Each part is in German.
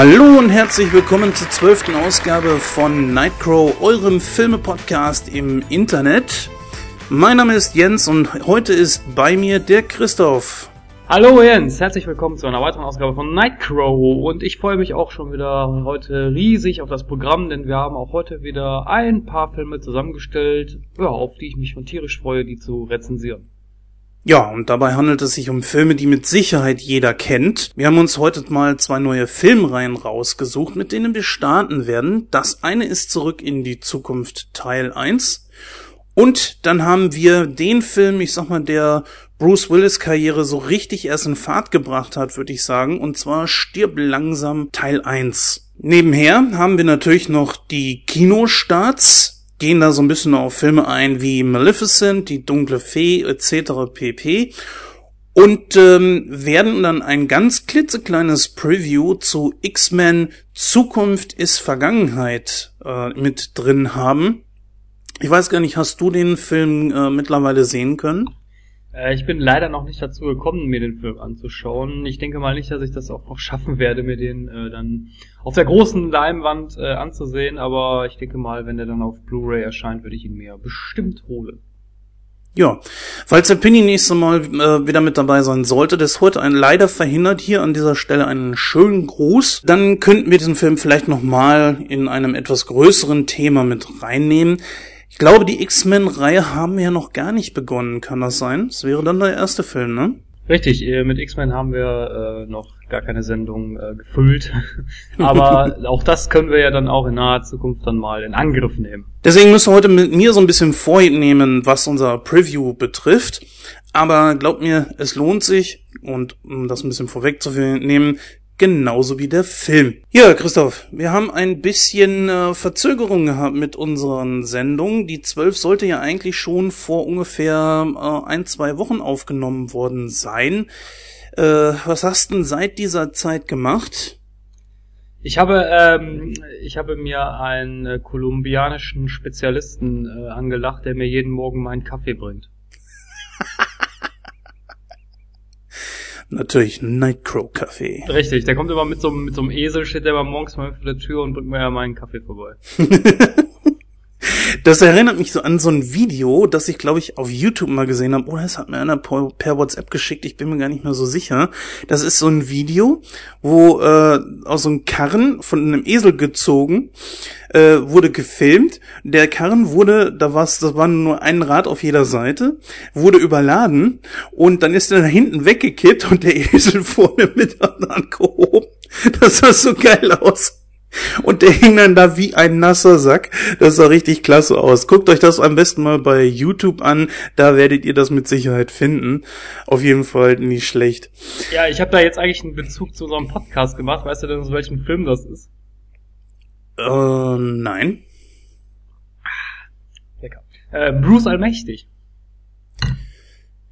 Hallo und herzlich willkommen zur zwölften Ausgabe von Nightcrow, eurem Filme-Podcast im Internet. Mein Name ist Jens und heute ist bei mir der Christoph. Hallo Jens, herzlich willkommen zu einer weiteren Ausgabe von Nightcrow und ich freue mich auch schon wieder heute riesig auf das Programm, denn wir haben auch heute wieder ein paar Filme zusammengestellt, auf die ich mich schon tierisch freue, die zu rezensieren. Ja, und dabei handelt es sich um Filme, die mit Sicherheit jeder kennt. Wir haben uns heute mal zwei neue Filmreihen rausgesucht, mit denen wir starten werden. Das eine ist Zurück in die Zukunft Teil 1. Und dann haben wir den Film, ich sag mal, der Bruce Willis Karriere so richtig erst in Fahrt gebracht hat, würde ich sagen. Und zwar Stirb langsam Teil 1. Nebenher haben wir natürlich noch die Kinostarts, gehen da so ein bisschen auf Filme ein wie Maleficent, die dunkle Fee etc. pp. Und ähm, werden dann ein ganz klitzekleines Preview zu X-Men Zukunft ist Vergangenheit äh, mit drin haben. Ich weiß gar nicht, hast du den Film äh, mittlerweile sehen können? Äh, ich bin leider noch nicht dazu gekommen, mir den Film anzuschauen. Ich denke mal nicht, dass ich das auch noch schaffen werde, mir den äh, dann auf der großen Leinwand äh, anzusehen, aber ich denke mal, wenn der dann auf Blu-ray erscheint, würde ich ihn mir bestimmt holen. Ja, falls der Pinny nächste Mal äh, wieder mit dabei sein sollte, der ist heute ein leider verhindert hier an dieser Stelle einen schönen Gruß, dann könnten wir diesen Film vielleicht nochmal in einem etwas größeren Thema mit reinnehmen. Ich glaube, die X-Men-Reihe haben wir ja noch gar nicht begonnen, kann das sein? Das wäre dann der erste Film, ne? Richtig, äh, mit X-Men haben wir äh, noch gar keine Sendung äh, gefüllt. Aber auch das können wir ja dann auch in naher Zukunft dann mal in Angriff nehmen. Deswegen müssen wir heute mit mir so ein bisschen vornehmen, was unser Preview betrifft. Aber glaubt mir, es lohnt sich. Und um das ein bisschen vorwegzunehmen, genauso wie der Film. Ja, Christoph, wir haben ein bisschen äh, Verzögerung gehabt mit unseren Sendungen. Die zwölf sollte ja eigentlich schon vor ungefähr äh, ein, zwei Wochen aufgenommen worden sein. Äh, was hast du denn seit dieser Zeit gemacht? Ich habe, ähm, ich habe mir einen äh, kolumbianischen Spezialisten äh, angelacht, der mir jeden Morgen meinen Kaffee bringt. natürlich Nightcrow Kaffee. Richtig, der kommt immer mit so, mit so einem Esel, steht der immer morgens mal vor der Tür und bringt mir ja meinen Kaffee vorbei. Das erinnert mich so an so ein Video, das ich, glaube ich, auf YouTube mal gesehen habe. Oder es hat mir einer per WhatsApp geschickt, ich bin mir gar nicht mehr so sicher. Das ist so ein Video, wo äh, aus so einem Karren von einem Esel gezogen äh, wurde gefilmt. Der Karren wurde, da war's, das war nur ein Rad auf jeder Seite, wurde überladen und dann ist er da hinten weggekippt und der Esel vorne mit angehoben. Das sah so geil aus. Und der hing dann da wie ein nasser Sack. Das sah richtig klasse aus. Guckt euch das am besten mal bei YouTube an. Da werdet ihr das mit Sicherheit finden. Auf jeden Fall nicht schlecht. Ja, ich habe da jetzt eigentlich einen Bezug zu unserem Podcast gemacht. Weißt du denn, aus welchem Film das ist? Äh, nein. Lecker. Äh, Bruce Allmächtig.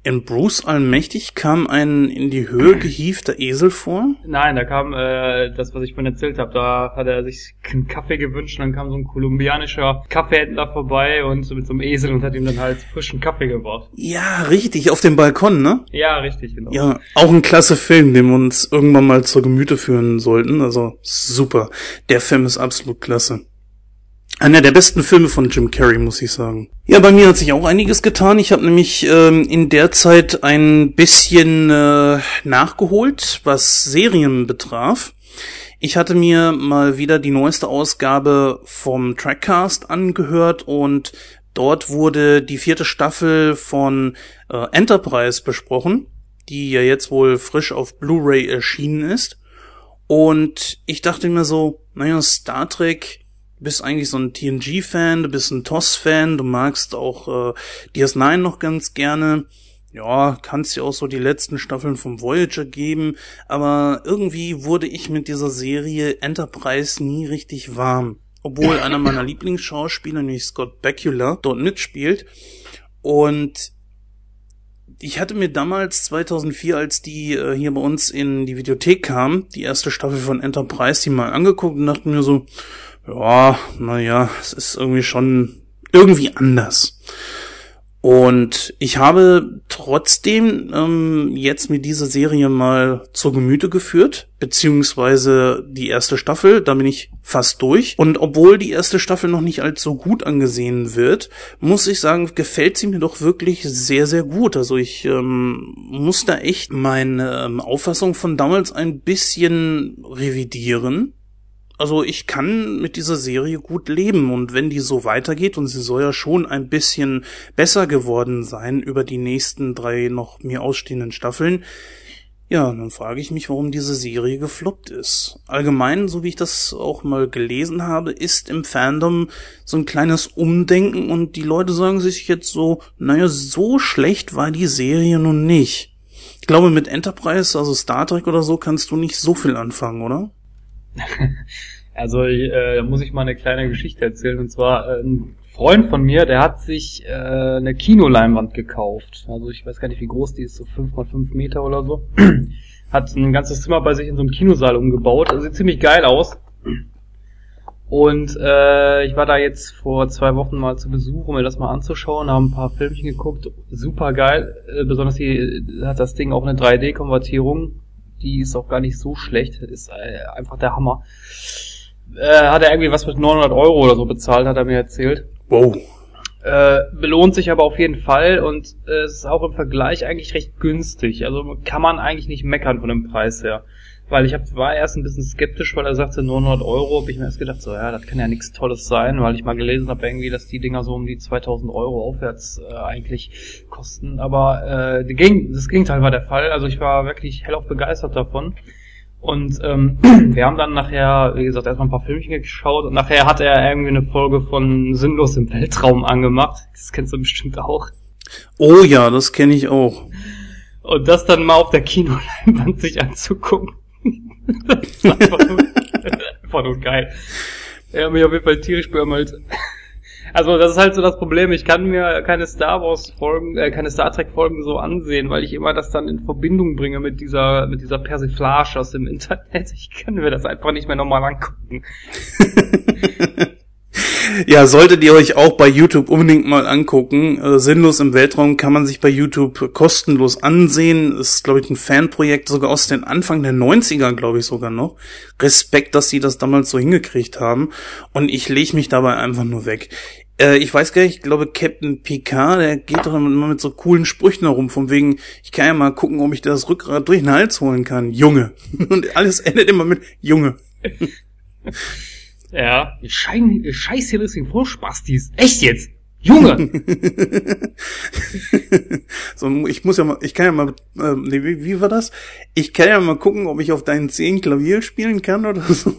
In Bruce Allmächtig kam ein in die Höhe gehiefter Esel vor? Nein, da kam äh, das, was ich vorhin erzählt habe. Da hat er sich einen Kaffee gewünscht und dann kam so ein kolumbianischer Kaffeehändler vorbei und so mit so einem Esel und hat ihm dann halt frischen Kaffee gebracht. Ja, richtig, auf dem Balkon, ne? Ja, richtig, genau. Ja, auch ein klasse Film, den wir uns irgendwann mal zur Gemüte führen sollten. Also super. Der Film ist absolut klasse. Einer der besten Filme von Jim Carrey, muss ich sagen. Ja, bei mir hat sich auch einiges getan. Ich habe nämlich ähm, in der Zeit ein bisschen äh, nachgeholt, was Serien betraf. Ich hatte mir mal wieder die neueste Ausgabe vom Trackcast angehört und dort wurde die vierte Staffel von äh, Enterprise besprochen, die ja jetzt wohl frisch auf Blu-ray erschienen ist. Und ich dachte mir so, naja, Star Trek bist eigentlich so ein TNG-Fan, du bist ein TOS-Fan, du magst auch äh, DS9 noch ganz gerne. Ja, kannst dir auch so die letzten Staffeln vom Voyager geben, aber irgendwie wurde ich mit dieser Serie Enterprise nie richtig warm. Obwohl einer meiner Lieblingsschauspieler, nämlich Scott Bakula, dort mitspielt. Und ich hatte mir damals 2004, als die äh, hier bei uns in die Videothek kam, die erste Staffel von Enterprise, die mal angeguckt und dachte mir so, ja, naja, es ist irgendwie schon irgendwie anders. Und ich habe trotzdem ähm, jetzt mir diese Serie mal zur Gemüte geführt, beziehungsweise die erste Staffel, da bin ich fast durch. Und obwohl die erste Staffel noch nicht als so gut angesehen wird, muss ich sagen, gefällt sie mir doch wirklich sehr, sehr gut. Also ich ähm, muss da echt meine ähm, Auffassung von damals ein bisschen revidieren also ich kann mit dieser Serie gut leben und wenn die so weitergeht und sie soll ja schon ein bisschen besser geworden sein über die nächsten drei noch mir ausstehenden Staffeln, ja, dann frage ich mich, warum diese Serie gefloppt ist. Allgemein, so wie ich das auch mal gelesen habe, ist im Fandom so ein kleines Umdenken und die Leute sagen sich jetzt so, naja, so schlecht war die Serie nun nicht. Ich glaube, mit Enterprise, also Star Trek oder so, kannst du nicht so viel anfangen, oder? also äh, da muss ich mal eine kleine Geschichte erzählen. Und zwar äh, ein Freund von mir, der hat sich äh, eine Kinoleinwand gekauft. Also ich weiß gar nicht, wie groß die ist, so fünf mal fünf Meter oder so. hat ein ganzes Zimmer bei sich in so einem Kinosaal umgebaut. Also sieht ziemlich geil aus. Und äh, ich war da jetzt vor zwei Wochen mal zu Besuch, um mir das mal anzuschauen, habe ein paar Filmchen geguckt, super geil. Äh, besonders die hat das Ding auch eine 3D-Konvertierung die ist auch gar nicht so schlecht, ist äh, einfach der Hammer. Äh, hat er irgendwie was mit 900 Euro oder so bezahlt, hat er mir erzählt. Wow. Äh, belohnt sich aber auf jeden Fall und äh, es ist auch im Vergleich eigentlich recht günstig. Also kann man eigentlich nicht meckern von dem Preis her. Weil ich hab, war erst ein bisschen skeptisch, weil er sagte 900 Euro, hab ich mir erst gedacht, so ja, das kann ja nichts Tolles sein, weil ich mal gelesen habe irgendwie, dass die Dinger so um die 2000 Euro aufwärts äh, eigentlich kosten. Aber äh, ging, das Gegenteil war der Fall. Also ich war wirklich hellauf begeistert davon. Und ähm, wir haben dann nachher, wie gesagt, erstmal ein paar Filmchen geschaut und nachher hat er irgendwie eine Folge von Sinnlos im Weltraum angemacht. Das kennst du bestimmt auch. Oh ja, das kenne ich auch. Und das dann mal auf der Kinoleinwand sich anzugucken das ist einfach einfach nur geil. Hat mich auf jeden Fall tierisch beömmelt. Also das ist halt so das Problem. Ich kann mir keine Star Wars Folgen, äh, keine Star Trek Folgen so ansehen, weil ich immer das dann in Verbindung bringe mit dieser mit dieser Persiflage aus dem Internet. Ich kann mir das einfach nicht mehr normal angucken. Ja, solltet ihr euch auch bei YouTube unbedingt mal angucken. Äh, Sinnlos im Weltraum kann man sich bei YouTube kostenlos ansehen. Ist, glaube ich, ein Fanprojekt, sogar aus den Anfang der 90er, glaube ich sogar noch. Respekt, dass sie das damals so hingekriegt haben. Und ich lege mich dabei einfach nur weg. Äh, ich weiß gar nicht, ich glaube, Captain Picard, der geht doch immer mit so coolen Sprüchen herum, von wegen, ich kann ja mal gucken, ob ich das Rückgrat durch den Hals holen kann. Junge. Und alles endet immer mit Junge. Ja. Ihr, Schein, ihr scheiß hier bisschen Vollspastis. Echt jetzt? Junge! so, ich muss ja mal, ich kann ja mal, äh, nee, wie, wie war das? Ich kann ja mal gucken, ob ich auf deinen Zehen Klavier spielen kann oder so.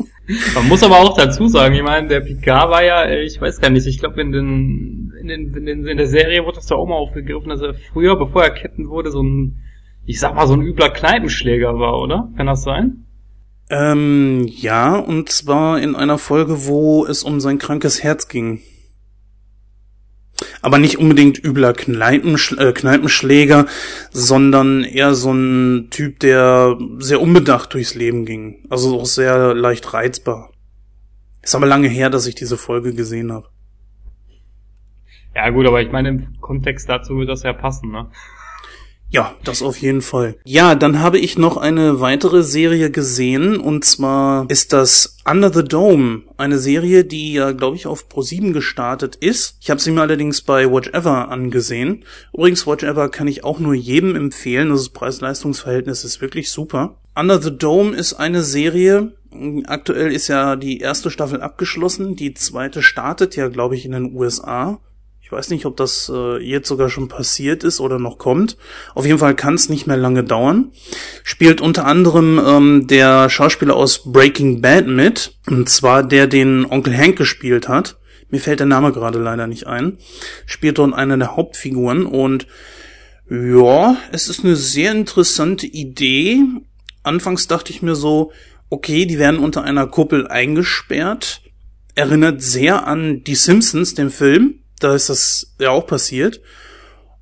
Man muss aber auch dazu sagen, ich meine, der Picard war ja, äh, ich weiß gar nicht, ich glaube in den, in den, in den, in der Serie wurde das da auch mal aufgegriffen, dass er früher, bevor er Captain wurde, so ein, ich sag mal, so ein übler Kneipenschläger war, oder? Kann das sein? Ähm, ja, und zwar in einer Folge, wo es um sein krankes Herz ging. Aber nicht unbedingt übler Kneipensch äh, Kneipenschläger, sondern eher so ein Typ, der sehr unbedacht durchs Leben ging. Also auch sehr leicht reizbar. Ist aber lange her, dass ich diese Folge gesehen habe. Ja gut, aber ich meine, im Kontext dazu wird das ja passen, ne? Ja, das auf jeden Fall. Ja, dann habe ich noch eine weitere Serie gesehen und zwar ist das Under the Dome, eine Serie, die ja, glaube ich, auf Pro7 gestartet ist. Ich habe sie mir allerdings bei Watch Ever angesehen. Übrigens, Watch Ever kann ich auch nur jedem empfehlen. Das Preis-Leistungs-Verhältnis ist wirklich super. Under the Dome ist eine Serie, Aktuell ist ja die erste Staffel abgeschlossen, die zweite startet ja, glaube ich, in den USA. Ich weiß nicht, ob das äh, jetzt sogar schon passiert ist oder noch kommt. Auf jeden Fall kann es nicht mehr lange dauern. Spielt unter anderem ähm, der Schauspieler aus Breaking Bad mit. Und zwar der den Onkel Hank gespielt hat. Mir fällt der Name gerade leider nicht ein. Spielt dort eine der Hauptfiguren. Und ja, es ist eine sehr interessante Idee. Anfangs dachte ich mir so, okay, die werden unter einer Kuppel eingesperrt. Erinnert sehr an Die Simpsons, den Film da ist das ja auch passiert.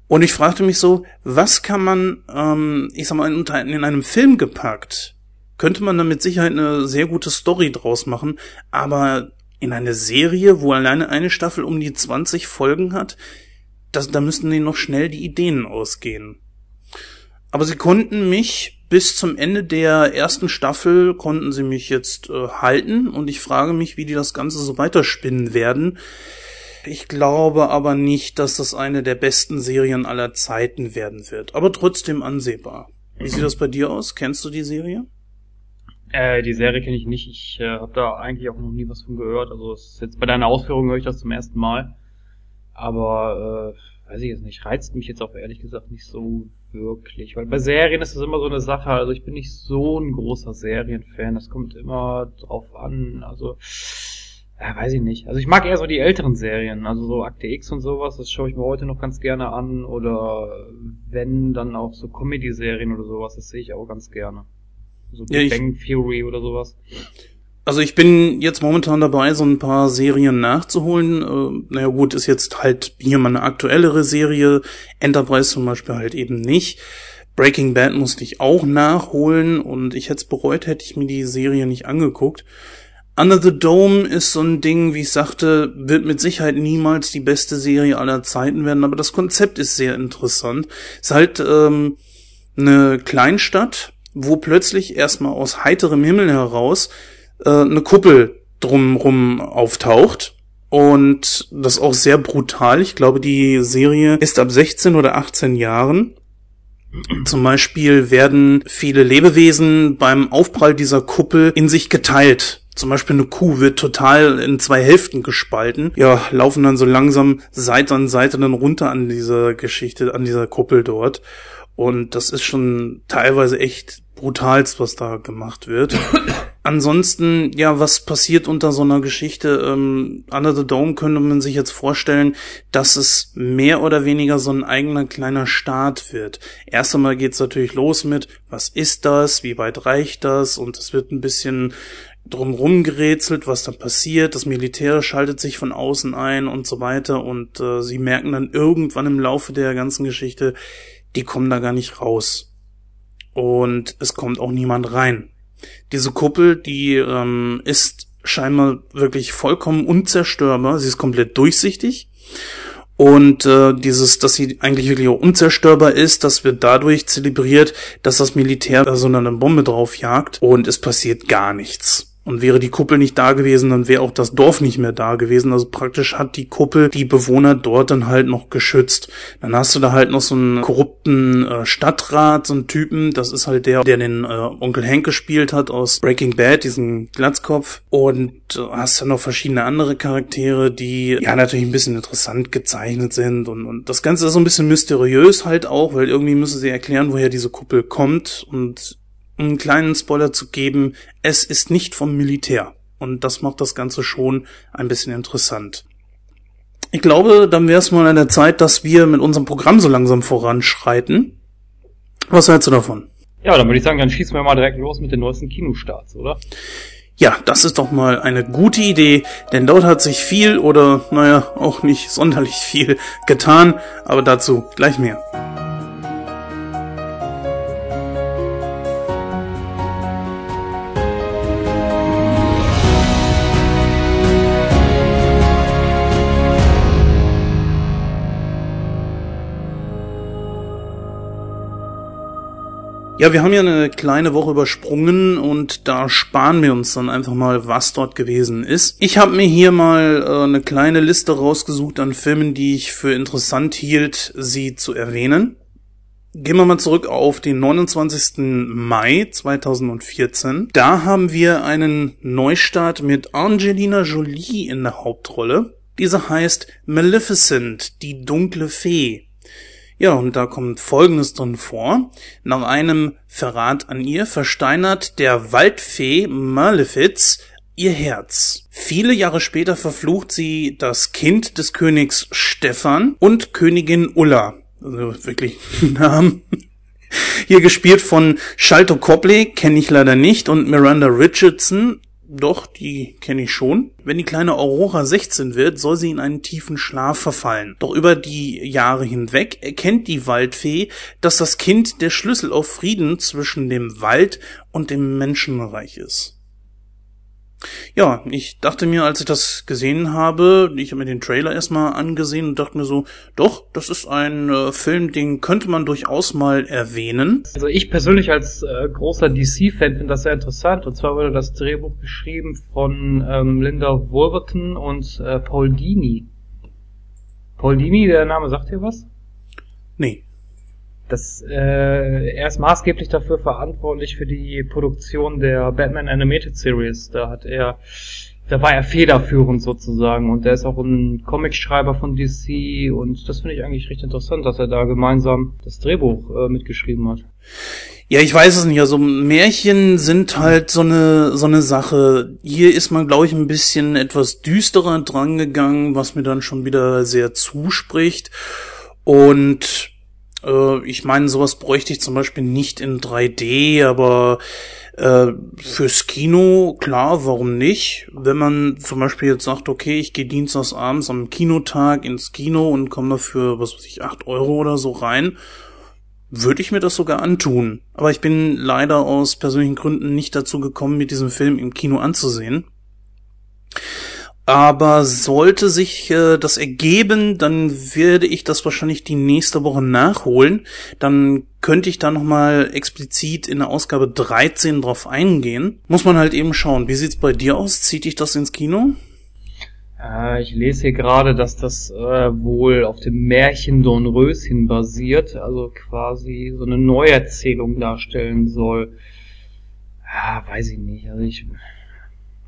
Und ich fragte mich so, was kann man, ähm, ich sag mal, in, in einem Film gepackt, könnte man da mit Sicherheit eine sehr gute Story draus machen, aber in eine Serie, wo alleine eine Staffel um die 20 Folgen hat, das, da müssten denen noch schnell die Ideen ausgehen. Aber sie konnten mich bis zum Ende der ersten Staffel konnten sie mich jetzt äh, halten und ich frage mich, wie die das Ganze so weiterspinnen werden. Ich glaube aber nicht, dass das eine der besten Serien aller Zeiten werden wird, aber trotzdem ansehbar. Wie sieht das bei dir aus? Kennst du die Serie? Äh, die Serie kenne ich nicht. Ich äh, habe da eigentlich auch noch nie was von gehört. Also ist jetzt bei deiner Ausführung höre ich das zum ersten Mal. Aber äh, weiß ich jetzt nicht, reizt mich jetzt auch ehrlich gesagt nicht so wirklich. Weil bei Serien ist das immer so eine Sache. Also ich bin nicht so ein großer Serienfan. Das kommt immer drauf an. Also ja, weiß ich nicht. Also ich mag eher so die älteren Serien, also so Akte X und sowas, das schaue ich mir heute noch ganz gerne an. Oder wenn, dann auch so Comedy-Serien oder sowas, das sehe ich auch ganz gerne. So Ja, Bang Theory oder sowas. Also ich bin jetzt momentan dabei, so ein paar Serien nachzuholen. Äh, naja gut, ist jetzt halt hier mal eine aktuellere Serie. Enterprise zum Beispiel halt eben nicht. Breaking Bad musste ich auch nachholen und ich hätte es bereut, hätte ich mir die Serie nicht angeguckt. Under the Dome ist so ein Ding, wie ich sagte, wird mit Sicherheit niemals die beste Serie aller Zeiten werden, aber das Konzept ist sehr interessant. Ist halt ähm, eine Kleinstadt, wo plötzlich erstmal aus heiterem Himmel heraus äh, eine Kuppel drumrum auftaucht. Und das auch sehr brutal. Ich glaube, die Serie ist ab 16 oder 18 Jahren. Zum Beispiel werden viele Lebewesen beim Aufprall dieser Kuppel in sich geteilt. Zum Beispiel eine Kuh wird total in zwei Hälften gespalten. Ja, laufen dann so langsam Seite an Seite dann runter an dieser Geschichte, an dieser Kuppel dort. Und das ist schon teilweise echt brutalst, was da gemacht wird. Ansonsten, ja, was passiert unter so einer Geschichte? Ähm, Under the Dome könnte man sich jetzt vorstellen, dass es mehr oder weniger so ein eigener kleiner Staat wird. Erst einmal geht's natürlich los mit, was ist das? Wie weit reicht das? Und es wird ein bisschen drumrum gerätselt, was da passiert. Das Militär schaltet sich von außen ein und so weiter. Und äh, sie merken dann irgendwann im Laufe der ganzen Geschichte, die kommen da gar nicht raus. Und es kommt auch niemand rein. Diese Kuppel, die ähm, ist scheinbar wirklich vollkommen unzerstörbar. Sie ist komplett durchsichtig. Und äh, dieses, dass sie eigentlich wirklich auch unzerstörbar ist, das wird dadurch zelebriert, dass das Militär da so eine Bombe drauf jagt und es passiert gar nichts. Und wäre die Kuppel nicht da gewesen, dann wäre auch das Dorf nicht mehr da gewesen. Also praktisch hat die Kuppel die Bewohner dort dann halt noch geschützt. Dann hast du da halt noch so einen korrupten äh, Stadtrat, so einen Typen. Das ist halt der, der den äh, Onkel Hank gespielt hat aus Breaking Bad, diesen Glatzkopf. Und äh, hast dann noch verschiedene andere Charaktere, die ja natürlich ein bisschen interessant gezeichnet sind. Und, und das Ganze ist so ein bisschen mysteriös halt auch, weil irgendwie müssen sie erklären, woher diese Kuppel kommt. Und einen kleinen Spoiler zu geben, es ist nicht vom Militär. Und das macht das Ganze schon ein bisschen interessant. Ich glaube, dann wäre es mal an der Zeit, dass wir mit unserem Programm so langsam voranschreiten. Was hältst du davon? Ja, dann würde ich sagen, dann schießen wir mal direkt los mit den neuesten Kinostarts, oder? Ja, das ist doch mal eine gute Idee, denn dort hat sich viel oder, naja, auch nicht sonderlich viel getan, aber dazu gleich mehr. Ja, wir haben ja eine kleine Woche übersprungen und da sparen wir uns dann einfach mal, was dort gewesen ist. Ich habe mir hier mal äh, eine kleine Liste rausgesucht an Filmen, die ich für interessant hielt, sie zu erwähnen. Gehen wir mal zurück auf den 29. Mai 2014. Da haben wir einen Neustart mit Angelina Jolie in der Hauptrolle. Diese heißt Maleficent, die dunkle Fee. Ja, und da kommt Folgendes drin vor. Nach einem Verrat an ihr versteinert der Waldfee Malefiz ihr Herz. Viele Jahre später verflucht sie das Kind des Königs Stefan und Königin Ulla. Also wirklich Namen. Hier gespielt von Shalto Copley, kenne ich leider nicht, und Miranda Richardson, doch, die kenne ich schon. Wenn die kleine Aurora 16 wird, soll sie in einen tiefen Schlaf verfallen. Doch über die Jahre hinweg erkennt die Waldfee, dass das Kind der Schlüssel auf Frieden zwischen dem Wald und dem Menschenreich ist. Ja, ich dachte mir, als ich das gesehen habe, ich habe mir den Trailer erstmal angesehen und dachte mir so, doch, das ist ein äh, Film, den könnte man durchaus mal erwähnen. Also ich persönlich als äh, großer DC-Fan finde das sehr interessant. Und zwar wurde das Drehbuch geschrieben von ähm, Linda Wolverton und äh, Paul Dini. Paul Dini, der Name sagt dir was? Nee. Das, äh, er ist maßgeblich dafür verantwortlich für die Produktion der Batman Animated Series. Da hat er, da war er federführend sozusagen und er ist auch ein Comicschreiber von DC und das finde ich eigentlich recht interessant, dass er da gemeinsam das Drehbuch äh, mitgeschrieben hat. Ja, ich weiß es nicht. Also Märchen sind halt so eine so eine Sache. Hier ist man, glaube ich, ein bisschen etwas düsterer drangegangen, was mir dann schon wieder sehr zuspricht. Und äh, ich meine, sowas bräuchte ich zum Beispiel nicht in 3D, aber äh, fürs Kino, klar, warum nicht? Wenn man zum Beispiel jetzt sagt, okay, ich gehe dienstags abends am Kinotag ins Kino und komme dafür, was weiß ich, 8 Euro oder so rein, würde ich mir das sogar antun. Aber ich bin leider aus persönlichen Gründen nicht dazu gekommen, mir diesen Film im Kino anzusehen. Aber sollte sich äh, das ergeben, dann werde ich das wahrscheinlich die nächste Woche nachholen. Dann könnte ich da nochmal explizit in der Ausgabe 13 drauf eingehen. Muss man halt eben schauen. Wie sieht's bei dir aus? Zieht dich das ins Kino? Äh, ich lese hier gerade, dass das äh, wohl auf dem Märchen Dornröschen basiert, also quasi so eine Neuerzählung darstellen soll. Ja, weiß ich nicht. Also ich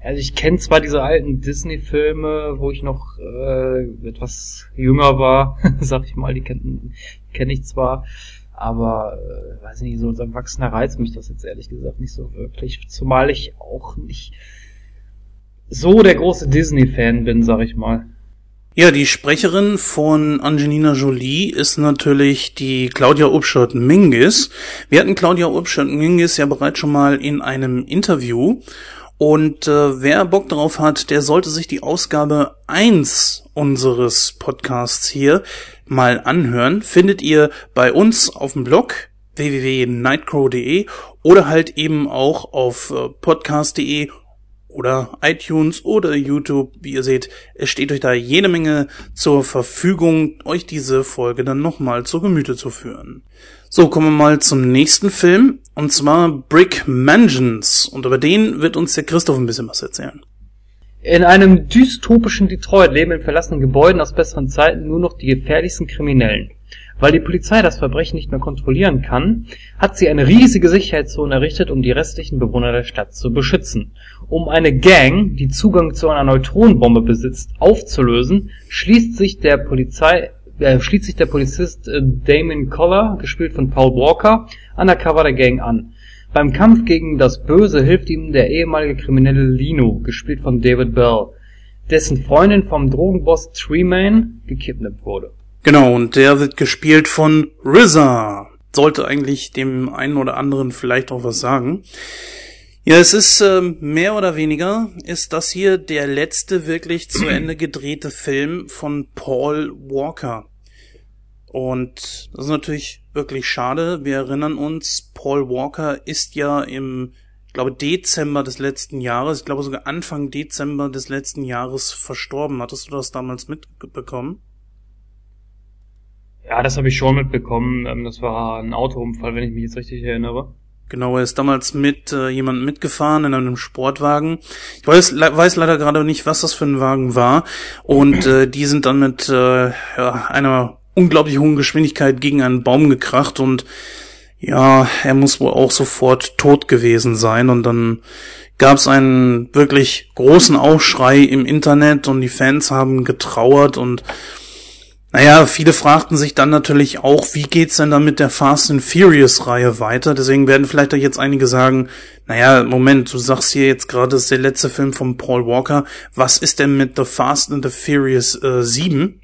also ich kenne zwar diese alten Disney-Filme, wo ich noch äh, etwas jünger war, sag ich mal, die kenne kenn ich zwar, aber äh, weiß nicht, so als Erwachsener reizt mich das jetzt ehrlich gesagt nicht so wirklich, zumal ich auch nicht so der große Disney-Fan bin, sag ich mal. Ja, die Sprecherin von Angelina Jolie ist natürlich die Claudia Upschert-Mingis. Wir hatten Claudia Upschert-Mingis ja bereits schon mal in einem Interview und äh, wer Bock darauf hat, der sollte sich die Ausgabe 1 unseres Podcasts hier mal anhören. Findet ihr bei uns auf dem Blog www.nightcrow.de oder halt eben auch auf äh, podcast.de oder iTunes oder YouTube. Wie ihr seht, es steht euch da jede Menge zur Verfügung, euch diese Folge dann nochmal zur Gemüte zu führen. So, kommen wir mal zum nächsten Film, und zwar Brick Mansions. Und über den wird uns der Christoph ein bisschen was erzählen. In einem dystopischen Detroit leben in verlassenen Gebäuden aus besseren Zeiten nur noch die gefährlichsten Kriminellen. Weil die Polizei das Verbrechen nicht mehr kontrollieren kann, hat sie eine riesige Sicherheitszone errichtet, um die restlichen Bewohner der Stadt zu beschützen. Um eine Gang, die Zugang zu einer Neutronenbombe besitzt, aufzulösen, schließt sich der Polizei äh, schließt sich der Polizist äh, Damon Collar, gespielt von Paul Walker, undercover der Gang an. Beim Kampf gegen das Böse hilft ihm der ehemalige Kriminelle Lino, gespielt von David Bell, dessen Freundin vom Drogenboss Treeman gekidnappt wurde. Genau, und der wird gespielt von RZA. Sollte eigentlich dem einen oder anderen vielleicht auch was sagen. Ja, es ist äh, mehr oder weniger, ist das hier der letzte wirklich zu Ende gedrehte Film von Paul Walker. Und das ist natürlich wirklich schade. Wir erinnern uns, Paul Walker ist ja im, ich glaube, Dezember des letzten Jahres, ich glaube sogar Anfang Dezember des letzten Jahres verstorben. Hattest du das damals mitbekommen? Ja, das habe ich schon mitbekommen. Ähm, das war ein Autounfall, wenn ich mich jetzt richtig erinnere. Genau, er ist damals mit äh, jemandem mitgefahren in einem Sportwagen. Ich weiß, le weiß leider gerade nicht, was das für ein Wagen war. Und äh, die sind dann mit äh, ja, einer unglaublich hohen Geschwindigkeit gegen einen Baum gekracht und ja, er muss wohl auch sofort tot gewesen sein. Und dann gab es einen wirklich großen Aufschrei im Internet und die Fans haben getrauert und naja, viele fragten sich dann natürlich auch, wie geht's denn dann mit der Fast and Furious Reihe weiter? Deswegen werden vielleicht auch jetzt einige sagen, naja, Moment, du sagst hier jetzt gerade, das ist der letzte Film von Paul Walker. Was ist denn mit The Fast and the Furious äh, 7?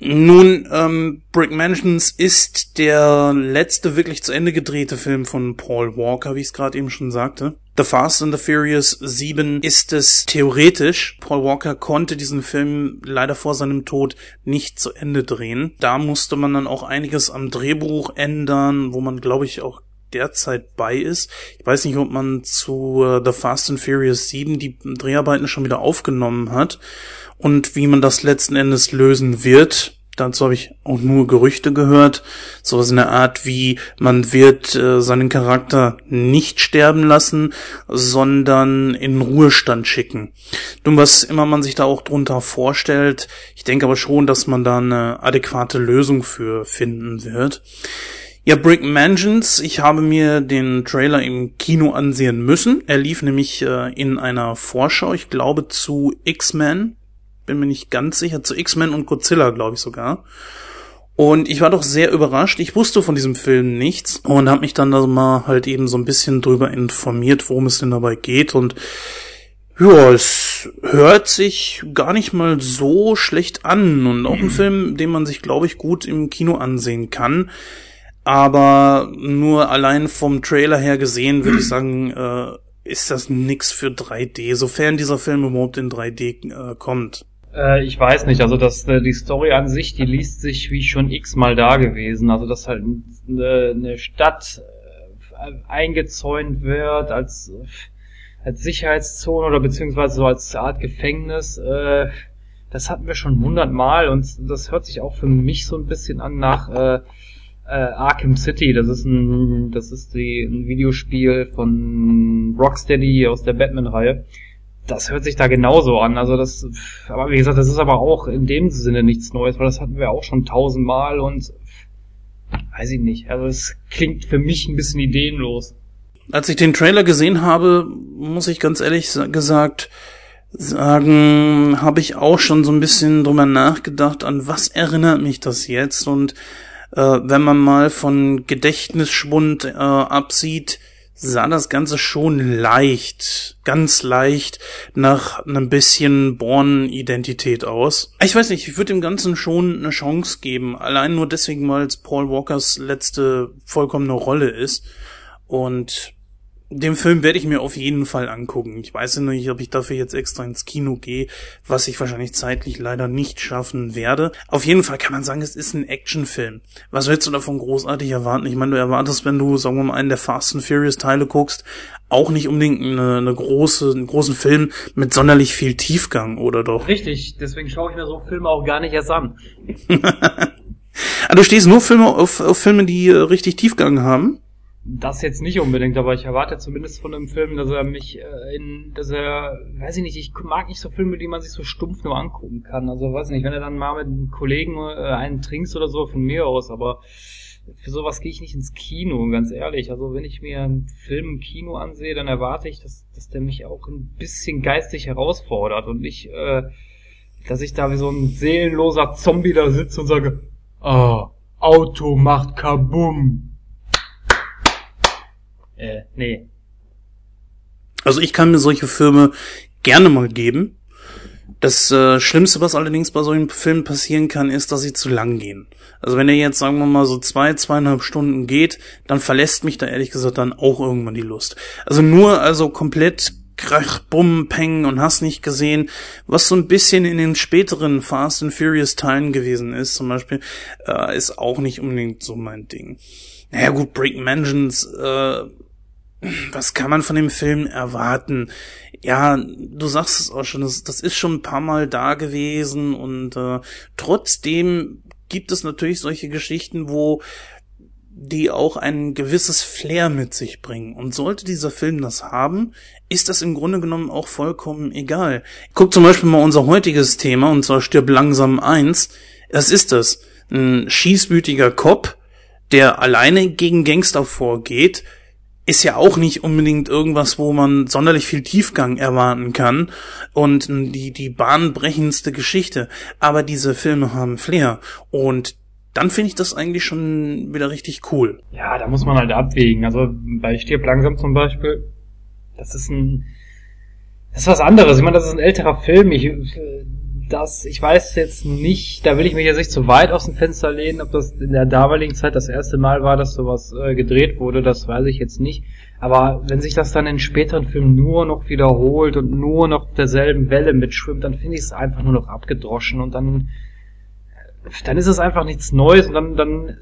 Nun, ähm, Brick Mansions ist der letzte wirklich zu Ende gedrehte Film von Paul Walker, wie ich es gerade eben schon sagte. The Fast and the Furious 7 ist es theoretisch. Paul Walker konnte diesen Film leider vor seinem Tod nicht zu Ende drehen. Da musste man dann auch einiges am Drehbuch ändern, wo man, glaube ich, auch derzeit bei ist. Ich weiß nicht, ob man zu äh, The Fast and Furious 7 die Dreharbeiten schon wieder aufgenommen hat und wie man das letzten Endes lösen wird. Dazu habe ich auch nur Gerüchte gehört. Sowas in der Art wie, man wird äh, seinen Charakter nicht sterben lassen, sondern in Ruhestand schicken. Nun, was immer man sich da auch drunter vorstellt, ich denke aber schon, dass man da eine adäquate Lösung für finden wird. Ja, Brick Mansions, ich habe mir den Trailer im Kino ansehen müssen. Er lief nämlich äh, in einer Vorschau, ich glaube zu X-Men bin mir nicht ganz sicher, zu X-Men und Godzilla, glaube ich sogar. Und ich war doch sehr überrascht. Ich wusste von diesem Film nichts und habe mich dann da mal halt eben so ein bisschen drüber informiert, worum es denn dabei geht. Und ja, es hört sich gar nicht mal so schlecht an und auch ein Film, den man sich, glaube ich, gut im Kino ansehen kann. Aber nur allein vom Trailer her gesehen würde ich sagen, äh, ist das nix für 3D, sofern dieser Film überhaupt in 3D äh, kommt. Äh, ich weiß nicht, also das, äh, die Story an sich, die liest sich wie schon x-mal da gewesen. Also dass halt eine, eine Stadt äh, eingezäunt wird als, als Sicherheitszone oder beziehungsweise so als Art Gefängnis. Äh, das hatten wir schon hundertmal und das hört sich auch für mich so ein bisschen an nach äh, äh, Arkham City. Das ist ein, das ist die, ein Videospiel von Rocksteady aus der Batman-Reihe das hört sich da genauso an. Also das, aber wie gesagt, das ist aber auch in dem Sinne nichts Neues, weil das hatten wir auch schon tausendmal und weiß ich nicht. Also es klingt für mich ein bisschen ideenlos. Als ich den Trailer gesehen habe, muss ich ganz ehrlich gesagt sagen, habe ich auch schon so ein bisschen drüber nachgedacht, an was erinnert mich das jetzt und äh, wenn man mal von Gedächtnisschwund äh, absieht, sah das Ganze schon leicht, ganz leicht nach einem bisschen Born-Identität aus. Ich weiß nicht, ich würde dem Ganzen schon eine Chance geben, allein nur deswegen, weil es Paul Walkers letzte vollkommene Rolle ist. Und den Film werde ich mir auf jeden Fall angucken. Ich weiß ja nicht, ob ich dafür jetzt extra ins Kino gehe, was ich wahrscheinlich zeitlich leider nicht schaffen werde. Auf jeden Fall kann man sagen, es ist ein Actionfilm. Was willst du davon großartig erwarten? Ich meine, du erwartest, wenn du, sagen wir mal, einen der Fast and Furious Teile guckst, auch nicht unbedingt eine, eine große, einen großen Film mit sonderlich viel Tiefgang, oder doch? Richtig, deswegen schaue ich mir so Filme auch gar nicht erst an. ah, du stehst nur Filme auf, auf Filme, die äh, richtig Tiefgang haben? Das jetzt nicht unbedingt, aber ich erwarte zumindest von einem Film, dass er mich äh, in, dass er, weiß ich nicht, ich mag nicht so Filme, die man sich so stumpf nur angucken kann. Also weiß nicht, wenn er dann mal mit einem Kollegen äh, einen trinkst oder so, von mir aus, aber für sowas gehe ich nicht ins Kino, ganz ehrlich. Also wenn ich mir einen Film im Kino ansehe, dann erwarte ich, dass, dass der mich auch ein bisschen geistig herausfordert und nicht, äh, dass ich da wie so ein seelenloser Zombie da sitze und sage, ah, Auto macht Kabum äh, nee. Also ich kann mir solche Filme gerne mal geben. Das äh, Schlimmste, was allerdings bei solchen Filmen passieren kann, ist, dass sie zu lang gehen. Also wenn er jetzt, sagen wir mal, so zwei, zweieinhalb Stunden geht, dann verlässt mich da ehrlich gesagt dann auch irgendwann die Lust. Also nur, also komplett Krach, Bumm, Peng und hast nicht gesehen, was so ein bisschen in den späteren Fast and Furious Teilen gewesen ist, zum Beispiel, äh, ist auch nicht unbedingt so mein Ding. Naja gut, Break Mansions, äh, was kann man von dem Film erwarten? Ja, du sagst es auch schon, das, das ist schon ein paar Mal da gewesen und äh, trotzdem gibt es natürlich solche Geschichten, wo die auch ein gewisses Flair mit sich bringen. Und sollte dieser Film das haben, ist das im Grunde genommen auch vollkommen egal. Guck zum Beispiel mal unser heutiges Thema, und zwar stirbt langsam eins. Das ist das. Ein schießwütiger Cop, der alleine gegen Gangster vorgeht, ist ja auch nicht unbedingt irgendwas, wo man sonderlich viel Tiefgang erwarten kann und die, die bahnbrechendste Geschichte. Aber diese Filme haben Flair und dann finde ich das eigentlich schon wieder richtig cool. Ja, da muss man halt abwägen. Also bei Stirb langsam zum Beispiel, das ist ein, das ist was anderes. Ich meine, das ist ein älterer Film. Ich, das, ich weiß jetzt nicht, da will ich mich jetzt nicht zu weit aus dem Fenster lehnen, ob das in der damaligen Zeit das erste Mal war, dass sowas äh, gedreht wurde, das weiß ich jetzt nicht. Aber wenn sich das dann in späteren Filmen nur noch wiederholt und nur noch derselben Welle mitschwimmt, dann finde ich es einfach nur noch abgedroschen und dann, dann ist es einfach nichts Neues und dann, dann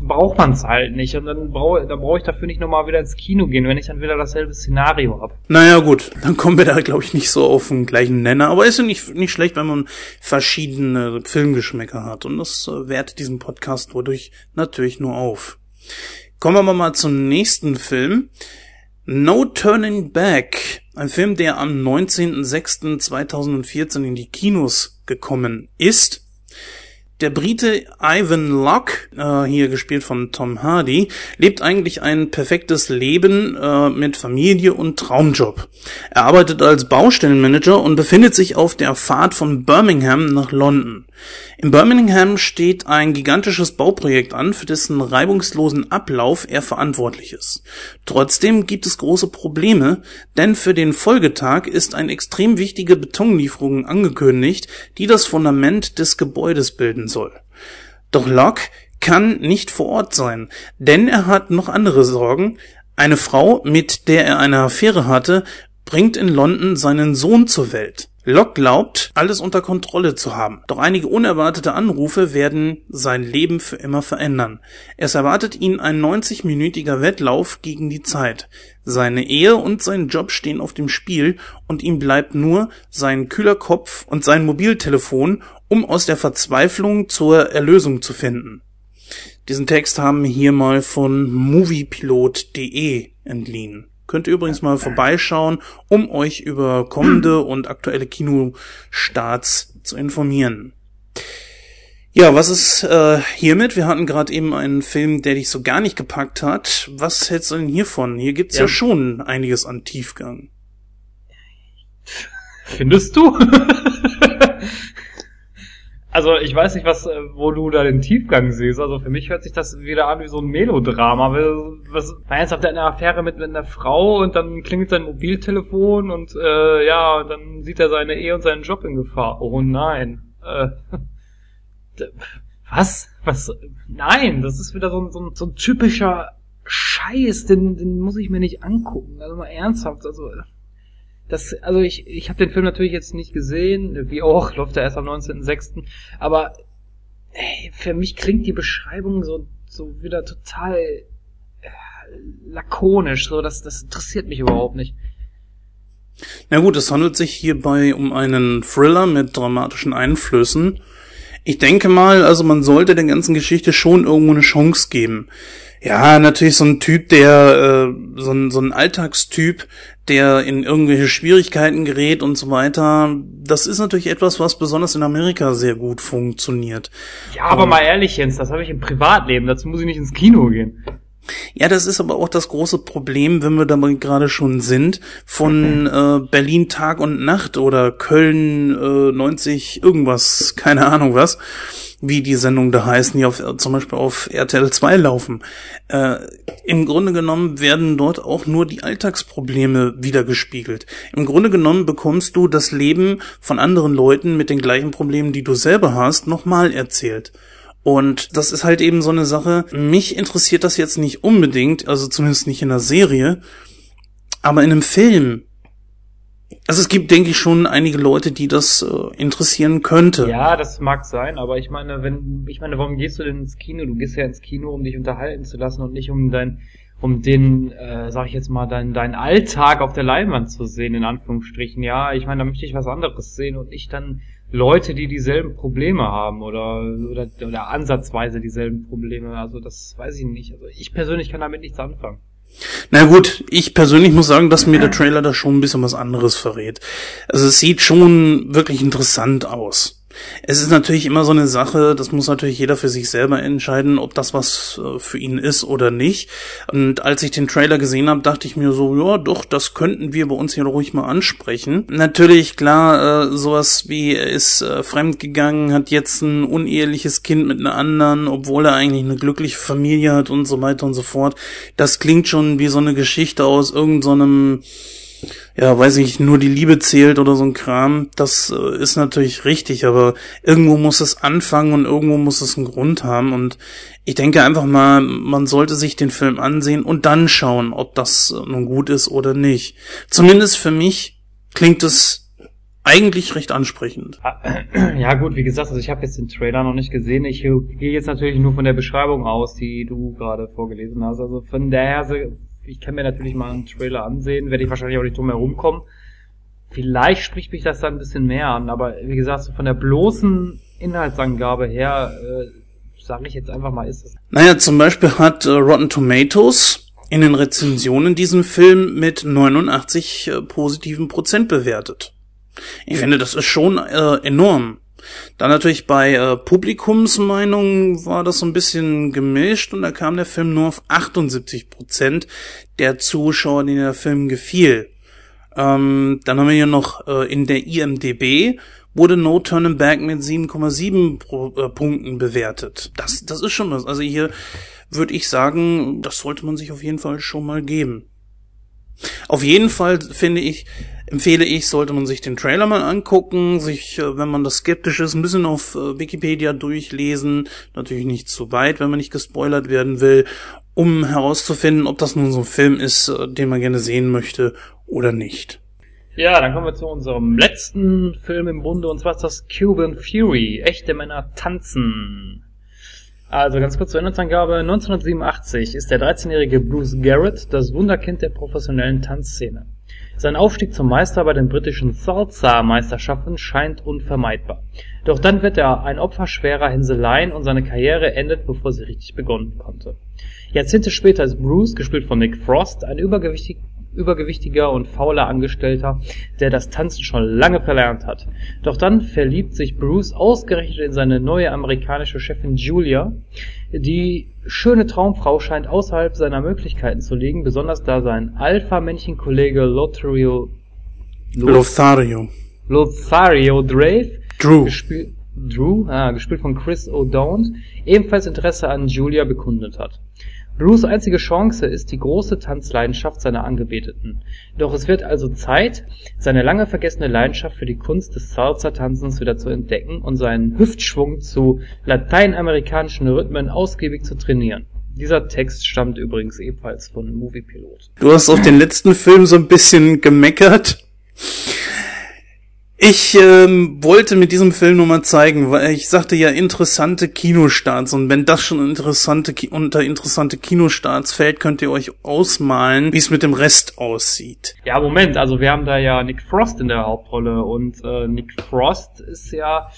braucht man es halt nicht. Und dann brauche da brauch ich dafür nicht nochmal wieder ins Kino gehen, wenn ich dann wieder dasselbe Szenario habe. Naja, gut, dann kommen wir da, glaube ich, nicht so auf den gleichen Nenner. Aber ist ja nicht, nicht schlecht, wenn man verschiedene Filmgeschmäcker hat. Und das äh, wertet diesen Podcast wodurch natürlich nur auf. Kommen wir mal zum nächsten Film. No Turning Back. Ein Film, der am 19.06.2014 in die Kinos gekommen ist der Brite Ivan Locke, äh, hier gespielt von Tom Hardy, lebt eigentlich ein perfektes Leben äh, mit Familie und Traumjob. Er arbeitet als Baustellenmanager und befindet sich auf der Fahrt von Birmingham nach London. In Birmingham steht ein gigantisches Bauprojekt an, für dessen reibungslosen Ablauf er verantwortlich ist. Trotzdem gibt es große Probleme, denn für den Folgetag ist eine extrem wichtige Betonlieferung angekündigt, die das Fundament des Gebäudes bilden soll. Doch Locke kann nicht vor Ort sein, denn er hat noch andere Sorgen. Eine Frau, mit der er eine Affäre hatte, bringt in London seinen Sohn zur Welt. Locke glaubt, alles unter Kontrolle zu haben. Doch einige unerwartete Anrufe werden sein Leben für immer verändern. Es erwartet ihn ein 90-minütiger Wettlauf gegen die Zeit. Seine Ehe und sein Job stehen auf dem Spiel und ihm bleibt nur sein kühler Kopf und sein Mobiltelefon, um aus der Verzweiflung zur Erlösung zu finden. Diesen Text haben wir hier mal von moviepilot.de entliehen. Könnt ihr übrigens mal vorbeischauen, um euch über kommende und aktuelle Kinostarts zu informieren. Ja, was ist äh, hiermit? Wir hatten gerade eben einen Film, der dich so gar nicht gepackt hat. Was hältst du denn hiervon? Hier gibt's ja, ja schon einiges an Tiefgang. Findest du? Also ich weiß nicht, was, äh, wo du da den Tiefgang siehst. Also für mich hört sich das wieder an wie so ein Melodrama. Was, ernsthaft eine Affäre mit, mit einer Frau und dann klingelt sein Mobiltelefon und äh, ja, dann sieht er seine Ehe und seinen Job in Gefahr. Oh nein. Äh, was? Was? Nein, das ist wieder so ein, so ein, so ein typischer Scheiß, den, den muss ich mir nicht angucken. Also mal ernsthaft. Also das, also ich, ich habe den Film natürlich jetzt nicht gesehen, wie auch, läuft er erst am 19.06. Aber ey, für mich klingt die Beschreibung so, so wieder total äh, lakonisch, so das, das interessiert mich überhaupt nicht. Na gut, es handelt sich hierbei um einen Thriller mit dramatischen Einflüssen. Ich denke mal, also man sollte der ganzen Geschichte schon irgendwo eine Chance geben. Ja, natürlich so ein Typ, der äh, so ein, so ein Alltagstyp, der in irgendwelche Schwierigkeiten gerät und so weiter. Das ist natürlich etwas, was besonders in Amerika sehr gut funktioniert. Ja, aber um, mal ehrlich, Jens, das habe ich im Privatleben, dazu muss ich nicht ins Kino gehen. Ja, das ist aber auch das große Problem, wenn wir da gerade schon sind, von äh, Berlin Tag und Nacht oder Köln äh, 90 irgendwas, keine Ahnung was wie die Sendungen da heißen, die auf, zum Beispiel auf RTL 2 laufen. Äh, Im Grunde genommen werden dort auch nur die Alltagsprobleme wiedergespiegelt. Im Grunde genommen bekommst du das Leben von anderen Leuten mit den gleichen Problemen, die du selber hast, nochmal erzählt. Und das ist halt eben so eine Sache. Mich interessiert das jetzt nicht unbedingt, also zumindest nicht in der Serie, aber in einem Film also es gibt, denke ich, schon einige Leute, die das äh, interessieren könnte. Ja, das mag sein, aber ich meine, wenn, ich meine, warum gehst du denn ins Kino? Du gehst ja ins Kino, um dich unterhalten zu lassen und nicht um dein, um den, äh, sag ich jetzt mal, dein, dein Alltag auf der Leinwand zu sehen, in Anführungsstrichen. Ja, ich meine, da möchte ich was anderes sehen und nicht dann Leute, die dieselben Probleme haben oder, oder, oder ansatzweise dieselben Probleme. Also das weiß ich nicht. Also ich persönlich kann damit nichts anfangen. Na gut, ich persönlich muss sagen, dass mir der Trailer da schon ein bisschen was anderes verrät. Also es sieht schon wirklich interessant aus. Es ist natürlich immer so eine Sache, das muss natürlich jeder für sich selber entscheiden, ob das was äh, für ihn ist oder nicht. Und als ich den Trailer gesehen habe, dachte ich mir so, ja, doch, das könnten wir bei uns hier ruhig mal ansprechen. Natürlich, klar, äh, sowas wie er ist äh, fremdgegangen, hat jetzt ein uneheliches Kind mit einer anderen, obwohl er eigentlich eine glückliche Familie hat und so weiter und so fort. Das klingt schon wie so eine Geschichte aus irgendeinem so ja, weiß ich, nur die Liebe zählt oder so ein Kram, das äh, ist natürlich richtig, aber irgendwo muss es anfangen und irgendwo muss es einen Grund haben und ich denke einfach mal, man sollte sich den Film ansehen und dann schauen, ob das äh, nun gut ist oder nicht. Zumindest für mich klingt es eigentlich recht ansprechend. Ja gut, wie gesagt, also ich habe jetzt den Trailer noch nicht gesehen. Ich gehe jetzt natürlich nur von der Beschreibung aus, die du gerade vorgelesen hast. Also von daher, ich kann mir natürlich mal einen Trailer ansehen, werde ich wahrscheinlich auch nicht drum herum kommen. Vielleicht spricht mich das dann ein bisschen mehr an, aber wie gesagt, so von der bloßen Inhaltsangabe her, äh, sage ich jetzt einfach mal, ist es. Naja, zum Beispiel hat äh, Rotten Tomatoes in den Rezensionen diesen Film mit 89 äh, positiven Prozent bewertet. Ich finde, das ist schon äh, enorm. Dann natürlich bei äh, Publikumsmeinungen war das so ein bisschen gemischt und da kam der Film nur auf 78 Prozent der Zuschauer, denen der Film gefiel. Ähm, dann haben wir hier noch äh, in der IMDB wurde No Turning Back mit 7,7 äh, Punkten bewertet. Das, das ist schon was. Also hier würde ich sagen, das sollte man sich auf jeden Fall schon mal geben. Auf jeden Fall finde ich, empfehle ich, sollte man sich den Trailer mal angucken, sich, äh, wenn man das skeptisch ist, ein bisschen auf äh, Wikipedia durchlesen, natürlich nicht zu weit, wenn man nicht gespoilert werden will, um herauszufinden, ob das nun so ein Film ist, äh, den man gerne sehen möchte oder nicht. Ja, dann kommen wir zu unserem letzten Film im Bunde, und zwar ist das Cuban Fury. Echte Männer tanzen. Also ganz kurz zur Inhaltsangabe. 1987 ist der 13-jährige Bruce Garrett das Wunderkind der professionellen Tanzszene. Sein Aufstieg zum Meister bei den britischen Salsa-Meisterschaften scheint unvermeidbar. Doch dann wird er ein Opfer schwerer Hänseleien und seine Karriere endet, bevor sie richtig begonnen konnte. Jahrzehnte später ist Bruce, gespielt von Nick Frost, ein übergewichtig übergewichtiger und fauler Angestellter, der das Tanzen schon lange verlernt hat. Doch dann verliebt sich Bruce ausgerechnet in seine neue amerikanische Chefin Julia. Die schöne Traumfrau scheint außerhalb seiner Möglichkeiten zu liegen, besonders da sein Alpha-Männchen-Kollege Lothario Lothario. Lothario Drave Drew. gespielt, Drew, ah, gespielt von Chris O'Dowd, ebenfalls Interesse an Julia bekundet hat. Bruce einzige Chance ist die große Tanzleidenschaft seiner Angebeteten. Doch es wird also Zeit, seine lange vergessene Leidenschaft für die Kunst des Salsa-Tanzens wieder zu entdecken und seinen Hüftschwung zu lateinamerikanischen Rhythmen ausgiebig zu trainieren. Dieser Text stammt übrigens ebenfalls von Moviepilot. Du hast auf den letzten Film so ein bisschen gemeckert. Ich ähm, wollte mit diesem Film nur mal zeigen, weil ich sagte ja interessante Kinostarts. Und wenn das schon interessante unter interessante Kinostarts fällt, könnt ihr euch ausmalen, wie es mit dem Rest aussieht. Ja, Moment, also wir haben da ja Nick Frost in der Hauptrolle. Und äh, Nick Frost ist ja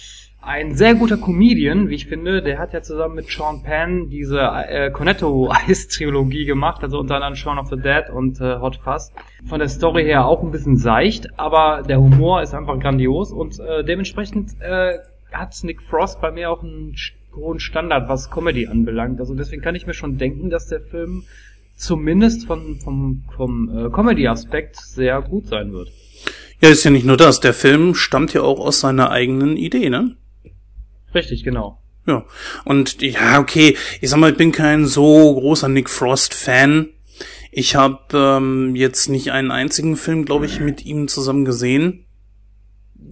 ein sehr guter Comedian, wie ich finde. Der hat ja zusammen mit Sean Penn diese äh, Cornetto-Eis-Trilogie gemacht, also unter anderem Shaun of the Dead und äh, Hot Fuzz. Von der Story her auch ein bisschen seicht, aber der Humor ist einfach grandios und äh, dementsprechend äh, hat Nick Frost bei mir auch einen hohen Standard, was Comedy anbelangt. Also deswegen kann ich mir schon denken, dass der Film zumindest von, vom, vom äh, Comedy-Aspekt sehr gut sein wird. Ja, ist ja nicht nur das. Der Film stammt ja auch aus seiner eigenen Idee, ne? Richtig, genau. Ja. Und ja, okay, ich sag mal, ich bin kein so großer Nick Frost-Fan. Ich habe ähm, jetzt nicht einen einzigen Film, glaube ich, mit ihm zusammen gesehen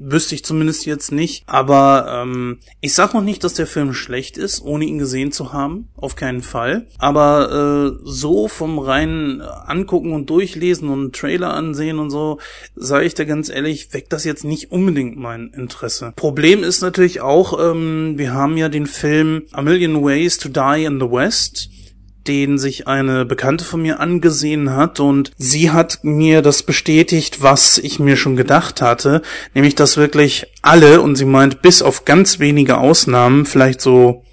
wüsste ich zumindest jetzt nicht. Aber ähm, ich sag noch nicht, dass der Film schlecht ist, ohne ihn gesehen zu haben. Auf keinen Fall. Aber äh, so vom reinen Angucken und Durchlesen und Trailer ansehen und so, sage ich da ganz ehrlich, weckt das jetzt nicht unbedingt mein Interesse. Problem ist natürlich auch, ähm, wir haben ja den Film A Million Ways to Die in the West den sich eine Bekannte von mir angesehen hat und sie hat mir das bestätigt, was ich mir schon gedacht hatte, nämlich dass wirklich alle, und sie meint bis auf ganz wenige Ausnahmen, vielleicht so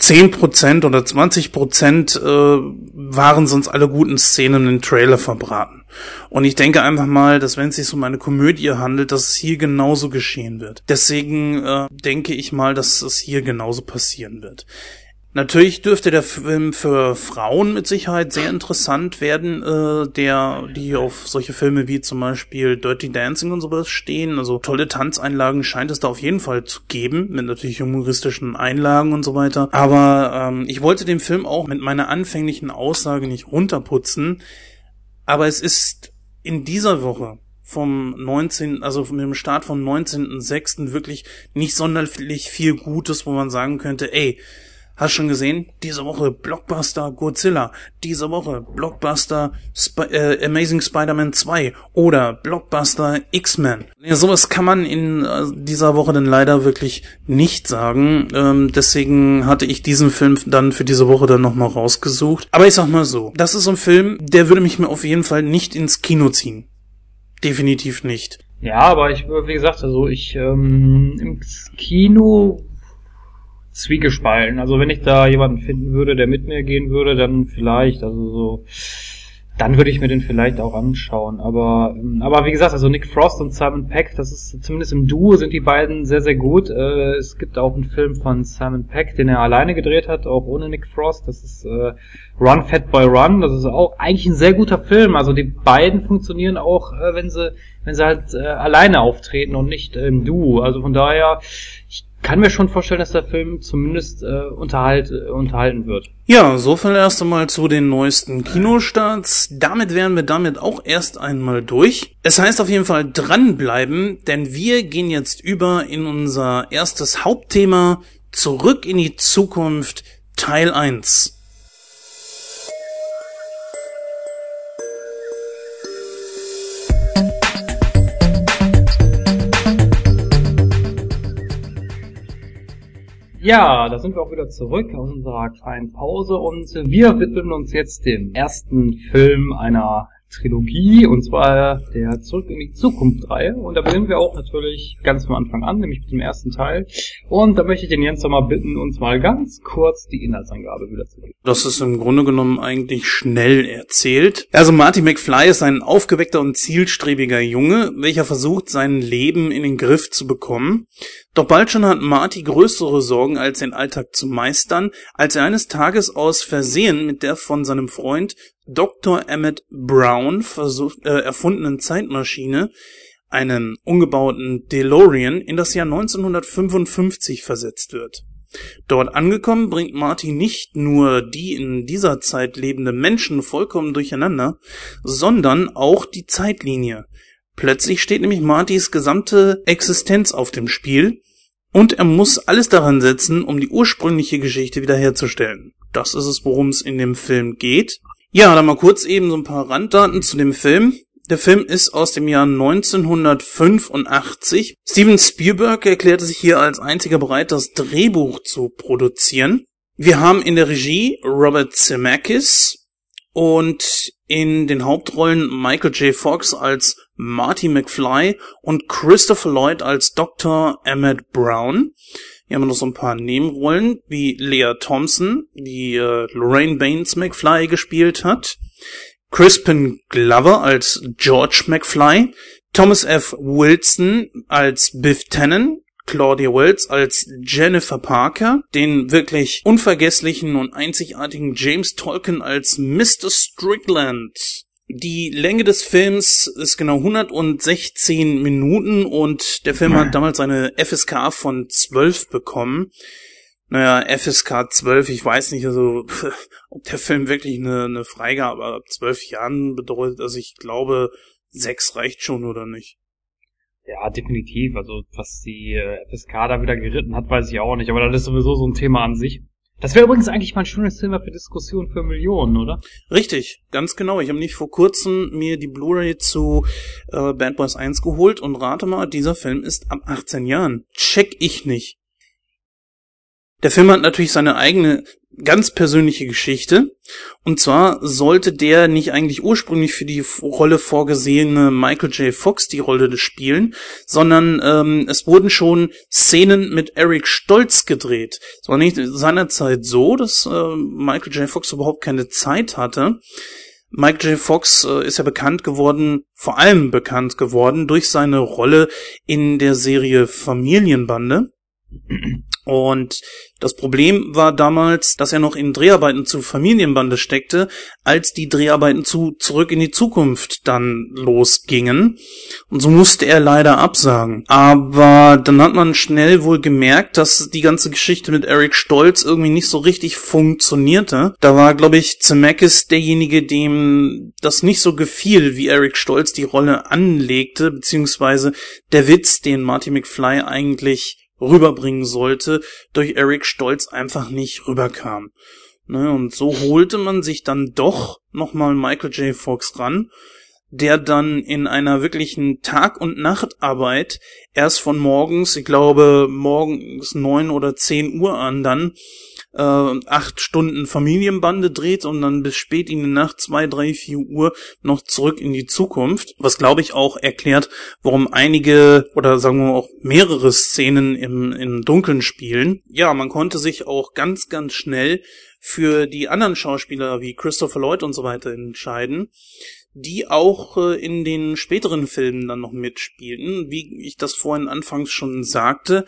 10% oder 20% äh, waren sonst alle guten Szenen im Trailer verbraten. Und ich denke einfach mal, dass wenn es sich um eine Komödie handelt, dass es hier genauso geschehen wird. Deswegen äh, denke ich mal, dass es hier genauso passieren wird. Natürlich dürfte der Film für Frauen mit Sicherheit sehr interessant werden, äh, der, die auf solche Filme wie zum Beispiel Dirty Dancing und sowas stehen. Also tolle Tanzeinlagen scheint es da auf jeden Fall zu geben, mit natürlich humoristischen Einlagen und so weiter. Aber ähm, ich wollte den Film auch mit meiner anfänglichen Aussage nicht runterputzen. Aber es ist in dieser Woche vom 19., also mit dem Start vom 19.06. wirklich nicht sonderlich viel Gutes, wo man sagen könnte, ey, Hast schon gesehen? Diese Woche Blockbuster Godzilla. Diese Woche Blockbuster Sp äh, Amazing Spider-Man 2 oder Blockbuster X-Men. Ja, sowas kann man in äh, dieser Woche dann leider wirklich nicht sagen. Ähm, deswegen hatte ich diesen Film dann für diese Woche dann nochmal rausgesucht. Aber ich sag mal so, das ist so ein Film, der würde mich mir auf jeden Fall nicht ins Kino ziehen. Definitiv nicht. Ja, aber ich, wie gesagt, also ich ähm, im Kino zwiegespalten. Also wenn ich da jemanden finden würde, der mit mir gehen würde, dann vielleicht, also so, dann würde ich mir den vielleicht auch anschauen. Aber, ähm, aber wie gesagt, also Nick Frost und Simon Peck, das ist zumindest im Duo sind die beiden sehr, sehr gut. Äh, es gibt auch einen Film von Simon Peck, den er alleine gedreht hat, auch ohne Nick Frost. Das ist äh, Run Fat Boy Run. Das ist auch eigentlich ein sehr guter Film. Also die beiden funktionieren auch, äh, wenn sie, wenn sie halt äh, alleine auftreten und nicht im Duo. Also von daher, ich kann mir schon vorstellen, dass der Film zumindest äh, unterhalt, äh, unterhalten wird. Ja, so viel erst einmal zu den neuesten Kinostarts. Damit wären wir damit auch erst einmal durch. Es heißt auf jeden Fall dranbleiben, denn wir gehen jetzt über in unser erstes Hauptthema Zurück in die Zukunft Teil 1. Ja, da sind wir auch wieder zurück aus unserer kleinen Pause und wir widmen uns jetzt dem ersten Film einer Trilogie, und zwar der Zurück in die Zukunft-Reihe. Und da beginnen wir auch natürlich ganz am Anfang an, nämlich mit dem ersten Teil. Und da möchte ich den Jens nochmal bitten, uns mal ganz kurz die Inhaltsangabe wiederzugeben. Das ist im Grunde genommen eigentlich schnell erzählt. Also Marty McFly ist ein aufgeweckter und zielstrebiger Junge, welcher versucht, sein Leben in den Griff zu bekommen. Doch bald schon hat Marty größere Sorgen, als den Alltag zu meistern, als er eines Tages aus Versehen mit der von seinem Freund Dr. Emmett Brown versucht, äh, erfundenen Zeitmaschine, einen umgebauten DeLorean, in das Jahr 1955 versetzt wird. Dort angekommen bringt Marty nicht nur die in dieser Zeit lebende Menschen vollkommen durcheinander, sondern auch die Zeitlinie. Plötzlich steht nämlich Martys gesamte Existenz auf dem Spiel und er muss alles daran setzen, um die ursprüngliche Geschichte wiederherzustellen. Das ist es, worum es in dem Film geht. Ja, dann mal kurz eben so ein paar Randdaten zu dem Film. Der Film ist aus dem Jahr 1985. Steven Spielberg erklärte sich hier als einziger bereit, das Drehbuch zu produzieren. Wir haben in der Regie Robert Zemeckis und in den Hauptrollen Michael J. Fox als Marty McFly und Christopher Lloyd als Dr. Emmett Brown. Hier haben wir noch so ein paar Nebenrollen, wie Lea Thompson, die äh, Lorraine Baines McFly gespielt hat, Crispin Glover als George McFly, Thomas F. Wilson als Biff Tannen, Claudia Wells als Jennifer Parker, den wirklich unvergesslichen und einzigartigen James Tolkien als Mr. Strickland, die Länge des Films ist genau 116 Minuten und der Film hat damals eine FSK von 12 bekommen. Naja, FSK 12, ich weiß nicht, also ob der Film wirklich eine, eine Freigabe ab 12 Jahren bedeutet. Also ich glaube, 6 reicht schon oder nicht. Ja, definitiv. Also was die äh, FSK da wieder geritten hat, weiß ich auch nicht. Aber das ist sowieso so ein Thema an sich. Das wäre übrigens eigentlich mal ein schönes Thema für Diskussion für Millionen, oder? Richtig, ganz genau. Ich habe nicht vor kurzem mir die Blu-ray zu äh, Bad Boys 1 geholt und rate mal, dieser Film ist ab 18 Jahren. Check ich nicht. Der Film hat natürlich seine eigene ganz persönliche Geschichte. Und zwar sollte der nicht eigentlich ursprünglich für die Rolle vorgesehene Michael J. Fox die Rolle spielen, sondern ähm, es wurden schon Szenen mit Eric Stolz gedreht. Es war nicht seinerzeit so, dass äh, Michael J. Fox überhaupt keine Zeit hatte. Michael J. Fox äh, ist ja bekannt geworden, vor allem bekannt geworden durch seine Rolle in der Serie Familienbande. Und das Problem war damals, dass er noch in Dreharbeiten zu Familienbande steckte, als die Dreharbeiten zu Zurück in die Zukunft dann losgingen. Und so musste er leider absagen. Aber dann hat man schnell wohl gemerkt, dass die ganze Geschichte mit Eric Stolz irgendwie nicht so richtig funktionierte. Da war, glaube ich, Zemeckis derjenige, dem das nicht so gefiel, wie Eric Stolz die Rolle anlegte, beziehungsweise der Witz, den Marty McFly eigentlich rüberbringen sollte, durch Eric Stolz einfach nicht rüberkam. Ne, und so holte man sich dann doch nochmal Michael J. Fox ran, der dann in einer wirklichen Tag- und Nachtarbeit erst von morgens, ich glaube morgens neun oder zehn Uhr an dann äh, acht Stunden Familienbande dreht und dann bis spät in die Nacht zwei, drei, vier Uhr noch zurück in die Zukunft. Was glaube ich auch erklärt, warum einige oder sagen wir auch mehrere Szenen im, im Dunkeln spielen. Ja, man konnte sich auch ganz, ganz schnell für die anderen Schauspieler wie Christopher Lloyd und so weiter entscheiden, die auch äh, in den späteren Filmen dann noch mitspielten. Wie ich das vorhin anfangs schon sagte,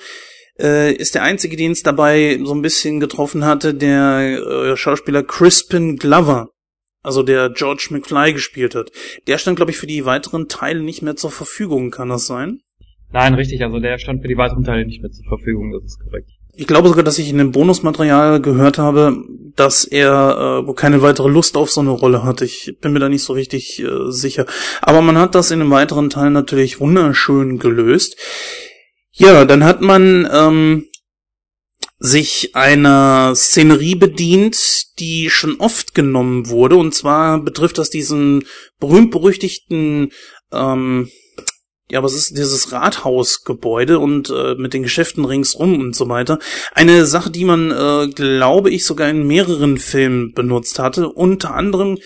äh, ist der einzige, den es dabei so ein bisschen getroffen hatte, der äh, Schauspieler Crispin Glover, also der George McFly gespielt hat. Der stand, glaube ich, für die weiteren Teile nicht mehr zur Verfügung, kann das sein? Nein, richtig, also der stand für die weiteren Teile nicht mehr zur Verfügung, das ist korrekt. Ich glaube sogar, dass ich in dem Bonusmaterial gehört habe, dass er äh, keine weitere Lust auf so eine Rolle hat. Ich bin mir da nicht so richtig äh, sicher. Aber man hat das in einem weiteren Teil natürlich wunderschön gelöst. Ja, dann hat man ähm, sich einer Szenerie bedient, die schon oft genommen wurde. Und zwar betrifft das diesen berühmt-berüchtigten ähm, ja, was ist dieses Rathausgebäude und äh, mit den Geschäften ringsrum und so weiter. Eine Sache, die man, äh, glaube ich, sogar in mehreren Filmen benutzt hatte. Unter anderem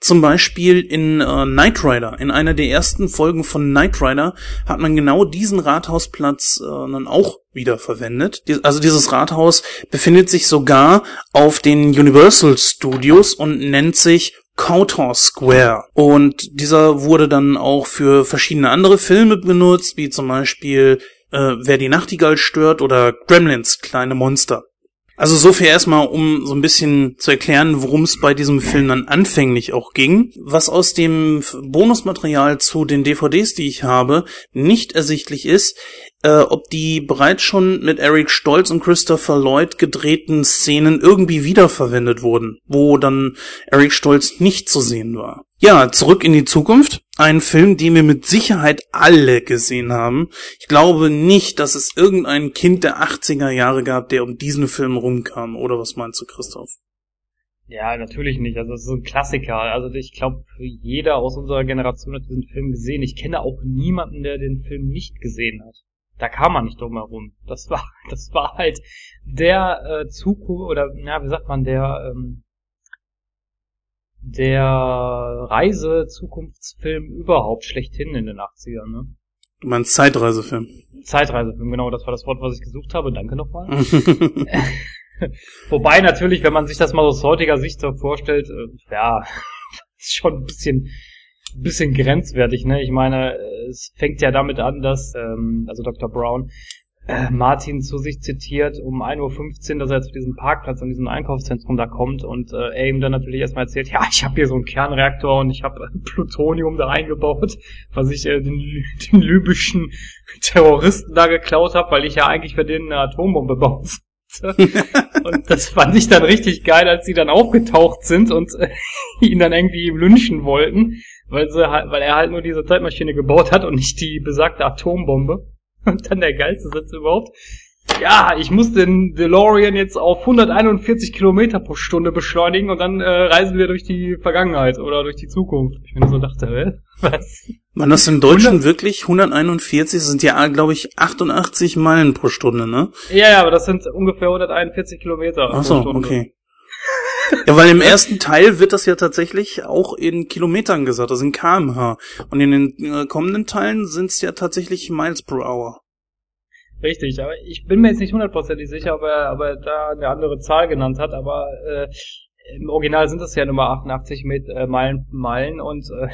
zum Beispiel in äh, Knight Rider. In einer der ersten Folgen von Knight Rider hat man genau diesen Rathausplatz äh, dann auch wieder verwendet. Also dieses Rathaus befindet sich sogar auf den Universal Studios und nennt sich Kautor Square. Und dieser wurde dann auch für verschiedene andere Filme benutzt, wie zum Beispiel äh, Wer die Nachtigall stört oder Gremlins, kleine Monster. Also so viel erstmal, um so ein bisschen zu erklären, worum es bei diesem Film dann anfänglich auch ging. Was aus dem Bonusmaterial zu den DVDs, die ich habe, nicht ersichtlich ist, äh, ob die bereits schon mit Eric Stolz und Christopher Lloyd gedrehten Szenen irgendwie wiederverwendet wurden, wo dann Eric Stolz nicht zu sehen war. Ja, zurück in die Zukunft. Ein Film, den wir mit Sicherheit alle gesehen haben. Ich glaube nicht, dass es irgendein Kind der 80er Jahre gab, der um diesen Film rumkam. Oder was meinst du, Christoph? Ja, natürlich nicht. Also es ist ein Klassiker. Also ich glaube, jeder aus unserer Generation hat diesen Film gesehen. Ich kenne auch niemanden, der den Film nicht gesehen hat da kam man nicht drum herum. Das war, das war halt der äh, Zukunft oder na, wie sagt man, der ähm, der Reise-Zukunftsfilm überhaupt schlechthin in den 80ern, ne? Du meinst Zeitreisefilm? Zeitreisefilm, genau, das war das Wort, was ich gesucht habe. Danke nochmal. Wobei natürlich, wenn man sich das mal aus heutiger Sicht so vorstellt, äh, ja, ist schon ein bisschen bisschen grenzwertig, ne? Ich meine, es fängt ja damit an, dass, ähm, also Dr. Brown, äh, Martin zu sich zitiert um 1.15 Uhr, dass er zu diesem Parkplatz an diesem Einkaufszentrum da kommt und äh, er ihm dann natürlich erstmal erzählt, ja, ich habe hier so einen Kernreaktor und ich habe Plutonium da eingebaut, was ich äh, den, den libyschen Terroristen da geklaut habe, weil ich ja eigentlich für den eine Atombombe bauen und das fand ich dann richtig geil, als sie dann aufgetaucht sind und äh, ihn dann irgendwie lynchen wollten weil, sie halt, weil er halt nur diese Zeitmaschine gebaut hat und nicht die besagte Atombombe. Und dann der geilste Satz überhaupt. Ja, ich muss den DeLorean jetzt auf 141 Kilometer pro Stunde beschleunigen und dann äh, reisen wir durch die Vergangenheit oder durch die Zukunft. Ich mir so dachte, hä? Was? Waren das im Deutschen 100? wirklich 141? Das sind ja, glaube ich, 88 Meilen pro Stunde, ne? Ja, ja, aber das sind ungefähr 141 Kilometer Ach so, pro Stunde. okay. Ja, weil im ersten Teil wird das ja tatsächlich auch in Kilometern gesagt, also in kmh. Und in den äh, kommenden Teilen sind es ja tatsächlich Miles per Hour. Richtig, aber ich bin mir jetzt nicht hundertprozentig sicher, ob er, ob er da eine andere Zahl genannt hat, aber äh, im Original sind es ja Nummer 88 mit äh, Meilen, Meilen und äh,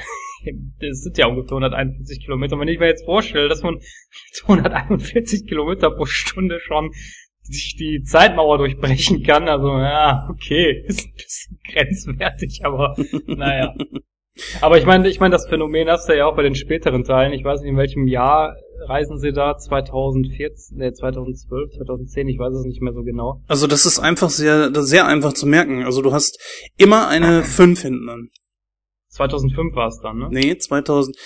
das sind ja ungefähr 141 Kilometer. wenn ich mir jetzt vorstelle, dass man 241 Kilometer pro Stunde schon sich die Zeitmauer durchbrechen kann. Also, ja, okay, ist ein bisschen grenzwertig, aber naja. Aber ich meine, ich meine, das Phänomen hast du ja auch bei den späteren Teilen. Ich weiß nicht, in welchem Jahr reisen sie da? 2014, nee, 2012, 2010, ich weiß es nicht mehr so genau. Also das ist einfach sehr, sehr einfach zu merken. Also du hast immer eine 5 hinten an. 2005 war es dann, ne? Nee, 2000.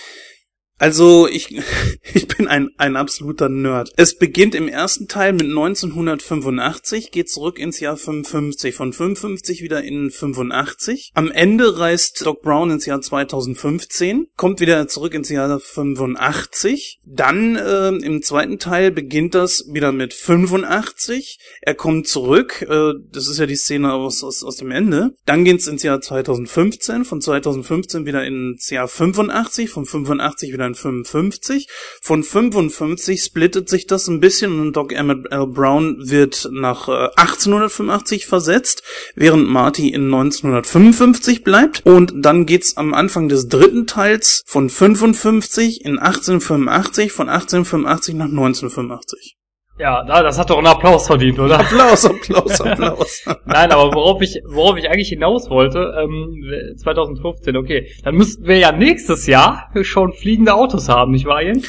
Also ich, ich bin ein, ein absoluter Nerd. Es beginnt im ersten Teil mit 1985, geht zurück ins Jahr 55, von 55 wieder in 85. Am Ende reist Doc Brown ins Jahr 2015, kommt wieder zurück ins Jahr 85. Dann äh, im zweiten Teil beginnt das wieder mit 85. Er kommt zurück, äh, das ist ja die Szene aus, aus, aus dem Ende. Dann geht's ins Jahr 2015, von 2015 wieder ins Jahr 85, von 85 wieder 1955. Von 55 splittet sich das ein bisschen und Doc Emmett L. Brown wird nach 1885 äh, versetzt, während Marty in 1955 bleibt. Und dann geht's am Anfang des dritten Teils von 55 in 1885, von 1885 nach 1985. Ja, das hat doch einen Applaus verdient, oder? Applaus, Applaus, Applaus. Nein, aber worauf ich, worauf ich eigentlich hinaus wollte, ähm, 2015, okay, dann müssten wir ja nächstes Jahr schon fliegende Autos haben, nicht wahr, Jens?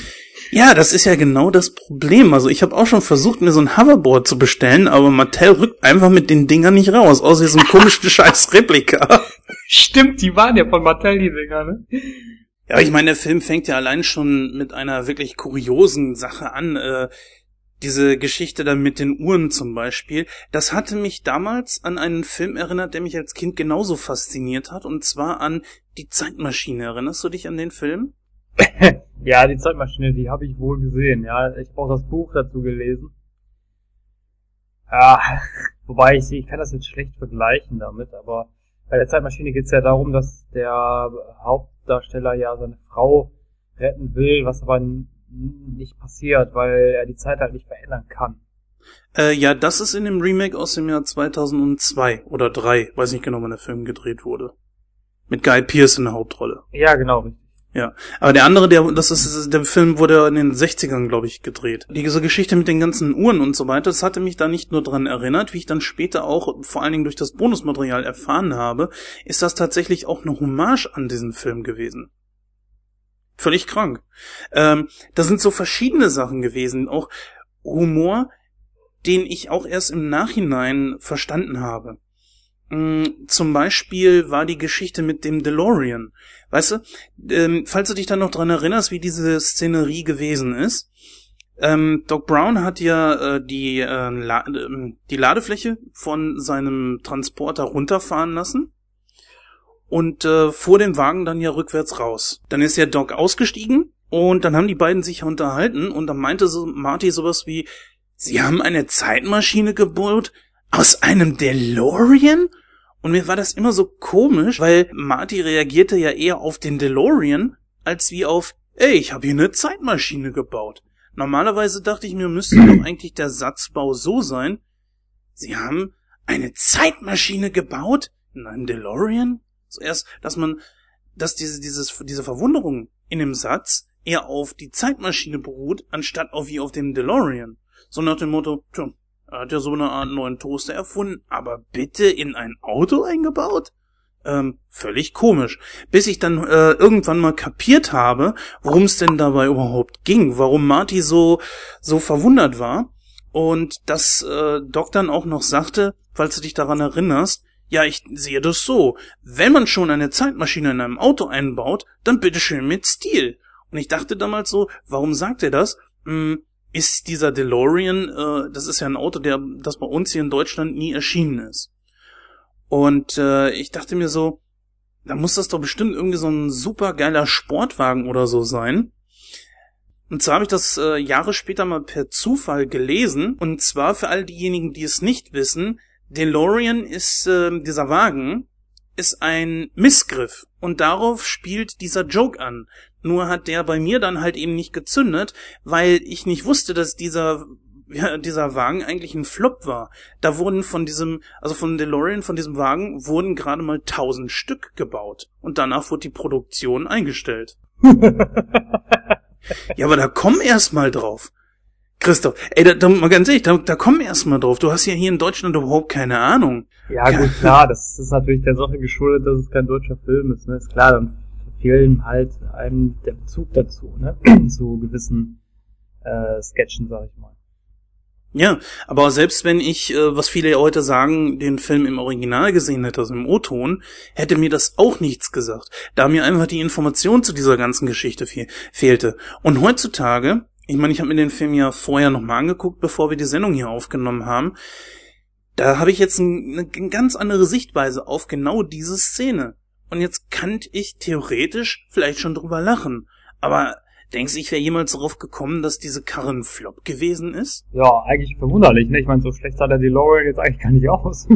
Ja, das ist ja genau das Problem. Also ich habe auch schon versucht, mir so ein Hoverboard zu bestellen, aber Mattel rückt einfach mit den Dingern nicht raus, außer diesem komischen scheiß Replika. Stimmt, die waren ja von Mattel, die Dinger, ne? Ja, ich meine, der Film fängt ja allein schon mit einer wirklich kuriosen Sache an. Äh, diese Geschichte dann mit den Uhren zum Beispiel, das hatte mich damals an einen Film erinnert, der mich als Kind genauso fasziniert hat, und zwar an die Zeitmaschine. Erinnerst du dich an den Film? ja, die Zeitmaschine, die habe ich wohl gesehen. Ja, ich habe das Buch dazu gelesen. Ja, wobei ich, ich kann das jetzt schlecht vergleichen damit, aber bei der Zeitmaschine geht es ja darum, dass der Hauptdarsteller ja seine Frau retten will, was aber nicht passiert, weil er die Zeit halt nicht verändern kann. Äh, ja, das ist in dem Remake aus dem Jahr 2002 oder 3, weiß nicht genau, wann der Film gedreht wurde. Mit Guy Pearce in der Hauptrolle. Ja, genau, richtig. Ja, aber der andere, der, das ist, der Film wurde in den 60ern, glaube ich, gedreht. Diese Geschichte mit den ganzen Uhren und so weiter, das hatte mich da nicht nur dran erinnert, wie ich dann später auch, vor allen Dingen durch das Bonusmaterial erfahren habe, ist das tatsächlich auch eine Hommage an diesen Film gewesen. Völlig krank. Ähm, da sind so verschiedene Sachen gewesen, auch Humor, den ich auch erst im Nachhinein verstanden habe. Mm, zum Beispiel war die Geschichte mit dem DeLorean. Weißt du, ähm, falls du dich dann noch dran erinnerst, wie diese Szenerie gewesen ist. Ähm, Doc Brown hat ja äh, die, äh, La äh, die Ladefläche von seinem Transporter runterfahren lassen und äh, fuhr den Wagen dann ja rückwärts raus. Dann ist der Doc ausgestiegen und dann haben die beiden sich unterhalten und dann meinte so Marty sowas wie, sie haben eine Zeitmaschine gebaut aus einem DeLorean? Und mir war das immer so komisch, weil Marty reagierte ja eher auf den DeLorean als wie auf, ey, ich habe hier eine Zeitmaschine gebaut. Normalerweise dachte ich mir, müsste doch eigentlich der Satzbau so sein, sie haben eine Zeitmaschine gebaut in einem DeLorean? Zuerst, dass man, dass diese, dieses, diese Verwunderung in dem Satz eher auf die Zeitmaschine beruht, anstatt auf wie auf dem DeLorean. So nach dem Motto, tja, er hat ja so eine Art neuen Toaster erfunden, aber bitte in ein Auto eingebaut? Ähm, völlig komisch. Bis ich dann äh, irgendwann mal kapiert habe, worum es denn dabei überhaupt ging, warum Marty so, so verwundert war. Und dass äh, Doc dann auch noch sagte, falls du dich daran erinnerst, ja, ich sehe das so. Wenn man schon eine Zeitmaschine in einem Auto einbaut, dann bitteschön mit Stil. Und ich dachte damals so, warum sagt er das? Hm, ist dieser DeLorean, äh, das ist ja ein Auto, der, das bei uns hier in Deutschland nie erschienen ist. Und äh, ich dachte mir so, da muss das doch bestimmt irgendwie so ein super geiler Sportwagen oder so sein. Und zwar habe ich das äh, Jahre später mal per Zufall gelesen. Und zwar für all diejenigen, die es nicht wissen, DeLorean ist, äh, dieser Wagen, ist ein Missgriff. Und darauf spielt dieser Joke an. Nur hat der bei mir dann halt eben nicht gezündet, weil ich nicht wusste, dass dieser ja, dieser Wagen eigentlich ein Flop war. Da wurden von diesem, also von DeLorean, von diesem Wagen, wurden gerade mal tausend Stück gebaut. Und danach wurde die Produktion eingestellt. ja, aber da komm erst mal drauf. Christoph, ey, da, da, mal ganz ehrlich, da, da komm erst mal drauf. Du hast ja hier in Deutschland überhaupt keine Ahnung. Ja, gut, klar, das ist natürlich der Sache geschuldet, dass es kein deutscher Film ist, ne? Ist klar, dann fehlen halt einem der Bezug dazu, ne? Zu gewissen äh, Sketchen, sag ich mal. Ja, aber selbst wenn ich, äh, was viele heute sagen, den Film im Original gesehen hätte, also im O-Ton, hätte mir das auch nichts gesagt, da mir einfach die Information zu dieser ganzen Geschichte fe fehlte. Und heutzutage, ich meine, ich habe mir den Film ja vorher nochmal angeguckt, bevor wir die Sendung hier aufgenommen haben, da habe ich jetzt ein, eine ganz andere Sichtweise auf genau diese Szene. Und jetzt könnte ich theoretisch vielleicht schon drüber lachen. Aber Denkst du, ich wäre jemals darauf gekommen, dass diese Karre ein Flop gewesen ist? Ja, eigentlich verwunderlich, ne? Ich meine, so schlecht sah der DeLorean jetzt eigentlich gar nicht aus.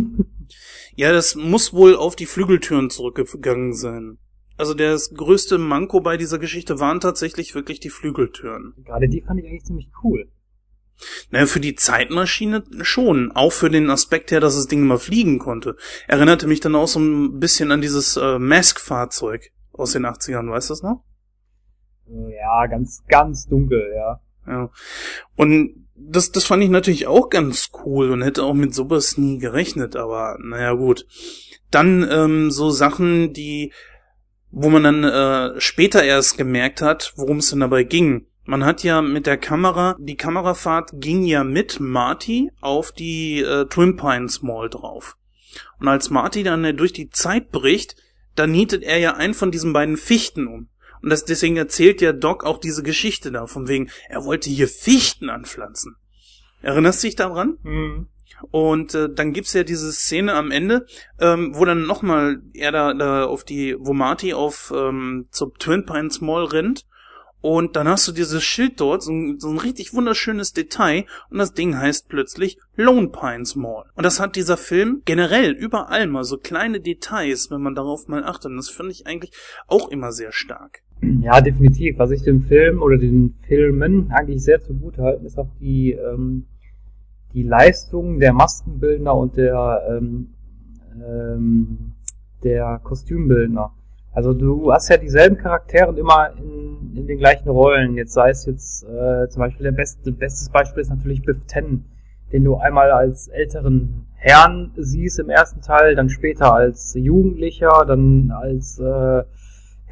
ja, das muss wohl auf die Flügeltüren zurückgegangen sein. Also das größte Manko bei dieser Geschichte waren tatsächlich wirklich die Flügeltüren. Gerade die fand ich eigentlich ziemlich cool. Naja, für die Zeitmaschine schon. Auch für den Aspekt her, dass das Ding mal fliegen konnte. Erinnerte mich dann auch so ein bisschen an dieses äh, Mask-Fahrzeug aus den 80ern, weißt du das noch? Ja, ganz, ganz dunkel, ja. Ja. Und das, das fand ich natürlich auch ganz cool und hätte auch mit sowas nie gerechnet, aber naja gut. Dann ähm, so Sachen, die, wo man dann äh, später erst gemerkt hat, worum es denn dabei ging. Man hat ja mit der Kamera, die Kamerafahrt ging ja mit Marty auf die äh, Twin Pines Mall drauf. Und als Marty dann äh, durch die Zeit bricht, dann nietet er ja einen von diesen beiden Fichten um. Und das, deswegen erzählt ja Doc auch diese Geschichte da, von wegen, er wollte hier Fichten anpflanzen. Erinnerst du dich daran? Mhm. Und äh, dann gibt's ja diese Szene am Ende, ähm, wo dann nochmal er da, da auf die, wo Marty auf ähm, zur Twin Pines Mall rennt und dann hast du dieses Schild dort, so ein, so ein richtig wunderschönes Detail und das Ding heißt plötzlich Lone Pines Mall. Und das hat dieser Film generell überall mal so kleine Details, wenn man darauf mal achtet. Und das finde ich eigentlich auch immer sehr stark. Ja, definitiv. Was ich dem Film oder den Filmen eigentlich sehr zugute halte, ist auch die, ähm, die Leistung der Maskenbildner und der, ähm, ähm, der Kostümbildner. Also du hast ja dieselben Charaktere immer in, in den gleichen Rollen. Jetzt sei es jetzt äh, zum Beispiel der beste bestes Beispiel ist natürlich Biff Ten, den du einmal als älteren Herrn siehst im ersten Teil, dann später als Jugendlicher, dann als äh,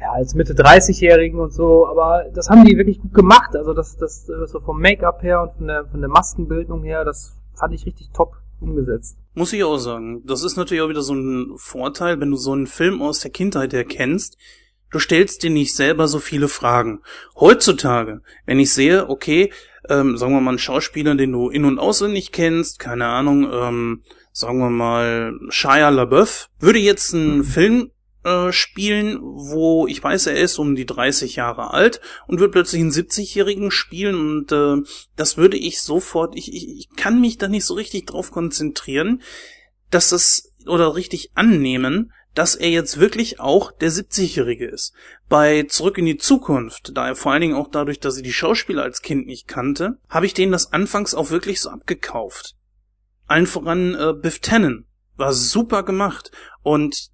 ja, als Mitte 30-Jährigen und so, aber das haben die wirklich gut gemacht. Also das, das so vom Make-up her und von der, von der Maskenbildung her, das fand ich richtig top umgesetzt. Muss ich auch sagen. Das ist natürlich auch wieder so ein Vorteil, wenn du so einen Film aus der Kindheit her kennst. Du stellst dir nicht selber so viele Fragen. Heutzutage, wenn ich sehe, okay, ähm, sagen wir mal einen Schauspieler, den du in- und auswendig kennst, keine Ahnung, ähm, sagen wir mal Shia LaBeouf, würde jetzt einen mhm. Film äh, spielen, wo ich weiß, er ist um die 30 Jahre alt und wird plötzlich einen 70-Jährigen spielen und äh, das würde ich sofort, ich, ich, ich kann mich da nicht so richtig drauf konzentrieren, dass das oder richtig annehmen, dass er jetzt wirklich auch der 70-Jährige ist. Bei Zurück in die Zukunft, da er vor allen Dingen auch dadurch, dass ich die Schauspieler als Kind nicht kannte, habe ich denen das anfangs auch wirklich so abgekauft. Allen voran äh, Biff Tannen war super gemacht und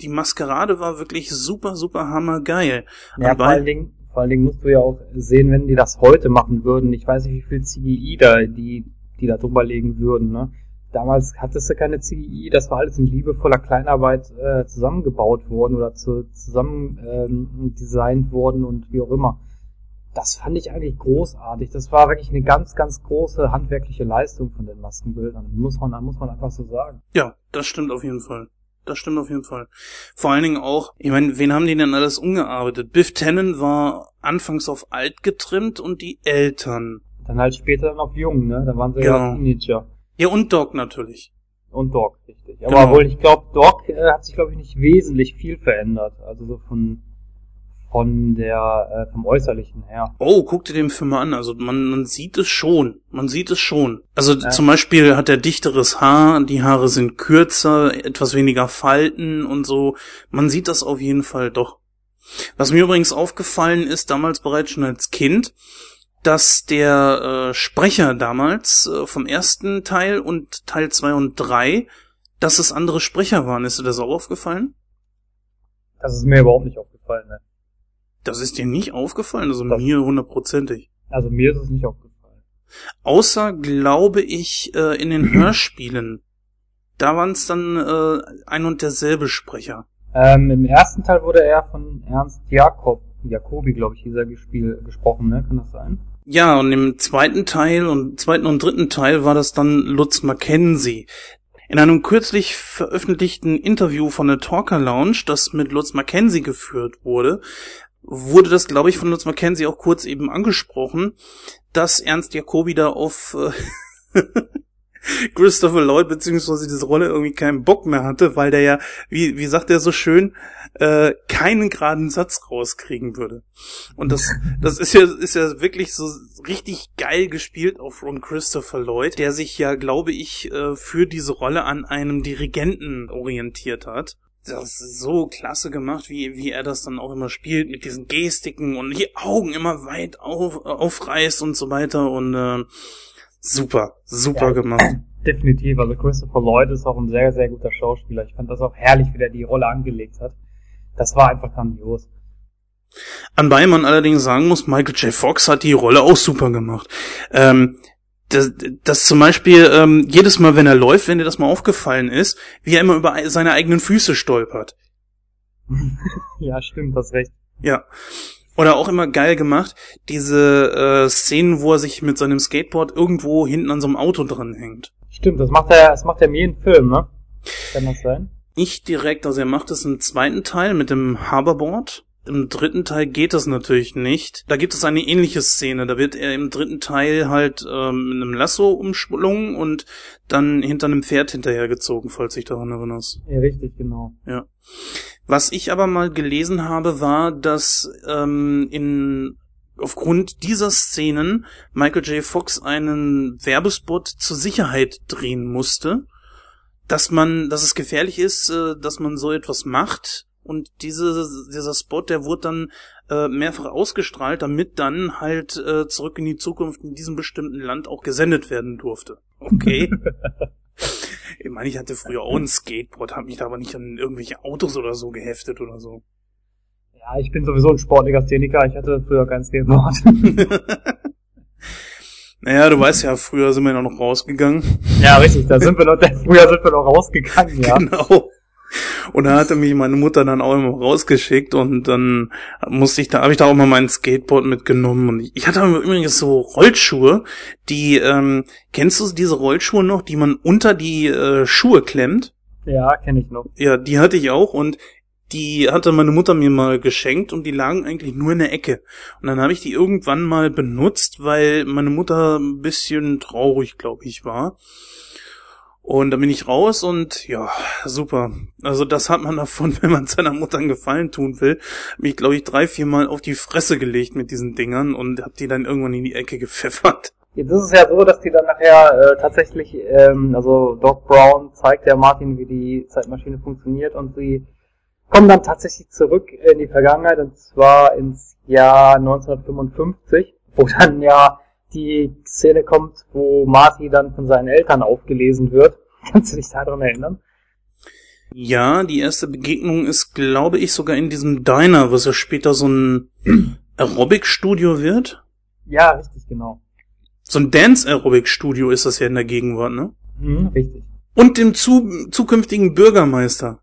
die Maskerade war wirklich super, super hammergeil. Ja, vor allen Dingen, vor allen Dingen musst du ja auch sehen, wenn die das heute machen würden. Ich weiß nicht, wie viel CGI da, die, die da drüber legen würden, ne? Damals hattest du keine CGI, das war alles in liebevoller Kleinarbeit äh, zusammengebaut worden oder zu, zusammen ähm, designt worden und wie auch immer. Das fand ich eigentlich großartig. Das war wirklich eine ganz, ganz große handwerkliche Leistung von den Maskenbildern. Muss man, muss man einfach so sagen. Ja, das stimmt auf jeden Fall das stimmt auf jeden Fall. Vor allen Dingen auch, ich meine, wen haben die denn alles umgearbeitet? Biff Tannen war anfangs auf alt getrimmt und die Eltern. Dann halt später dann auf jung, ne? Da waren sie genau. ja Teenager. Ja, und Doc natürlich. Und Doc, richtig. Aber genau. wohl, ich glaube, Doc äh, hat sich, glaube ich, nicht wesentlich viel verändert. Also so von von der äh, vom äußerlichen her. Oh, guck dir den Film mal an. Also man, man sieht es schon. Man sieht es schon. Also ja. zum Beispiel hat er dichteres Haar, die Haare sind kürzer, etwas weniger Falten und so. Man sieht das auf jeden Fall doch. Was mir übrigens aufgefallen ist, damals bereits schon als Kind, dass der äh, Sprecher damals äh, vom ersten Teil und Teil zwei und drei, dass es andere Sprecher waren. Ist dir das auch aufgefallen? Das ist mir überhaupt nicht aufgefallen, ne? Das ist dir nicht aufgefallen? Also das, mir hundertprozentig. Also mir ist es nicht aufgefallen. Außer, glaube ich, äh, in den Hörspielen. Da waren es dann äh, ein und derselbe Sprecher. Ähm, Im ersten Teil wurde er von Ernst Jakob, Jakobi, glaube ich, hieß er gespiel, gesprochen, ne? Kann das sein? Ja, und im zweiten Teil und zweiten und dritten Teil war das dann Lutz Mackenzie. In einem kürzlich veröffentlichten Interview von der Talker Lounge, das mit Lutz Mackenzie geführt wurde, wurde das, glaube ich, von Lutz Mackenzie auch kurz eben angesprochen, dass Ernst Jacobi da auf äh, Christopher Lloyd beziehungsweise diese Rolle irgendwie keinen Bock mehr hatte, weil der ja, wie, wie sagt er so schön, äh, keinen geraden Satz rauskriegen würde. Und das, das ist ja, ist ja wirklich so richtig geil gespielt auch von Christopher Lloyd, der sich ja, glaube ich, äh, für diese Rolle an einem Dirigenten orientiert hat das ist so klasse gemacht, wie, wie er das dann auch immer spielt, mit diesen Gestiken und die Augen immer weit auf, aufreißt und so weiter und äh, super, super ja, gemacht. Definitiv, also Christopher Lloyd ist auch ein sehr, sehr guter Schauspieler. Ich fand das auch herrlich, wie der die Rolle angelegt hat. Das war einfach grandios. Anbei man allerdings sagen muss, Michael J. Fox hat die Rolle auch super gemacht. Ähm, das, das zum Beispiel ähm, jedes Mal, wenn er läuft, wenn dir das mal aufgefallen ist, wie er immer über seine eigenen Füße stolpert. ja, stimmt, das recht. Ja. Oder auch immer geil gemacht, diese äh, Szenen, wo er sich mit seinem Skateboard irgendwo hinten an so einem Auto dran hängt. Stimmt, das macht er, das macht er mir in Film, ne? Kann das sein? Nicht direkt, also er macht es im zweiten Teil mit dem Hoverboard. Im dritten Teil geht das natürlich nicht. Da gibt es eine ähnliche Szene. Da wird er im dritten Teil halt ähm, in einem Lasso umschlungen und dann hinter einem Pferd hinterhergezogen, falls ich daran erinnerst. Ja, richtig, genau. Ja. Was ich aber mal gelesen habe, war, dass ähm, in aufgrund dieser Szenen Michael J. Fox einen Werbespot zur Sicherheit drehen musste, dass man, dass es gefährlich ist, äh, dass man so etwas macht, und diese, dieser Spot, der wurde dann äh, mehrfach ausgestrahlt, damit dann halt äh, zurück in die Zukunft in diesem bestimmten Land auch gesendet werden durfte. Okay. ich meine, ich hatte früher auch ein Skateboard, habe mich da aber nicht an irgendwelche Autos oder so geheftet oder so. Ja, ich bin sowieso ein Sportlegastheniker, ich hatte früher kein Skateboard. naja, du weißt ja, früher sind wir ja noch rausgegangen. Ja, richtig, da sind wir noch, früher sind wir noch rausgegangen, ja. Genau. Und da hatte mich meine Mutter dann auch immer rausgeschickt und dann musste ich da, habe ich da auch mal mein Skateboard mitgenommen und ich hatte übrigens so Rollschuhe, die, ähm, kennst du diese Rollschuhe noch, die man unter die äh, Schuhe klemmt? Ja, kenne ich noch. Ja, die hatte ich auch und die hatte meine Mutter mir mal geschenkt und die lagen eigentlich nur in der Ecke. Und dann habe ich die irgendwann mal benutzt, weil meine Mutter ein bisschen traurig, glaube ich, war. Und dann bin ich raus und ja, super. Also das hat man davon, wenn man seiner Mutter einen Gefallen tun will. Mich, glaube ich, drei, vier Mal auf die Fresse gelegt mit diesen Dingern und hab die dann irgendwann in die Ecke gepfeffert. Jetzt ist es ja so, dass die dann nachher äh, tatsächlich, ähm, also Doc Brown zeigt ja Martin, wie die Zeitmaschine funktioniert und sie kommen dann tatsächlich zurück in die Vergangenheit und zwar ins Jahr 1955, wo dann ja die Szene kommt, wo Marty dann von seinen Eltern aufgelesen wird. Kannst du dich daran erinnern? Ja, die erste Begegnung ist, glaube ich, sogar in diesem Diner, was ja später so ein Aerobic-Studio wird. Ja, richtig, genau. So ein Dance-Aerobic-Studio ist das ja in der Gegenwart, ne? Mhm, richtig. Und dem zu zukünftigen Bürgermeister.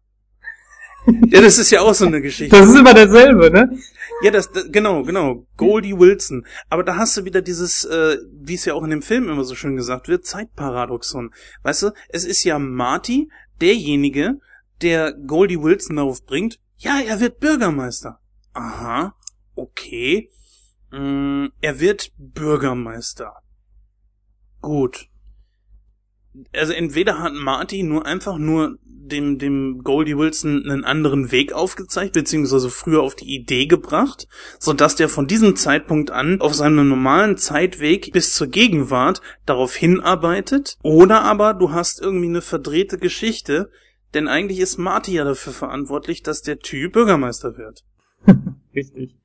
ja, das ist ja auch so eine Geschichte. Das ist immer derselbe, ne? Ja, das, das genau, genau. Goldie Wilson. Aber da hast du wieder dieses, äh, wie es ja auch in dem Film immer so schön gesagt wird, Zeitparadoxon. Weißt du, es ist ja Marty, derjenige, der Goldie Wilson darauf bringt, ja, er wird Bürgermeister. Aha, okay. Mm, er wird Bürgermeister. Gut. Also entweder hat Marty nur einfach nur dem, dem Goldie Wilson einen anderen Weg aufgezeigt, beziehungsweise früher auf die Idee gebracht, so der von diesem Zeitpunkt an auf seinem normalen Zeitweg bis zur Gegenwart darauf hinarbeitet, oder aber du hast irgendwie eine verdrehte Geschichte, denn eigentlich ist Marty ja dafür verantwortlich, dass der Typ Bürgermeister wird. Richtig.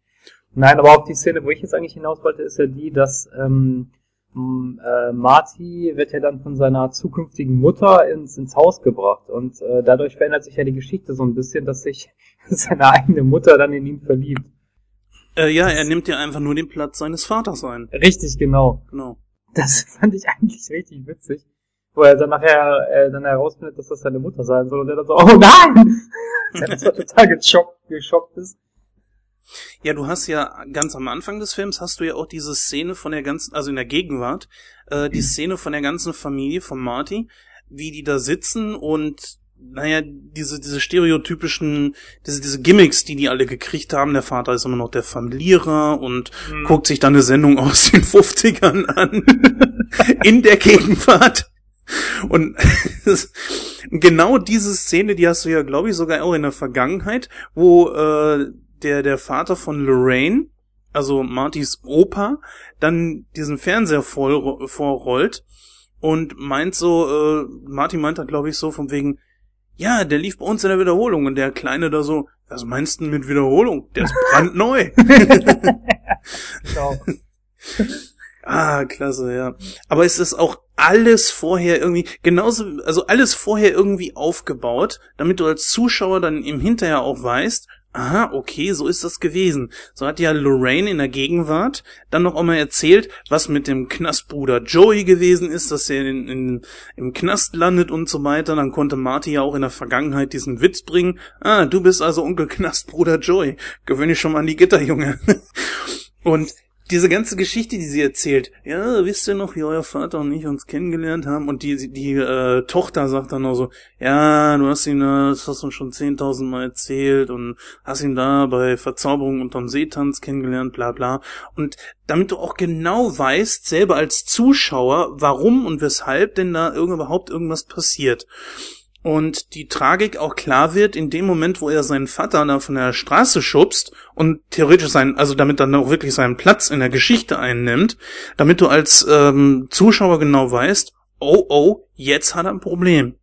Nein, aber auf die Szene, wo ich jetzt eigentlich hinaus wollte, ist ja die, dass ähm, äh, Marty wird ja dann von seiner zukünftigen Mutter ins, ins Haus gebracht und äh, dadurch verändert sich ja die Geschichte so ein bisschen, dass sich seine eigene Mutter dann in ihn verliebt. Äh, ja, er nimmt ja einfach nur den Platz seines Vaters ein. Richtig, genau. Genau. Das fand ich eigentlich richtig witzig. Wo er dann nachher äh, dann herausfindet, dass das seine Mutter sein soll und er dann so, oh nein! war total geschockt, geschockt ist. Ja, du hast ja ganz am Anfang des Films hast du ja auch diese Szene von der ganzen, also in der Gegenwart, äh, die Szene von der ganzen Familie von Marty, wie die da sitzen und naja, diese, diese stereotypischen, diese, diese Gimmicks, die die alle gekriegt haben. Der Vater ist immer noch der Familierer und hm. guckt sich dann eine Sendung aus den 50ern an. in der Gegenwart. Und genau diese Szene, die hast du ja, glaube ich, sogar auch in der Vergangenheit, wo äh, der, der Vater von Lorraine, also Martys Opa, dann diesen Fernseher voll, vorrollt und meint so, äh, Marty meint da, glaube ich, so von wegen, ja, der lief bei uns in der Wiederholung und der Kleine da so, was meinst du mit Wiederholung? Der ist brandneu. genau. ah, klasse, ja. Aber es ist auch alles vorher irgendwie, genauso, also alles vorher irgendwie aufgebaut, damit du als Zuschauer dann im Hinterher auch weißt, aha, okay, so ist das gewesen. So hat ja Lorraine in der Gegenwart dann noch einmal erzählt, was mit dem Knastbruder Joey gewesen ist, dass er in, in, im Knast landet und so weiter. Dann konnte Marty ja auch in der Vergangenheit diesen Witz bringen. Ah, du bist also Onkel Knastbruder Joey. Gewöhne ich schon mal an die Gitter, Junge. und diese ganze Geschichte, die sie erzählt, ja, wisst ihr noch, wie euer Vater und ich uns kennengelernt haben? Und die, die äh, Tochter sagt dann noch so, ja, du hast ihn, das hast du schon zehntausend Mal erzählt und hast ihn da bei Verzauberung unterm Seetanz kennengelernt, bla bla. Und damit du auch genau weißt, selber als Zuschauer, warum und weshalb denn da überhaupt irgendwas passiert und die Tragik auch klar wird in dem Moment, wo er seinen Vater da von der Straße schubst und theoretisch sein, also damit dann auch wirklich seinen Platz in der Geschichte einnimmt, damit du als ähm, Zuschauer genau weißt, oh oh, jetzt hat er ein Problem.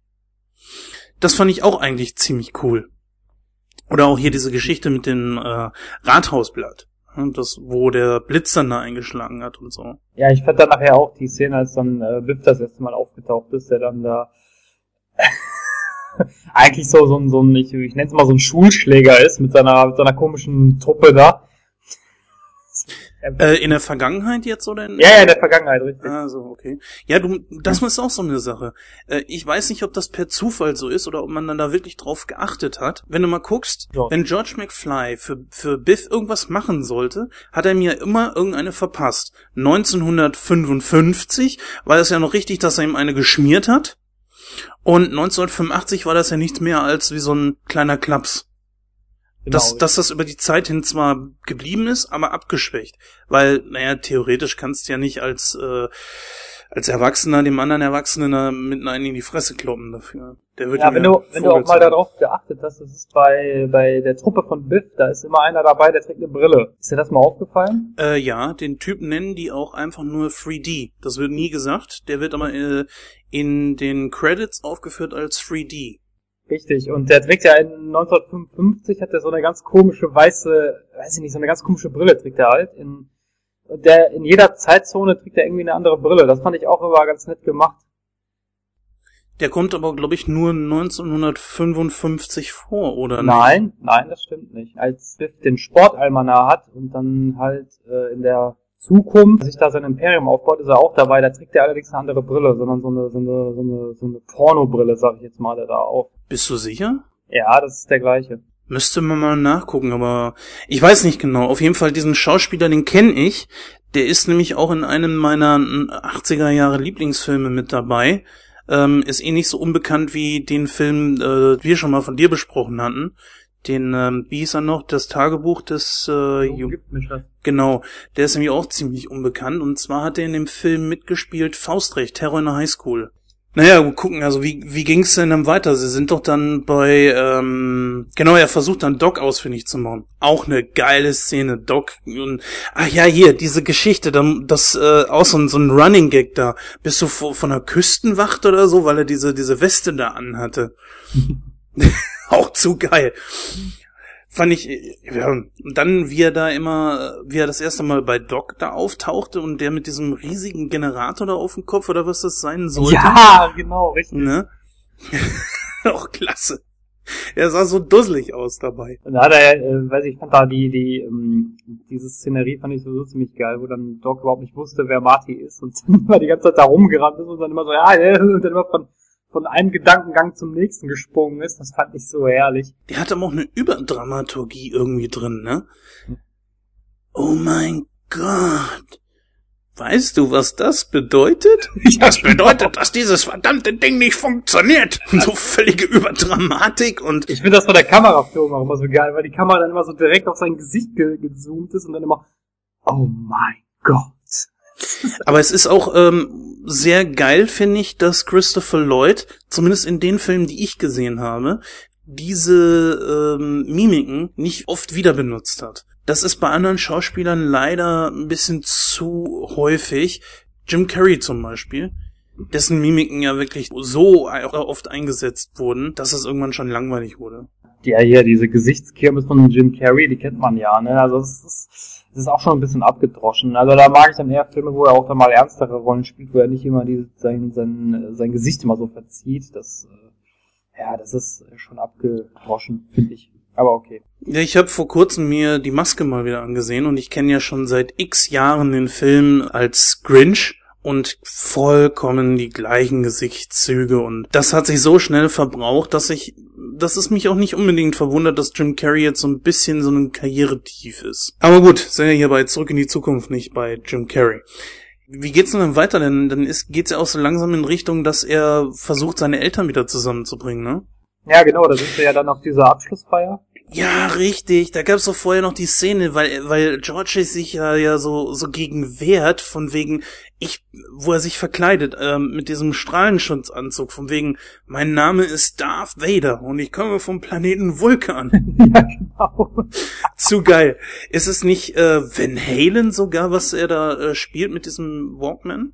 Das fand ich auch eigentlich ziemlich cool. Oder auch hier diese Geschichte mit dem äh, Rathausblatt. Das, wo der Blitz dann da eingeschlagen hat und so. Ja, ich fand dann nachher auch die Szene, als dann äh, Biff das erste Mal aufgetaucht ist, der dann da eigentlich so, so ein, so ein ich, ich nenne es mal so ein Schulschläger ist mit seiner, mit seiner komischen Truppe da. Äh, in der Vergangenheit jetzt oder in Ja, ja, in der Vergangenheit, richtig. Ah, so, okay. Ja, du, das ist auch so eine Sache. Äh, ich weiß nicht, ob das per Zufall so ist oder ob man dann da wirklich drauf geachtet hat. Wenn du mal guckst, ja. wenn George McFly für, für Biff irgendwas machen sollte, hat er mir immer irgendeine verpasst. 1955 war es ja noch richtig, dass er ihm eine geschmiert hat. Und 1985 war das ja nichts mehr als wie so ein kleiner Klaps. Genau. Dass, dass das über die Zeit hin zwar geblieben ist, aber abgeschwächt. Weil, naja, theoretisch kannst du ja nicht als, äh, als Erwachsener dem anderen Erwachsenen mitten einen in die Fresse kloppen dafür. Der wird ja, wenn du, wenn du auch mal darauf geachtet hast, das ist bei, bei der Truppe von Biff, da ist immer einer dabei, der trägt eine Brille. Ist dir das mal aufgefallen? Äh, ja, den Typen nennen die auch einfach nur 3D. Das wird nie gesagt. Der wird aber äh, in den Credits aufgeführt als 3D. Richtig, und der trägt ja in 1955 hat er so eine ganz komische weiße, weiß ich nicht, so eine ganz komische Brille trägt er halt. In, der, in jeder Zeitzone trägt er irgendwie eine andere Brille. Das fand ich auch immer ganz nett gemacht. Der kommt aber, glaube ich, nur 1955 vor, oder? Nein, nicht? nein, das stimmt nicht. Als Biff den Sportalmanach hat und dann halt äh, in der Zukunft sich da sein Imperium aufbaut, ist er auch dabei. Da trägt er allerdings eine andere Brille, sondern so eine, so eine, so eine, so eine Pornobrille, sag ich jetzt mal, der da auf. Bist du sicher? Ja, das ist der gleiche. Müsste man mal nachgucken, aber ich weiß nicht genau. Auf jeden Fall diesen Schauspieler, den kenne ich. Der ist nämlich auch in einem meiner 80er Jahre Lieblingsfilme mit dabei. Ähm, ist eh nicht so unbekannt wie den Film, äh, wir schon mal von dir besprochen hatten den, ähm, wie hieß er noch, das Tagebuch des äh, so, Genau, der ist nämlich auch ziemlich unbekannt und zwar hat er in dem Film mitgespielt Faustrecht, Terror in der Highschool. Naja, gucken, also wie, wie ging's denn dann weiter? Sie sind doch dann bei, ähm, genau, er versucht dann Doc ausfindig zu machen. Auch eine geile Szene, Doc. Und, ach ja, hier, diese Geschichte, das äh, auch so ein, so ein Running Gag da. Bist du von der Küstenwacht oder so, weil er diese, diese Weste da anhatte. auch zu geil. Fand ich, ja, und dann, wie er da immer, wie er das erste Mal bei Doc da auftauchte und der mit diesem riesigen Generator da auf dem Kopf oder was das sein sollte. Ja, genau, richtig. Ne? auch klasse. Er sah so dusselig aus dabei. Und da hat er, äh, weiß ich, fand da die, die, ähm, diese Szenerie fand ich sowieso ziemlich geil, wo dann Doc überhaupt nicht wusste, wer Marty ist und dann immer die ganze Zeit da rumgerannt ist und dann immer so, ja, und dann immer von von einem Gedankengang zum nächsten gesprungen ist. Das fand ich so herrlich. Der hat aber auch eine Überdramaturgie irgendwie drin, ne? Oh mein Gott. Weißt du, was das bedeutet? Das bedeutet, dass dieses verdammte Ding nicht funktioniert. So völlige Überdramatik und Ich finde das von der Kameraführung auch immer so geil, weil die Kamera dann immer so direkt auf sein Gesicht ge gezoomt ist und dann immer, oh mein Gott. Aber es ist auch ähm, sehr geil, finde ich, dass Christopher Lloyd, zumindest in den Filmen, die ich gesehen habe, diese ähm, Mimiken nicht oft wieder benutzt hat. Das ist bei anderen Schauspielern leider ein bisschen zu häufig. Jim Carrey zum Beispiel, dessen Mimiken ja wirklich so oft eingesetzt wurden, dass es irgendwann schon langweilig wurde. Ja, hier, diese Gesichtskirmes von Jim Carrey, die kennt man ja, ne? Also es ist, es ist auch schon ein bisschen abgedroschen. Also da mag ich dann eher Filme, wo er auch dann mal ernstere Rollen spielt, wo er nicht immer die, sein, sein, sein Gesicht immer so verzieht. Das, äh, ja, das ist schon abgedroschen, finde ich. Aber okay. Ja, ich habe vor kurzem mir die Maske mal wieder angesehen und ich kenne ja schon seit x Jahren den Film als Grinch und vollkommen die gleichen Gesichtszüge und das hat sich so schnell verbraucht, dass ich, dass es mich auch nicht unbedingt verwundert, dass Jim Carrey jetzt so ein bisschen so ein Karrieretief ist. Aber gut, sind ja hier bei Zurück in die Zukunft nicht bei Jim Carrey. Wie geht's denn dann weiter? Denn dann ist, geht's ja auch so langsam in Richtung, dass er versucht, seine Eltern wieder zusammenzubringen, ne? Ja, genau, da sind wir ja dann auf dieser Abschlussfeier. Ja, richtig. Da gab's doch vorher noch die Szene, weil weil George sich ja ja so so gegen wehrt von wegen ich, wo er sich verkleidet ähm, mit diesem Strahlenschutzanzug von wegen mein Name ist Darth Vader und ich komme vom Planeten Vulkan. ja, genau. Zu geil. Ist es nicht äh, Van Halen sogar, was er da äh, spielt mit diesem Walkman?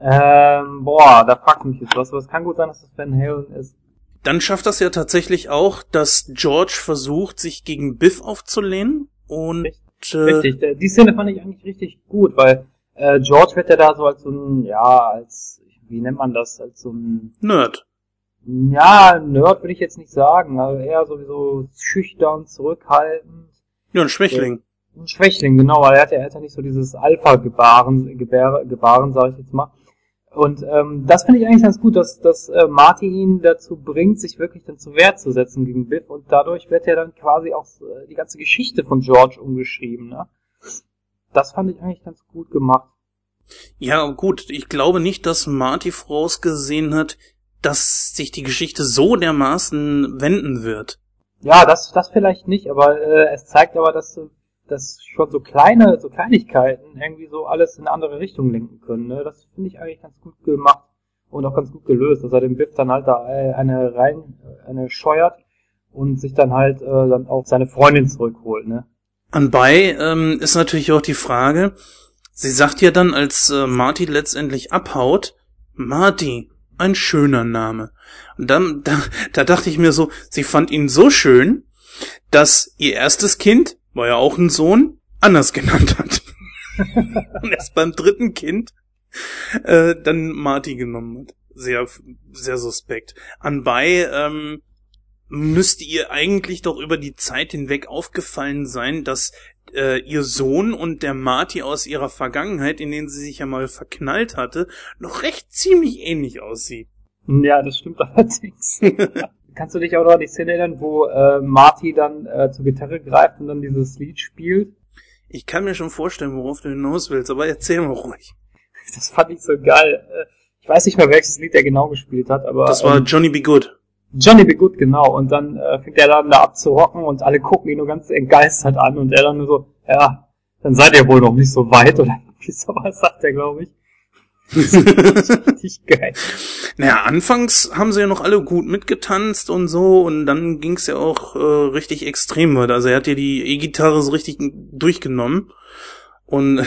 Ähm, boah, da fragt mich jetzt was. Aber es kann gut sein, dass das Van Halen ist. Dann schafft das ja tatsächlich auch, dass George versucht, sich gegen Biff aufzulehnen und äh, richtig. Die Szene fand ich eigentlich richtig gut, weil äh, George wird ja da so als so ein, ja, als, wie nennt man das, als so ein Nerd. Ja, Nerd würde ich jetzt nicht sagen, also eher sowieso schüchtern, zurückhaltend. Ja, ein Schwächling. Ein Schwächling, genau, weil er hat ja, er hat ja nicht so dieses Alpha-Gebaren, Gebären, Gebaren, sag ich jetzt mal. Und ähm, das finde ich eigentlich ganz gut, dass, dass äh, Martin ihn dazu bringt, sich wirklich dann zu Wehr zu setzen gegen Biff und dadurch wird ja dann quasi auch äh, die ganze Geschichte von George umgeschrieben. Ne? Das fand ich eigentlich ganz gut gemacht. Ja, gut, ich glaube nicht, dass Marty vorausgesehen hat, dass sich die Geschichte so dermaßen wenden wird. Ja, das, das vielleicht nicht, aber äh, es zeigt aber, dass dass schon so kleine, so Kleinigkeiten irgendwie so alles in eine andere Richtung lenken können. Ne? Das finde ich eigentlich ganz gut gemacht und auch ganz gut gelöst, dass er den Biff dann halt da eine rein, eine scheuert und sich dann halt äh, dann auch seine Freundin zurückholt. Ne? Anbei ähm, ist natürlich auch die Frage, sie sagt ja dann, als äh, Marty letztendlich abhaut, Marty, ein schöner Name. Und dann, da, da dachte ich mir so, sie fand ihn so schön, dass ihr erstes Kind war ja auch ein Sohn, anders genannt hat. und erst beim dritten Kind äh, dann Marty genommen hat. Sehr, sehr suspekt. Anbei ähm, müsste ihr eigentlich doch über die Zeit hinweg aufgefallen sein, dass äh, ihr Sohn und der Marty aus ihrer Vergangenheit, in denen sie sich ja mal verknallt hatte, noch recht ziemlich ähnlich aussieht. Ja, das stimmt allerdings. Kannst du dich auch noch an die Szene erinnern, wo äh, Marty dann äh, zur Gitarre greift und dann dieses Lied spielt? Ich kann mir schon vorstellen, worauf du hinaus willst, aber erzähl mal ruhig. Das fand ich so geil. Äh, ich weiß nicht mehr, welches Lied er genau gespielt hat, aber. Das war ähm, Johnny Be Good. Johnny Be Good, genau. Und dann äh, fängt er dann da abzurocken und alle gucken ihn nur ganz entgeistert an und er dann nur so, ja, dann seid ihr wohl noch nicht so weit oder wie sowas sagt er, glaube ich. Richtig geil. Naja, anfangs haben sie ja noch alle gut mitgetanzt und so und dann ging's ja auch äh, richtig extrem weiter. Also er hat ja die E-Gitarre so richtig durchgenommen und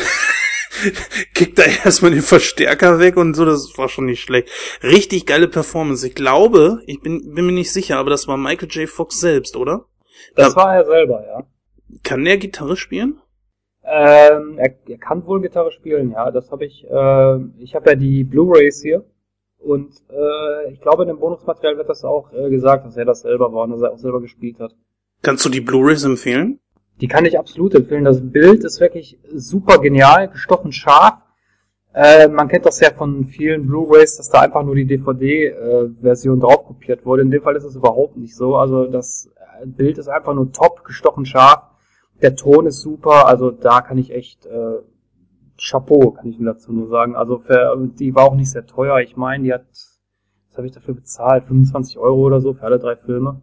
kickt da erstmal den Verstärker weg und so, das war schon nicht schlecht. Richtig geile Performance. Ich glaube, ich bin, bin mir nicht sicher, aber das war Michael J. Fox selbst, oder? Das da, war er selber, ja. Kann der Gitarre spielen? Ähm, er, er kann wohl Gitarre spielen, ja. Das habe ich. Äh, ich habe ja die Blu-rays hier und äh, ich glaube in dem Bonusmaterial wird das auch äh, gesagt, dass er das selber war und dass er auch selber gespielt hat. Kannst du die Blu-rays empfehlen? Die kann ich absolut empfehlen. Das Bild ist wirklich super genial, gestochen scharf. Äh, man kennt das ja von vielen Blu-rays, dass da einfach nur die DVD-Version äh, drauf kopiert wurde. In dem Fall ist es überhaupt nicht so. Also das äh, Bild ist einfach nur top, gestochen scharf. Der Ton ist super. Also da kann ich echt äh, Chapeau, kann ich mir dazu nur sagen. Also für, die war auch nicht sehr teuer. Ich meine, die hat, was habe ich dafür bezahlt? 25 Euro oder so für alle drei Filme.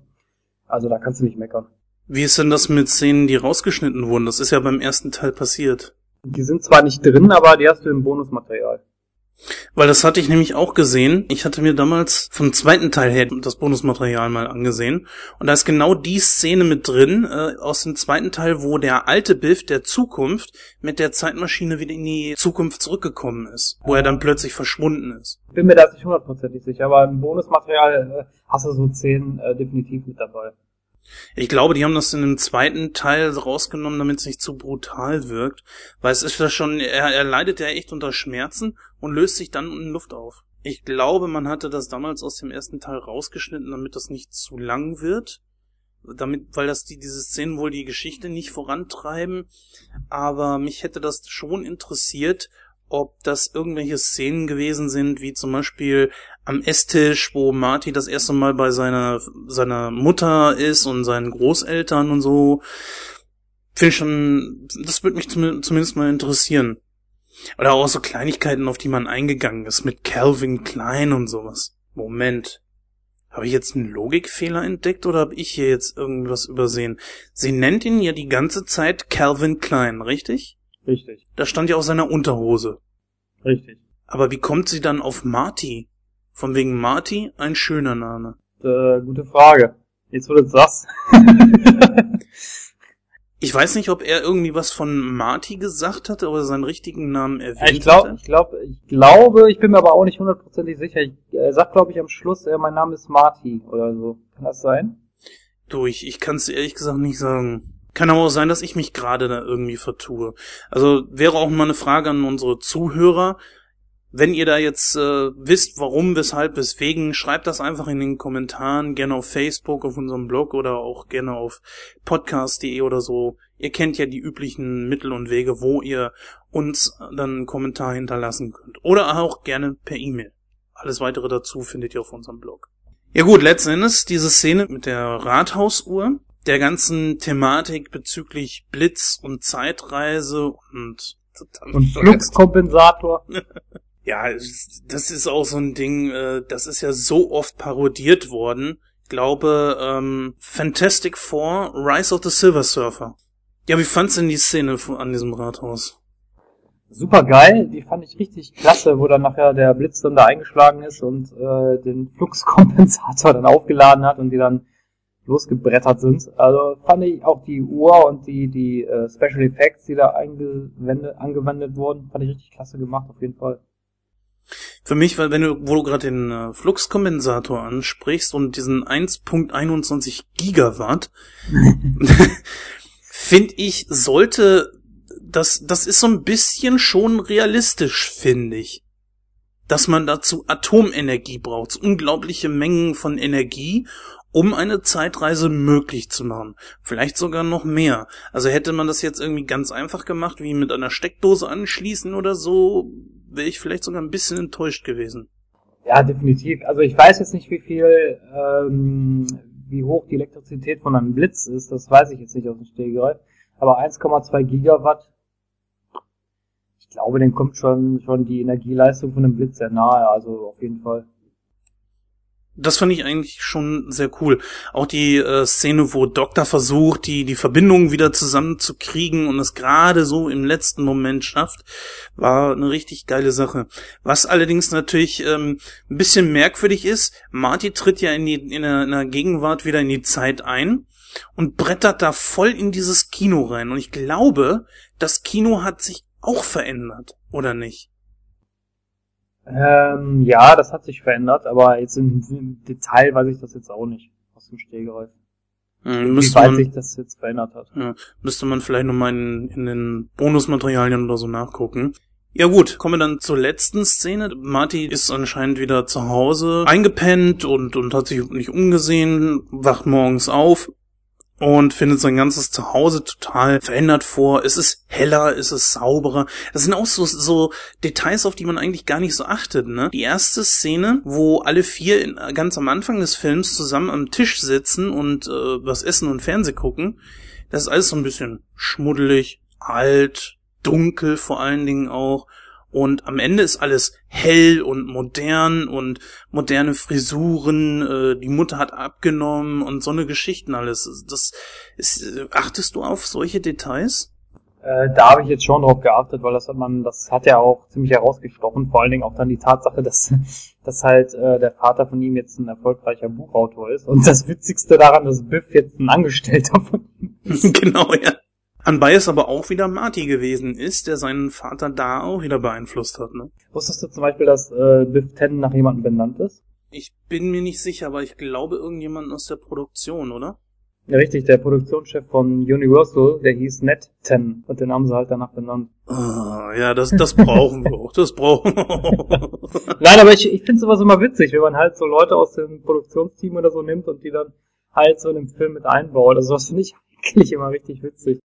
Also da kannst du nicht meckern. Wie ist denn das mit Szenen, die rausgeschnitten wurden? Das ist ja beim ersten Teil passiert. Die sind zwar nicht drin, aber die hast du im Bonusmaterial. Weil das hatte ich nämlich auch gesehen. Ich hatte mir damals vom zweiten Teil her das Bonusmaterial mal angesehen. Und da ist genau die Szene mit drin äh, aus dem zweiten Teil, wo der alte Biff der Zukunft mit der Zeitmaschine wieder in die Zukunft zurückgekommen ist. Wo er dann plötzlich verschwunden ist. Bin mir da nicht hundertprozentig sicher, aber im Bonusmaterial äh, hast du so Szenen äh, definitiv mit dabei. Ich glaube, die haben das in dem zweiten Teil rausgenommen, damit es nicht zu brutal wirkt. Weil es ist ja schon, er, er leidet ja echt unter Schmerzen und löst sich dann in Luft auf. Ich glaube, man hatte das damals aus dem ersten Teil rausgeschnitten, damit das nicht zu lang wird. Damit, weil das die, diese Szenen wohl die Geschichte nicht vorantreiben. Aber mich hätte das schon interessiert, ob das irgendwelche Szenen gewesen sind, wie zum Beispiel am Esstisch, wo Marty das erste Mal bei seiner, seiner Mutter ist und seinen Großeltern und so. Finde ich schon, das würde mich zumindest mal interessieren. Oder auch so Kleinigkeiten, auf die man eingegangen ist, mit Calvin Klein und sowas. Moment. Habe ich jetzt einen Logikfehler entdeckt oder habe ich hier jetzt irgendwas übersehen? Sie nennt ihn ja die ganze Zeit Calvin Klein, richtig? Richtig. Da stand ja auch seiner Unterhose. Richtig. Aber wie kommt sie dann auf Marty? Von wegen Marty ein schöner Name. Äh, gute Frage. Jetzt wurde es das. ich weiß nicht, ob er irgendwie was von Marty gesagt hatte oder seinen richtigen Namen erwähnt ich glaub, hatte. Ich glaube, ich glaube, ich bin mir aber auch nicht hundertprozentig sicher. Ich äh, sag, glaube ich, am Schluss, äh, mein Name ist Marty oder so. Kann das sein? Du, ich, ich kann es ehrlich gesagt nicht sagen. Kann aber auch sein, dass ich mich gerade da irgendwie vertue. Also wäre auch mal eine Frage an unsere Zuhörer. Wenn ihr da jetzt äh, wisst, warum, weshalb, weswegen, schreibt das einfach in den Kommentaren, gerne auf Facebook, auf unserem Blog oder auch gerne auf podcast.de oder so. Ihr kennt ja die üblichen Mittel und Wege, wo ihr uns dann einen Kommentar hinterlassen könnt. Oder auch gerne per E-Mail. Alles weitere dazu findet ihr auf unserem Blog. Ja gut, letzten Endes diese Szene mit der Rathausuhr der ganzen Thematik bezüglich Blitz und Zeitreise und und Fluxkompensator. ja, das ist auch so ein Ding, äh, das ist ja so oft parodiert worden. Ich glaube, ähm, Fantastic Four, Rise of the Silver Surfer. Ja, wie fandst du denn die Szene an diesem Rathaus? Super geil, die fand ich richtig klasse, wo dann nachher der Blitz dann da eingeschlagen ist und äh, den Fluxkompensator dann aufgeladen hat und die dann losgebrettert sind. Also fand ich auch die Uhr und die, die äh, Special Effects, die da angewendet wurden, fand ich richtig klasse gemacht, auf jeden Fall. Für mich, weil wenn du, wo du gerade den äh, Fluxkompensator ansprichst und diesen 1.21 Gigawatt, finde ich, sollte das, das ist so ein bisschen schon realistisch, finde ich. Dass man dazu Atomenergie braucht, unglaubliche Mengen von Energie um eine Zeitreise möglich zu machen. Vielleicht sogar noch mehr. Also hätte man das jetzt irgendwie ganz einfach gemacht, wie mit einer Steckdose anschließen oder so, wäre ich vielleicht sogar ein bisschen enttäuscht gewesen. Ja, definitiv. Also ich weiß jetzt nicht, wie viel, ähm, wie hoch die Elektrizität von einem Blitz ist. Das weiß ich jetzt nicht aus dem Stegreif. Aber 1,2 Gigawatt, ich glaube, den kommt schon, schon die Energieleistung von einem Blitz sehr nahe. Also auf jeden Fall. Das fand ich eigentlich schon sehr cool. Auch die äh, Szene, wo Doktor versucht, die, die Verbindung wieder zusammenzukriegen und es gerade so im letzten Moment schafft, war eine richtig geile Sache. Was allerdings natürlich ähm, ein bisschen merkwürdig ist, Marty tritt ja in, die, in, der, in der Gegenwart wieder in die Zeit ein und brettert da voll in dieses Kino rein. Und ich glaube, das Kino hat sich auch verändert, oder nicht? Ähm, ja, das hat sich verändert, aber jetzt im, im Detail weiß ich das jetzt auch nicht aus dem Stehgreif. Hm, wie weit sich das jetzt verändert hat. Ja, müsste man vielleicht nochmal in, in den Bonusmaterialien oder so nachgucken. Ja gut, kommen wir dann zur letzten Szene. Marty ist anscheinend wieder zu Hause eingepennt und, und hat sich nicht umgesehen, wacht morgens auf und findet sein ganzes Zuhause total verändert vor. Es ist heller, es ist sauberer. Das sind auch so, so Details, auf die man eigentlich gar nicht so achtet. Ne? Die erste Szene, wo alle vier in, ganz am Anfang des Films zusammen am Tisch sitzen und äh, was essen und Fernseh gucken, das ist alles so ein bisschen schmuddelig, alt, dunkel vor allen Dingen auch. Und am Ende ist alles hell und modern und moderne Frisuren, äh, die Mutter hat abgenommen und so eine Geschichten alles. Das ist, achtest du auf solche Details? Äh, da habe ich jetzt schon drauf geachtet, weil das hat man, das hat ja auch ziemlich herausgestochen, vor allen Dingen auch dann die Tatsache, dass, dass halt äh, der Vater von ihm jetzt ein erfolgreicher Buchautor ist. Und das Witzigste daran, dass Biff jetzt ein Angestellter von ihm ist. genau, ja. Anbei es aber auch wieder Marty gewesen ist, der seinen Vater da auch wieder beeinflusst hat. Ne? Wusstest du zum Beispiel, dass äh, Biff Ten nach jemandem benannt ist? Ich bin mir nicht sicher, aber ich glaube irgendjemanden aus der Produktion, oder? Ja, richtig, der Produktionschef von Universal, der hieß Ned Ten und den haben sie halt danach benannt. Ah, ja, das, das brauchen wir auch, das brauchen wir auch. Nein, aber ich, ich finde sowas immer witzig, wenn man halt so Leute aus dem Produktionsteam oder so nimmt und die dann halt so in dem Film mit einbaut. Also das finde ich eigentlich immer richtig witzig.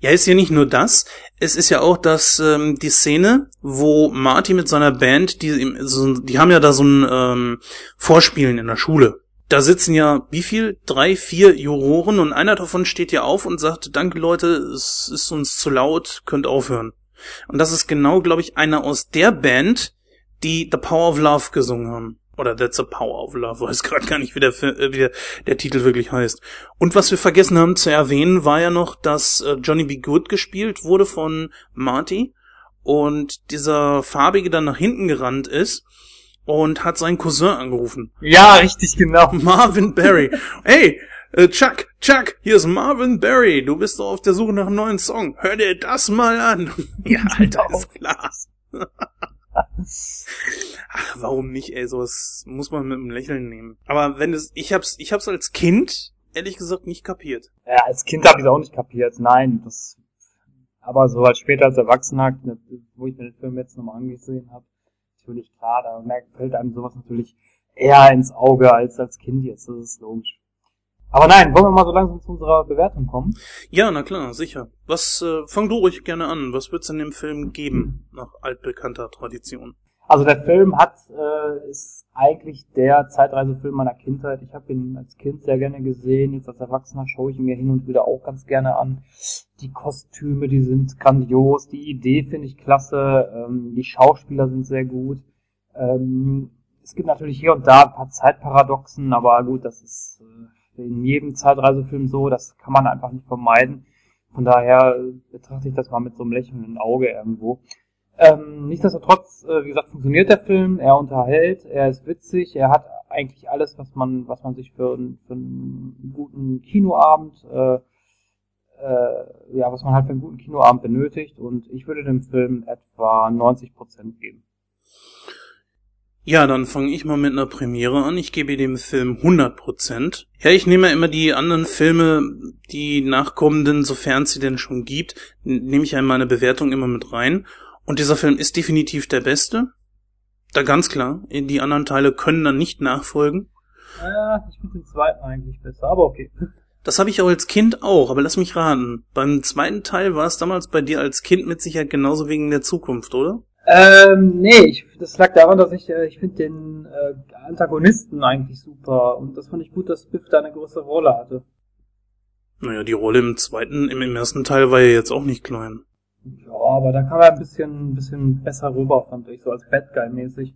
Ja, ist ja nicht nur das. Es ist ja auch das ähm, die Szene, wo Marty mit seiner Band, die die haben ja da so ein ähm, Vorspielen in der Schule. Da sitzen ja wie viel? Drei, vier Juroren und einer davon steht ja auf und sagt: Danke Leute, es ist uns zu laut, könnt aufhören. Und das ist genau, glaube ich, einer aus der Band, die The Power of Love gesungen haben oder That's a Power of Love, weiß gerade gar nicht, wie der, äh, wie der, der Titel wirklich heißt. Und was wir vergessen haben zu erwähnen, war ja noch, dass äh, Johnny B. Good gespielt wurde von Marty und dieser Farbige dann nach hinten gerannt ist und hat seinen Cousin angerufen. Ja, richtig genau. Marvin Barry. hey, äh, Chuck, Chuck, hier ist Marvin Barry. Du bist doch auf der Suche nach einem neuen Song. Hör dir das mal an. ja, Alter, ist klar. Ach, warum nicht, ey, sowas muss man mit einem Lächeln nehmen. Aber wenn es, ich hab's, ich hab's als Kind, ehrlich gesagt, nicht kapiert. Ja, als Kind habe ich auch nicht kapiert, nein, das, aber so als später als Erwachsener, wo ich mir den Film jetzt nochmal angesehen habe, natürlich klar, da fällt einem sowas natürlich eher ins Auge als als Kind jetzt, das ist logisch. Aber nein, wollen wir mal so langsam zu unserer Bewertung kommen? Ja, na klar, sicher. Was, äh, fang du ruhig gerne an. Was wird's in dem Film geben, nach altbekannter Tradition? Also der Film hat, äh, ist eigentlich der Zeitreisefilm meiner Kindheit. Ich habe ihn als Kind sehr gerne gesehen. Jetzt als Erwachsener schaue ich ihn mir hin und wieder auch ganz gerne an. Die Kostüme, die sind grandios. Die Idee finde ich klasse. Ähm, die Schauspieler sind sehr gut. Ähm, es gibt natürlich hier und da ein paar Zeitparadoxen, aber gut, das ist äh, in jedem Zeitreisefilm so, das kann man einfach nicht vermeiden. Von daher betrachte ich das mal mit so einem lächelnden Auge irgendwo. Ähm, nichtsdestotrotz, äh, wie gesagt, funktioniert der Film, er unterhält, er ist witzig, er hat eigentlich alles, was man, was man sich für, für einen guten Kinoabend, äh, äh, ja, was man halt für einen guten Kinoabend benötigt und ich würde dem Film etwa 90% geben. Ja, dann fange ich mal mit einer Premiere an. Ich gebe dem Film 100%. Ja, ich nehme immer die anderen Filme, die nachkommenden, sofern es sie denn schon gibt, nehme ich ja in meine Bewertung immer mit rein. Und dieser Film ist definitiv der beste. Da ganz klar. Die anderen Teile können dann nicht nachfolgen. Ja, ich finde den zweiten eigentlich besser, aber okay. Das habe ich auch als Kind auch, aber lass mich raten. Beim zweiten Teil war es damals bei dir als Kind mit Sicherheit genauso wegen der Zukunft, oder? Ähm, nee, ich, das lag daran, dass ich, äh, ich finde den äh, Antagonisten eigentlich super und das fand ich gut, dass Biff da eine größere Rolle hatte. Naja, die Rolle im zweiten, im, im ersten Teil war ja jetzt auch nicht klein. Ja, aber da kam er ein bisschen, ein bisschen besser rüber, fand ich, so als Bad Guy mäßig.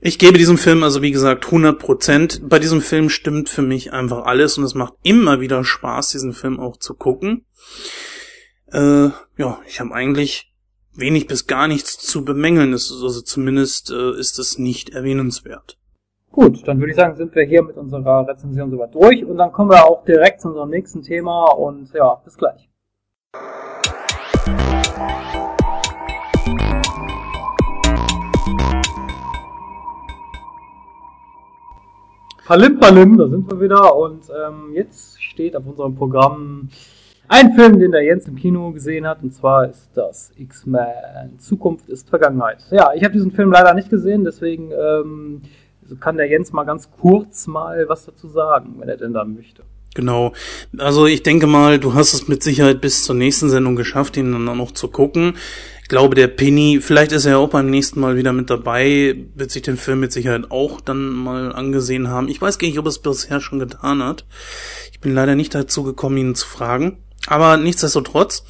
Ich gebe diesem Film also wie gesagt 100 Prozent. Bei diesem Film stimmt für mich einfach alles und es macht immer wieder Spaß, diesen Film auch zu gucken. Äh, ja, ich habe eigentlich wenig bis gar nichts zu bemängeln ist. Also zumindest äh, ist es nicht erwähnenswert. Gut, dann würde ich sagen, sind wir hier mit unserer Rezension soweit durch und dann kommen wir auch direkt zu unserem nächsten Thema und ja, bis gleich. Palim Palim, da sind wir wieder und ähm, jetzt steht auf unserem Programm ein Film, den der Jens im Kino gesehen hat, und zwar ist das X-Men Zukunft ist Vergangenheit. Ja, ich habe diesen Film leider nicht gesehen, deswegen ähm, kann der Jens mal ganz kurz mal was dazu sagen, wenn er denn dann möchte. Genau. Also ich denke mal, du hast es mit Sicherheit bis zur nächsten Sendung geschafft, ihn dann auch noch zu gucken. Ich glaube, der Penny, vielleicht ist er auch beim nächsten Mal wieder mit dabei, wird sich den Film mit Sicherheit auch dann mal angesehen haben. Ich weiß gar nicht, ob er es bisher schon getan hat. Ich bin leider nicht dazu gekommen, ihn zu fragen. Aber nichtsdestotrotz,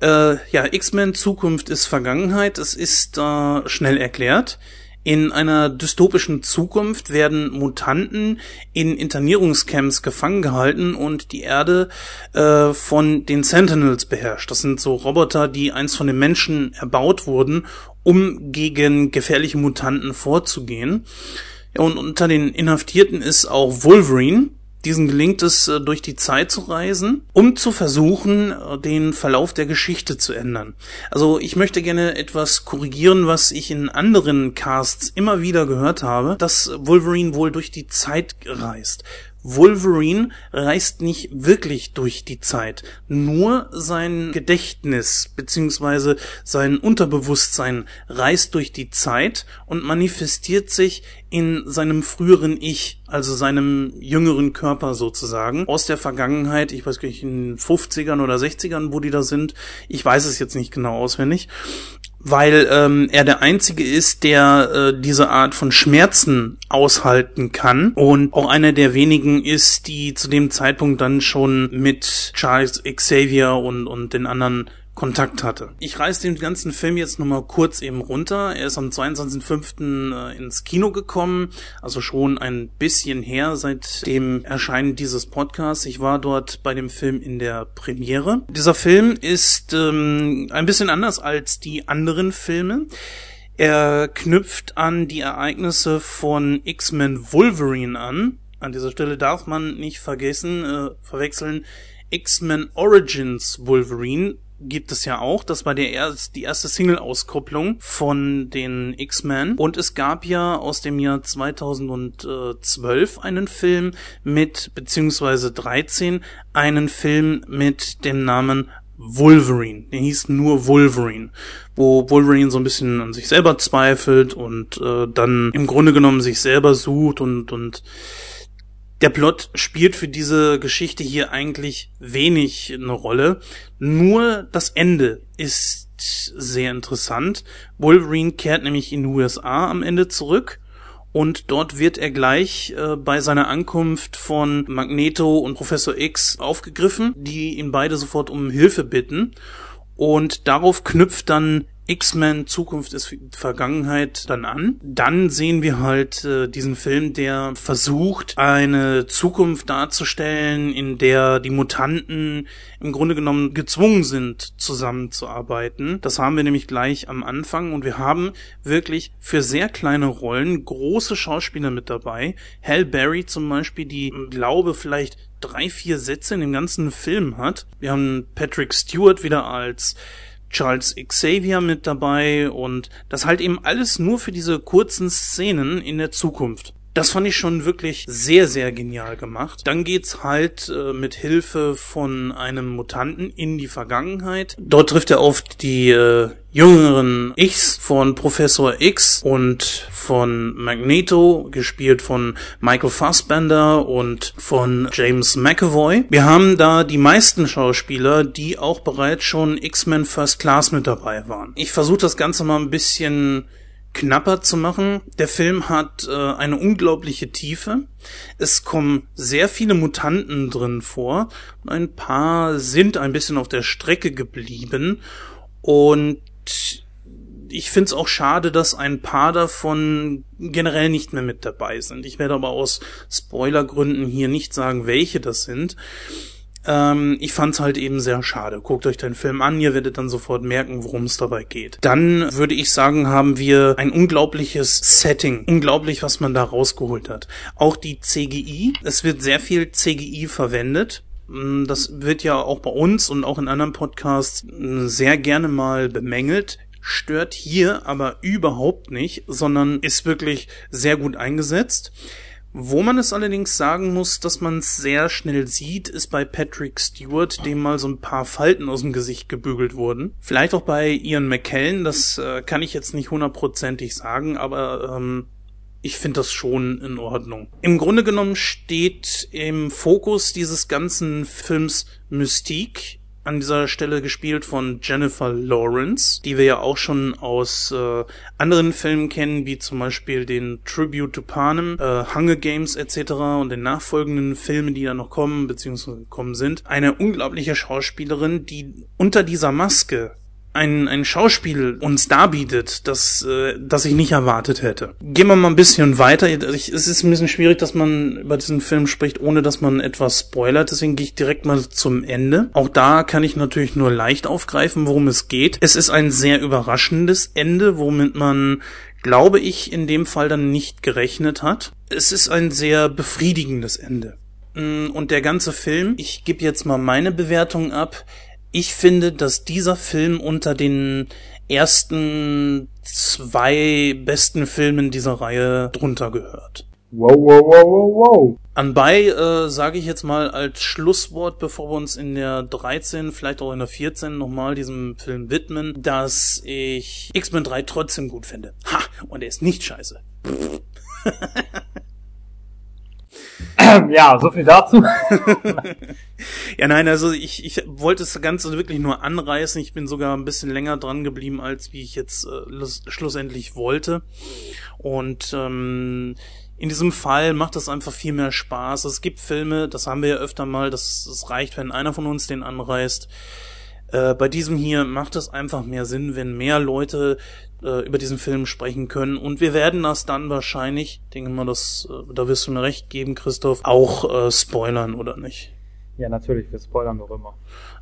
äh, ja, X-Men Zukunft ist Vergangenheit. Es ist äh, schnell erklärt. In einer dystopischen Zukunft werden Mutanten in Internierungscamps gefangen gehalten und die Erde äh, von den Sentinels beherrscht. Das sind so Roboter, die einst von den Menschen erbaut wurden, um gegen gefährliche Mutanten vorzugehen. Ja, und unter den Inhaftierten ist auch Wolverine, diesen gelingt es, äh, durch die Zeit zu reisen, um zu versuchen, äh, den Verlauf der Geschichte zu ändern. Also ich möchte gerne etwas korrigieren, was ich in anderen Casts immer wieder gehört habe, dass Wolverine wohl durch die Zeit reist. Wolverine reist nicht wirklich durch die Zeit. Nur sein Gedächtnis beziehungsweise sein Unterbewusstsein reist durch die Zeit und manifestiert sich in seinem früheren Ich, also seinem jüngeren Körper sozusagen, aus der Vergangenheit, ich weiß gar nicht, in den 50ern oder 60ern, wo die da sind. Ich weiß es jetzt nicht genau auswendig weil ähm, er der Einzige ist, der äh, diese Art von Schmerzen aushalten kann und auch einer der wenigen ist, die zu dem Zeitpunkt dann schon mit Charles Xavier und, und den anderen Kontakt hatte. Ich reiße den ganzen Film jetzt nochmal kurz eben runter. Er ist am 22.05. Äh, ins Kino gekommen, also schon ein bisschen her seit dem Erscheinen dieses Podcasts. Ich war dort bei dem Film in der Premiere. Dieser Film ist ähm, ein bisschen anders als die anderen Filme. Er knüpft an die Ereignisse von X-Men Wolverine an. An dieser Stelle darf man nicht vergessen, äh, verwechseln X-Men Origins Wolverine gibt es ja auch. Das war der erst, die erste Single-Auskopplung von den X-Men. Und es gab ja aus dem Jahr 2012 einen Film mit, beziehungsweise 13, einen Film mit dem Namen Wolverine. Der hieß nur Wolverine, wo Wolverine so ein bisschen an sich selber zweifelt und äh, dann im Grunde genommen sich selber sucht und und der Plot spielt für diese Geschichte hier eigentlich wenig eine Rolle. Nur das Ende ist sehr interessant. Wolverine kehrt nämlich in den USA am Ende zurück und dort wird er gleich äh, bei seiner Ankunft von Magneto und Professor X aufgegriffen, die ihn beide sofort um Hilfe bitten. Und darauf knüpft dann X-Men Zukunft ist Vergangenheit dann an. Dann sehen wir halt äh, diesen Film, der versucht, eine Zukunft darzustellen, in der die Mutanten im Grunde genommen gezwungen sind, zusammenzuarbeiten. Das haben wir nämlich gleich am Anfang und wir haben wirklich für sehr kleine Rollen große Schauspieler mit dabei. Hal Berry zum Beispiel, die, glaube, vielleicht drei, vier Sätze in dem ganzen Film hat. Wir haben Patrick Stewart wieder als Charles Xavier mit dabei und das halt eben alles nur für diese kurzen Szenen in der Zukunft. Das fand ich schon wirklich sehr, sehr genial gemacht. Dann geht's halt äh, mit Hilfe von einem Mutanten in die Vergangenheit. Dort trifft er auf die äh, jüngeren Ichs von Professor X und von Magneto, gespielt von Michael Fassbender und von James McAvoy. Wir haben da die meisten Schauspieler, die auch bereits schon X-Men First Class mit dabei waren. Ich versuche das Ganze mal ein bisschen knapper zu machen. Der Film hat äh, eine unglaubliche Tiefe. Es kommen sehr viele Mutanten drin vor. Ein paar sind ein bisschen auf der Strecke geblieben. Und ich finde es auch schade, dass ein paar davon generell nicht mehr mit dabei sind. Ich werde aber aus Spoilergründen hier nicht sagen, welche das sind. Ähm, ich fand's halt eben sehr schade. Guckt euch den Film an, ihr werdet dann sofort merken, worum es dabei geht. Dann würde ich sagen, haben wir ein unglaubliches Setting. Unglaublich, was man da rausgeholt hat. Auch die CGI. Es wird sehr viel CGI verwendet. Mm, das wird ja auch bei uns und auch in anderen Podcasts mm, sehr gerne mal bemängelt stört hier aber überhaupt nicht, sondern ist wirklich sehr gut eingesetzt. Wo man es allerdings sagen muss, dass man es sehr schnell sieht, ist bei Patrick Stewart, dem mal so ein paar Falten aus dem Gesicht gebügelt wurden. Vielleicht auch bei Ian McKellen, das äh, kann ich jetzt nicht hundertprozentig sagen, aber ähm, ich finde das schon in Ordnung. Im Grunde genommen steht im Fokus dieses ganzen Films Mystique an dieser Stelle gespielt von Jennifer Lawrence, die wir ja auch schon aus äh, anderen Filmen kennen, wie zum Beispiel den Tribute to Panem, äh, Hunger Games etc. und den nachfolgenden Filmen, die da noch kommen bzw. kommen sind. Eine unglaubliche Schauspielerin, die unter dieser Maske ein, ein Schauspiel uns darbietet, das, äh, das ich nicht erwartet hätte. Gehen wir mal ein bisschen weiter. Ich, es ist ein bisschen schwierig, dass man über diesen Film spricht, ohne dass man etwas spoilert. Deswegen gehe ich direkt mal zum Ende. Auch da kann ich natürlich nur leicht aufgreifen, worum es geht. Es ist ein sehr überraschendes Ende, womit man glaube ich, in dem Fall dann nicht gerechnet hat. Es ist ein sehr befriedigendes Ende. Mm, und der ganze Film, ich gebe jetzt mal meine Bewertung ab, ich finde, dass dieser Film unter den ersten zwei besten Filmen dieser Reihe drunter gehört. Wow, wow, wow, wow, wow. Anbei äh, sage ich jetzt mal als Schlusswort, bevor wir uns in der 13, vielleicht auch in der 14 nochmal diesem Film widmen, dass ich X-Men 3 trotzdem gut finde. Ha! Und er ist nicht scheiße. ja, so viel dazu. ja, nein, also ich, ich wollte das Ganze wirklich nur anreißen. Ich bin sogar ein bisschen länger dran geblieben, als wie ich jetzt äh, schlussendlich wollte. Und ähm, in diesem Fall macht das einfach viel mehr Spaß. Es gibt Filme, das haben wir ja öfter mal, das, das reicht, wenn einer von uns den anreißt. Äh, bei diesem hier macht es einfach mehr Sinn, wenn mehr Leute äh, über diesen Film sprechen können. Und wir werden das dann wahrscheinlich, denke mal, das, äh, da wirst du mir recht geben, Christoph, auch äh, spoilern, oder nicht? Ja, natürlich, wir spoilern doch immer.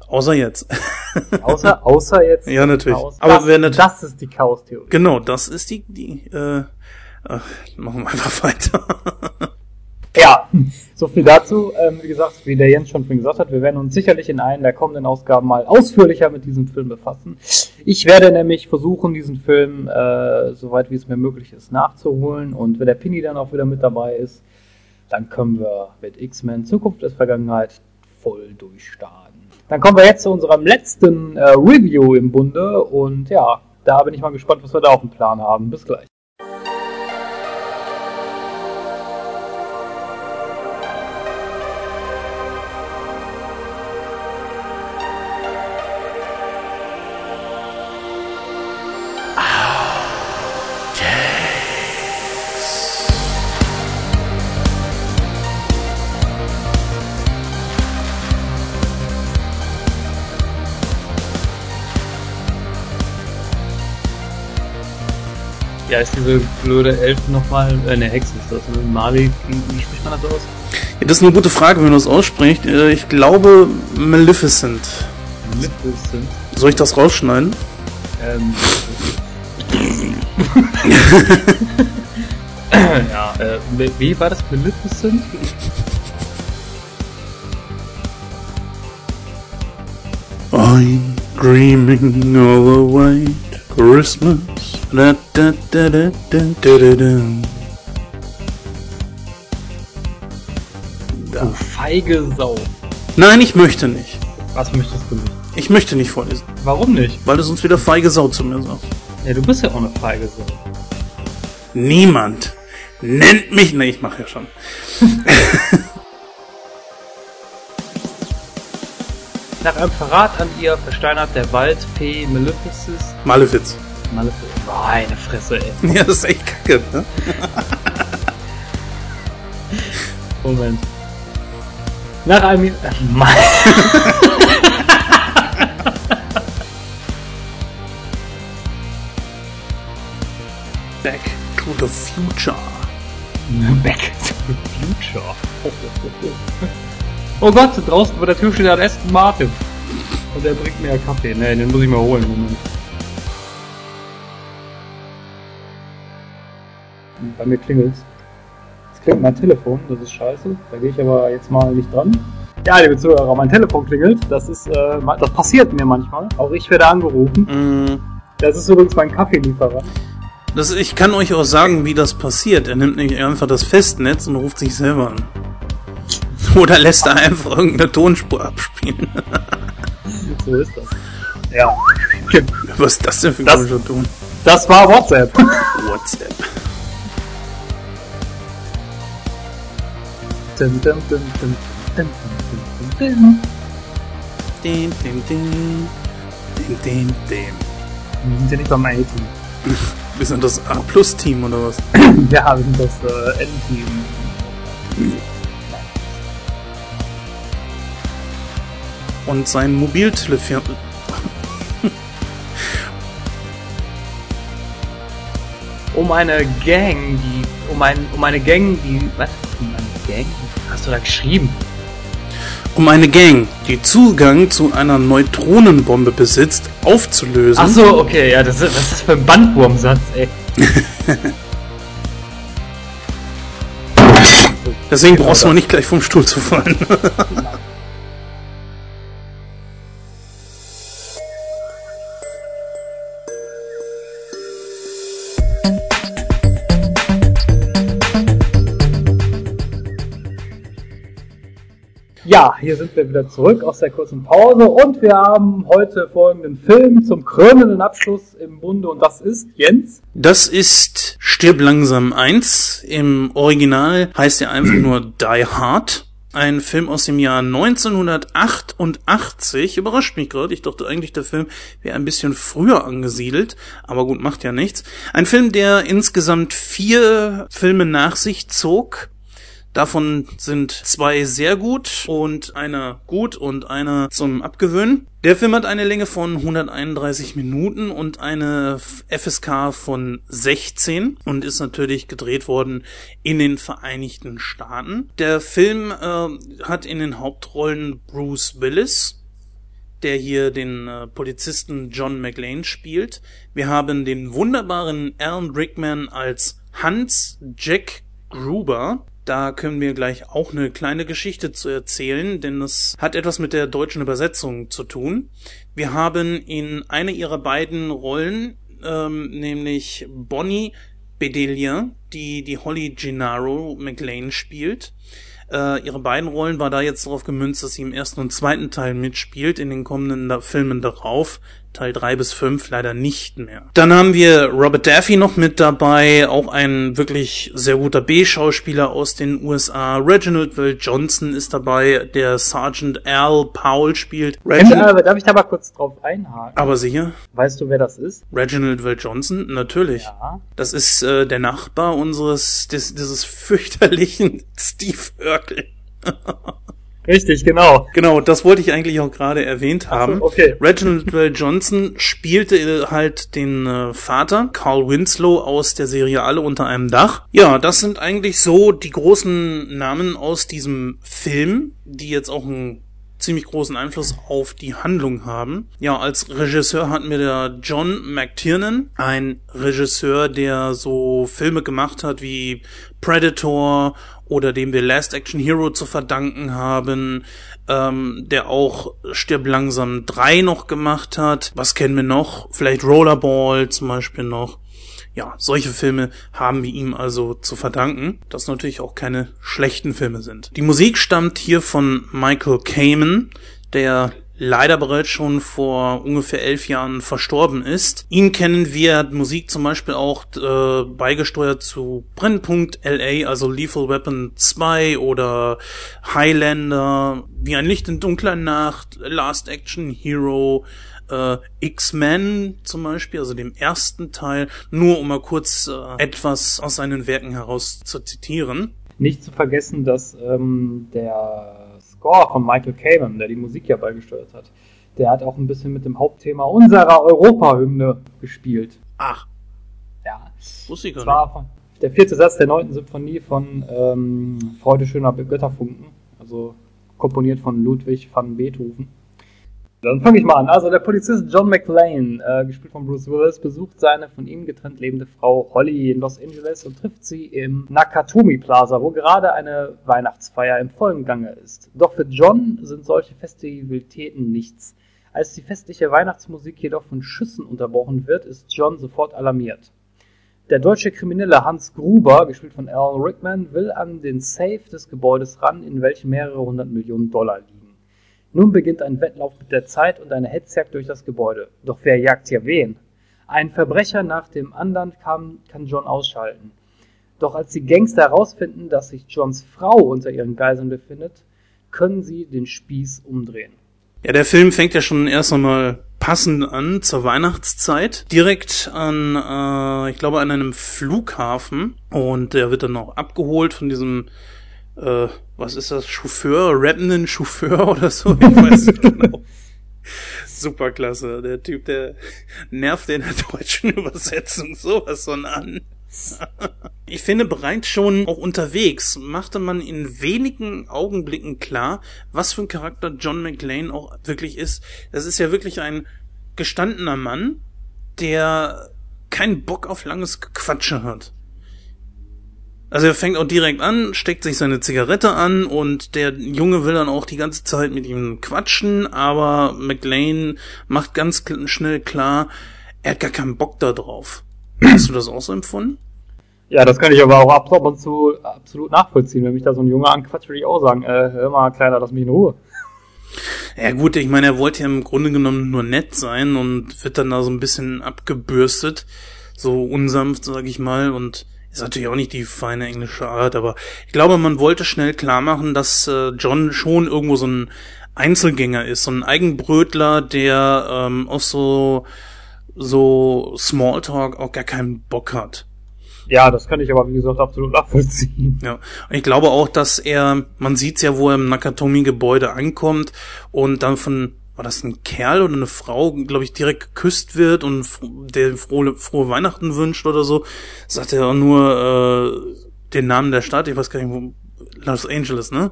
Außer jetzt. außer, außer jetzt. Ja, natürlich. Chaos. Aber das, wer natürlich, das ist die Chaos-Theorie. Genau, das ist die, die, äh, ach, machen wir einfach weiter. Ja, so viel dazu. Ähm, wie gesagt, wie der Jens schon vorhin gesagt hat, wir werden uns sicherlich in einer der kommenden Ausgaben mal ausführlicher mit diesem Film befassen. Ich werde nämlich versuchen, diesen Film, äh, soweit wie es mir möglich ist, nachzuholen. Und wenn der Pini dann auch wieder mit dabei ist, dann können wir mit X-Men Zukunft ist Vergangenheit voll durchstarten. Dann kommen wir jetzt zu unserem letzten äh, Review im Bunde. Und ja, da bin ich mal gespannt, was wir da auf dem Plan haben. Bis gleich. Ist diese blöde Elf nochmal, äh, ne, Hexe ist das, ne? Mali, wie spricht man das aus? Ja, das ist eine gute Frage, wenn du das aussprichst. Äh, ich glaube Maleficent. Maleficent? Soll ich das rausschneiden? Ähm. ja, äh, wie war das? Maleficent? I'm dreaming of a white Christmas. Da, da, da, da, da, da, da. Du feige Sau. Nein, ich möchte nicht. Was möchtest du nicht? Ich möchte nicht vorlesen. Warum nicht? Weil du sonst wieder feige Sau zu mir sagst. Ja, du bist ja auch eine feige Sau. Niemand nennt mich. Ne, ich mache ja schon. Nach einem Verrat an ihr versteinert der Waldfee Maleficus. Malefiz. Malefiz. Meine Fresse, ey. Ja, das ist echt kacke, ne? Moment. Nach einem. Äh, Mann. Back to the future. Back to the future. Oh Gott, draußen vor der Tür steht ein Aston Martin. Und der bringt mir ja Kaffee. Ne, den muss ich mal holen. Moment. Bei mir klingelt's. Jetzt klingt mein Telefon, das ist scheiße. Da gehe ich aber jetzt mal nicht dran. Ja, liebe Zuhörer, mein Telefon klingelt. Das ist, äh, das passiert mir manchmal. Auch ich werde angerufen. Mm. Das ist übrigens mein Kaffeelieferer. Das, ich kann euch auch sagen, wie das passiert. Er nimmt nicht einfach das Festnetz und ruft sich selber an. Oder lässt er einfach irgendeine Tonspur abspielen. so ist das. Ja. Was ist das denn für ein Das- komischer Ton? Das war WhatsApp. WhatsApp. Dim, dim, dim, dim, dim, dim, dim, dim. Dim, dim, dim. Dim, dim, dim. Wir sind ja nicht beim A-Team. Wir sind das A-Plus-Team oder was? Ja, wir sind das äh, N-Team. Und sein Mobiltelefon. Um eine Gang, die. Um, ein, um eine Gang, die. Was? Um eine Gang? Hast du da geschrieben? Um eine Gang, die Zugang zu einer Neutronenbombe besitzt, aufzulösen. Ach so, okay, ja, das ist, was ist das für ein Bandwurmsatz, ey? Deswegen brauchst du nicht gleich vom Stuhl zu fallen. Ja, hier sind wir wieder zurück aus der kurzen Pause und wir haben heute folgenden Film zum krönenden Abschluss im Bunde und das ist Jens. Das ist Stirb langsam 1. Im Original heißt er einfach nur Die Hard. Ein Film aus dem Jahr 1988. Überrascht mich gerade. Ich dachte eigentlich, der Film wäre ein bisschen früher angesiedelt. Aber gut, macht ja nichts. Ein Film, der insgesamt vier Filme nach sich zog. Davon sind zwei sehr gut und einer gut und einer zum Abgewöhnen. Der Film hat eine Länge von 131 Minuten und eine FSK von 16 und ist natürlich gedreht worden in den Vereinigten Staaten. Der Film äh, hat in den Hauptrollen Bruce Willis, der hier den äh, Polizisten John McLean spielt. Wir haben den wunderbaren Alan Rickman als Hans Jack Gruber. Da können wir gleich auch eine kleine Geschichte zu erzählen, denn es hat etwas mit der deutschen Übersetzung zu tun. Wir haben in einer ihrer beiden Rollen, ähm, nämlich Bonnie Bedelia, die die Holly Gennaro McLean spielt. Äh, ihre beiden Rollen war da jetzt darauf gemünzt, dass sie im ersten und zweiten Teil mitspielt, in den kommenden da Filmen darauf. Teil 3 bis 5 leider nicht mehr. Dann haben wir Robert Daffy noch mit dabei, auch ein wirklich sehr guter B-Schauspieler aus den USA. Reginald Will Johnson ist dabei, der Sergeant Al Powell spielt. Reginald, Äh, darf ich da mal kurz drauf einhaken? aber sicher, Weißt du, wer das ist? Reginald Will Johnson, natürlich. Ja. Das ist äh, der Nachbar unseres, des, dieses fürchterlichen Steve Urkel. Richtig, genau. Genau, das wollte ich eigentlich auch gerade erwähnt haben. so, okay. Reginald Well Johnson spielte äh, halt den äh, Vater, Carl Winslow, aus der Serie Alle unter einem Dach. Ja, das sind eigentlich so die großen Namen aus diesem Film, die jetzt auch einen ziemlich großen Einfluss auf die Handlung haben. Ja, als Regisseur hatten wir der John McTiernan, ein Regisseur, der so Filme gemacht hat wie Predator oder dem wir Last Action Hero zu verdanken haben, ähm, der auch Stirb langsam 3 noch gemacht hat. Was kennen wir noch? Vielleicht Rollerball zum Beispiel noch. Ja, solche Filme haben wir ihm also zu verdanken, dass natürlich auch keine schlechten Filme sind. Die Musik stammt hier von Michael Kamen, der leider bereits schon vor ungefähr elf Jahren verstorben ist. Ihn kennen wir, Musik zum Beispiel auch äh, beigesteuert zu Brennpunkt LA, also Lethal Weapon 2 oder Highlander, Wie ein Licht in dunkler Nacht, Last Action Hero, äh, X-Men zum Beispiel, also dem ersten Teil, nur um mal kurz äh, etwas aus seinen Werken heraus zu zitieren. Nicht zu vergessen, dass ähm, der Score von Michael Kamen, der die Musik ja beigesteuert hat, der hat auch ein bisschen mit dem Hauptthema unserer Europahymne gespielt. Ach, Ja. wusste ich gar Das nicht. der vierte Satz der neunten Symphonie von ähm, Freude schöner Götterfunken, also komponiert von Ludwig van Beethoven. Dann fange ich mal an. Also der Polizist John McClane, äh, gespielt von Bruce Willis, besucht seine von ihm getrennt lebende Frau Holly in Los Angeles und trifft sie im Nakatomi Plaza, wo gerade eine Weihnachtsfeier im vollen Gange ist. Doch für John sind solche Festivitäten nichts. Als die festliche Weihnachtsmusik jedoch von Schüssen unterbrochen wird, ist John sofort alarmiert. Der deutsche Kriminelle Hans Gruber, gespielt von Alan Rickman, will an den Safe des Gebäudes ran, in welchem mehrere hundert Millionen Dollar liegen. Nun beginnt ein Wettlauf mit der Zeit und eine Hetzjagd durch das Gebäude. Doch wer jagt hier wen? Ein Verbrecher nach dem anderen kann, kann John ausschalten. Doch als die Gangster herausfinden, dass sich Johns Frau unter ihren Geiseln befindet, können sie den Spieß umdrehen. Ja, der Film fängt ja schon erst einmal passend an zur Weihnachtszeit. Direkt an, äh, ich glaube, an einem Flughafen. Und der wird dann auch abgeholt von diesem, äh, was ist das, Chauffeur, rappenden Chauffeur oder so. Ich weiß nicht genau. Superklasse. Der Typ, der nervt in der deutschen Übersetzung sowas von an. Ich finde bereits schon auch unterwegs machte man in wenigen Augenblicken klar, was für ein Charakter John McLean auch wirklich ist. Das ist ja wirklich ein gestandener Mann, der keinen Bock auf langes Gequatsche hat. Also er fängt auch direkt an, steckt sich seine Zigarette an und der Junge will dann auch die ganze Zeit mit ihm quatschen, aber McLean macht ganz schnell klar, er hat gar keinen Bock da drauf. Hast du das auch so empfunden? Ja, das kann ich aber auch ab und zu absolut nachvollziehen. Wenn mich da so ein Junge anquatscht, würde ich auch sagen, äh, hör mal, Kleiner, lass mich in Ruhe. Ja gut, ich meine, er wollte ja im Grunde genommen nur nett sein und wird dann da so ein bisschen abgebürstet, so unsanft, sag ich mal, und ist natürlich auch nicht die feine englische Art, aber ich glaube, man wollte schnell klar machen, dass äh, John schon irgendwo so ein Einzelgänger ist, so ein Eigenbrötler, der ähm, auf so so Smalltalk auch gar keinen Bock hat. Ja, das kann ich aber, wie gesagt, absolut nachvollziehen. Ja, und ich glaube auch, dass er, man sieht's ja, wo er im Nakatomi-Gebäude ankommt und dann von, war das ein Kerl oder eine Frau, glaube ich, direkt geküsst wird und der frohe, frohe Weihnachten wünscht oder so, sagt er auch nur äh, den Namen der Stadt, ich weiß gar nicht, wo, Los Angeles, ne?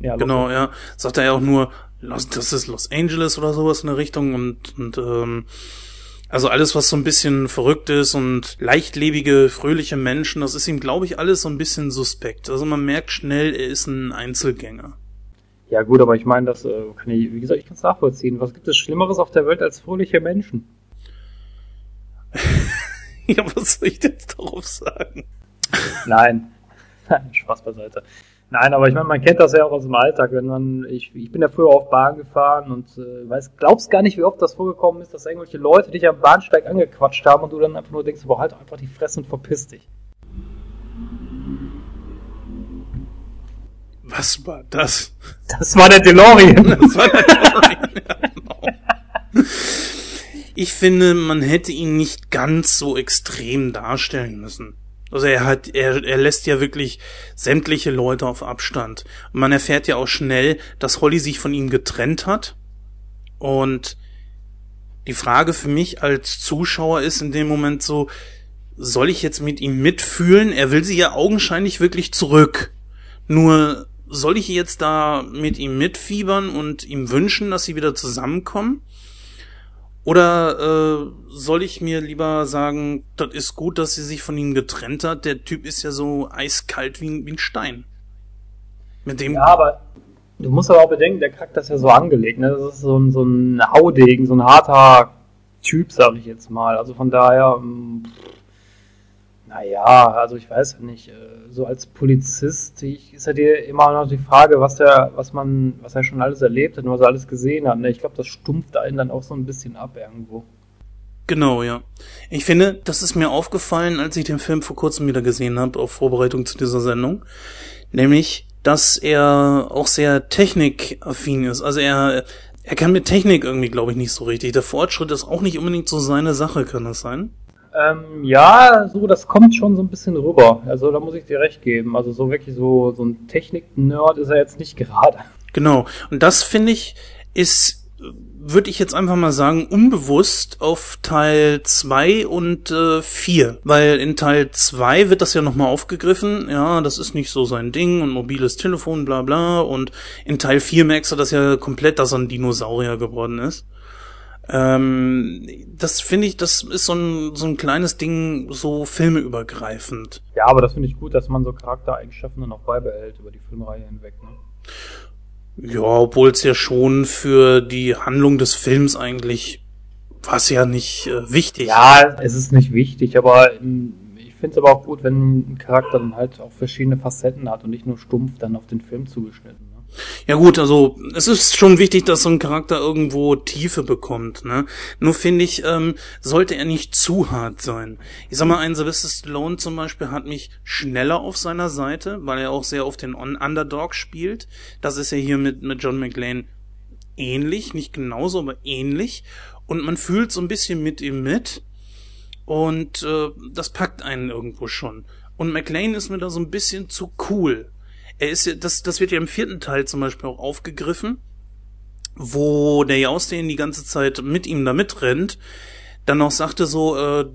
Ja, genau, ja. Sagt er ja auch nur, Los, das ist Los Angeles oder sowas in der Richtung und, und ähm, also alles, was so ein bisschen verrückt ist und leichtlebige, fröhliche Menschen, das ist ihm, glaube ich, alles so ein bisschen suspekt. Also man merkt schnell, er ist ein Einzelgänger. Ja gut, aber ich meine, das äh, kann ich, wie gesagt, ich kann es nachvollziehen. Was gibt es Schlimmeres auf der Welt als fröhliche Menschen? ja, was soll ich jetzt darauf sagen? Nein. Spaß beiseite. Nein, aber ich meine, man kennt das ja auch aus dem Alltag, wenn man, ich, ich bin ja früher auf Bahn gefahren und äh, weiß, glaubst gar nicht, wie oft das vorgekommen ist, dass irgendwelche Leute dich am Bahnsteig angequatscht haben und du dann einfach nur denkst, boah, halt einfach die Fresse und verpiss dich. Was war das? Das war der DeLorean. Das war der DeLorean, genau. Ich finde, man hätte ihn nicht ganz so extrem darstellen müssen. Also er hat, er, er lässt ja wirklich sämtliche Leute auf Abstand. Und man erfährt ja auch schnell, dass Holly sich von ihm getrennt hat. Und die Frage für mich als Zuschauer ist in dem Moment so, soll ich jetzt mit ihm mitfühlen? Er will sie ja augenscheinlich wirklich zurück. Nur soll ich jetzt da mit ihm mitfiebern und ihm wünschen, dass sie wieder zusammenkommen? Oder äh, soll ich mir lieber sagen, das ist gut, dass sie sich von ihm getrennt hat? Der Typ ist ja so eiskalt wie, wie ein Stein. Mit dem. Ja, aber du musst aber auch bedenken, der Charakter ist ja so angelegt. Ne? Das ist so ein, so ein Haudegen, so ein harter Typ, sag ich jetzt mal. Also von daher, mm, naja, also ich weiß ja nicht. Äh, so als Polizist ist ja dir immer noch die Frage, was der, was man, was er schon alles erlebt hat und was er alles gesehen hat. Ne? Ich glaube, das stumpft einen dann auch so ein bisschen ab irgendwo. Genau, ja. Ich finde, das ist mir aufgefallen, als ich den Film vor kurzem wieder gesehen habe, auf Vorbereitung zu dieser Sendung. Nämlich, dass er auch sehr technikaffin ist. Also er, er kann mit Technik irgendwie, glaube ich, nicht so richtig. Der Fortschritt ist auch nicht unbedingt so seine Sache, kann das sein? Ähm, ja, so, das kommt schon so ein bisschen rüber. Also da muss ich dir recht geben. Also so wirklich so, so ein Technik-Nerd ist er jetzt nicht gerade. Genau. Und das finde ich, ist würde ich jetzt einfach mal sagen, unbewusst auf Teil 2 und äh, 4. Weil in Teil 2 wird das ja nochmal aufgegriffen, ja, das ist nicht so sein Ding und mobiles Telefon, bla bla. Und in Teil 4 merkst du das ja komplett, dass er ein Dinosaurier geworden ist. Ähm, das finde ich, das ist so ein, so ein kleines Ding, so filmeübergreifend. Ja, aber das finde ich gut, dass man so Charaktereigenschaften auch beibehält über die Filmreihe hinweg. Ne? Ja, obwohl es ja schon für die Handlung des Films eigentlich was ja nicht äh, wichtig. Ja, es ist nicht wichtig, aber ich finde es aber auch gut, wenn ein Charakter dann halt auch verschiedene Facetten hat und nicht nur stumpf dann auf den Film zugeschnitten. Ja gut, also es ist schon wichtig, dass so ein Charakter irgendwo Tiefe bekommt. Ne? Nur finde ich, ähm, sollte er nicht zu hart sein. Ich sag mal, ein Sylvester Stallone zum Beispiel hat mich schneller auf seiner Seite, weil er auch sehr auf den Underdog spielt. Das ist ja hier mit, mit John McLean ähnlich, nicht genauso, aber ähnlich. Und man fühlt so ein bisschen mit ihm mit. Und äh, das packt einen irgendwo schon. Und McLean ist mir da so ein bisschen zu cool er ist ja, das, das wird ja im vierten Teil zum Beispiel auch aufgegriffen, wo der Jaustin die ganze Zeit mit ihm da mitrennt, dann auch sagte so, äh,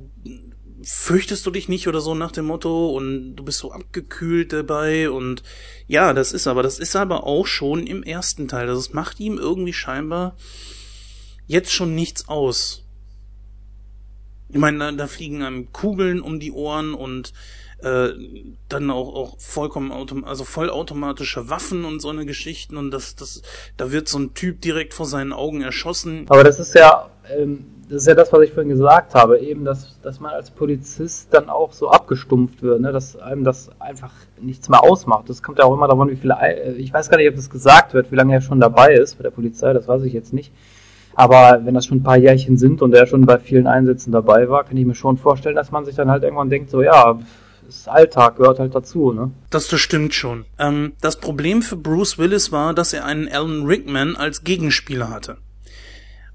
fürchtest du dich nicht oder so nach dem Motto und du bist so abgekühlt dabei und ja, das ist aber, das ist aber auch schon im ersten Teil. Das macht ihm irgendwie scheinbar jetzt schon nichts aus. Ich meine, da, da fliegen einem Kugeln um die Ohren und äh, dann auch, auch vollkommen autom also vollautomatische Waffen und so eine Geschichten und das, das, da wird so ein Typ direkt vor seinen Augen erschossen. Aber das ist ja, ähm, das ist ja das, was ich vorhin gesagt habe, eben, dass, dass man als Polizist dann auch so abgestumpft wird, ne? dass einem das einfach nichts mehr ausmacht. Das kommt ja auch immer davon, wie viele, äh, ich weiß gar nicht, ob das gesagt wird, wie lange er schon dabei ist bei der Polizei, das weiß ich jetzt nicht. Aber wenn das schon ein paar Jährchen sind und er schon bei vielen Einsätzen dabei war, kann ich mir schon vorstellen, dass man sich dann halt irgendwann denkt, so ja, ist Alltag, gehört halt dazu, ne? Das, das stimmt schon. Ähm, das Problem für Bruce Willis war, dass er einen Alan Rickman als Gegenspieler hatte.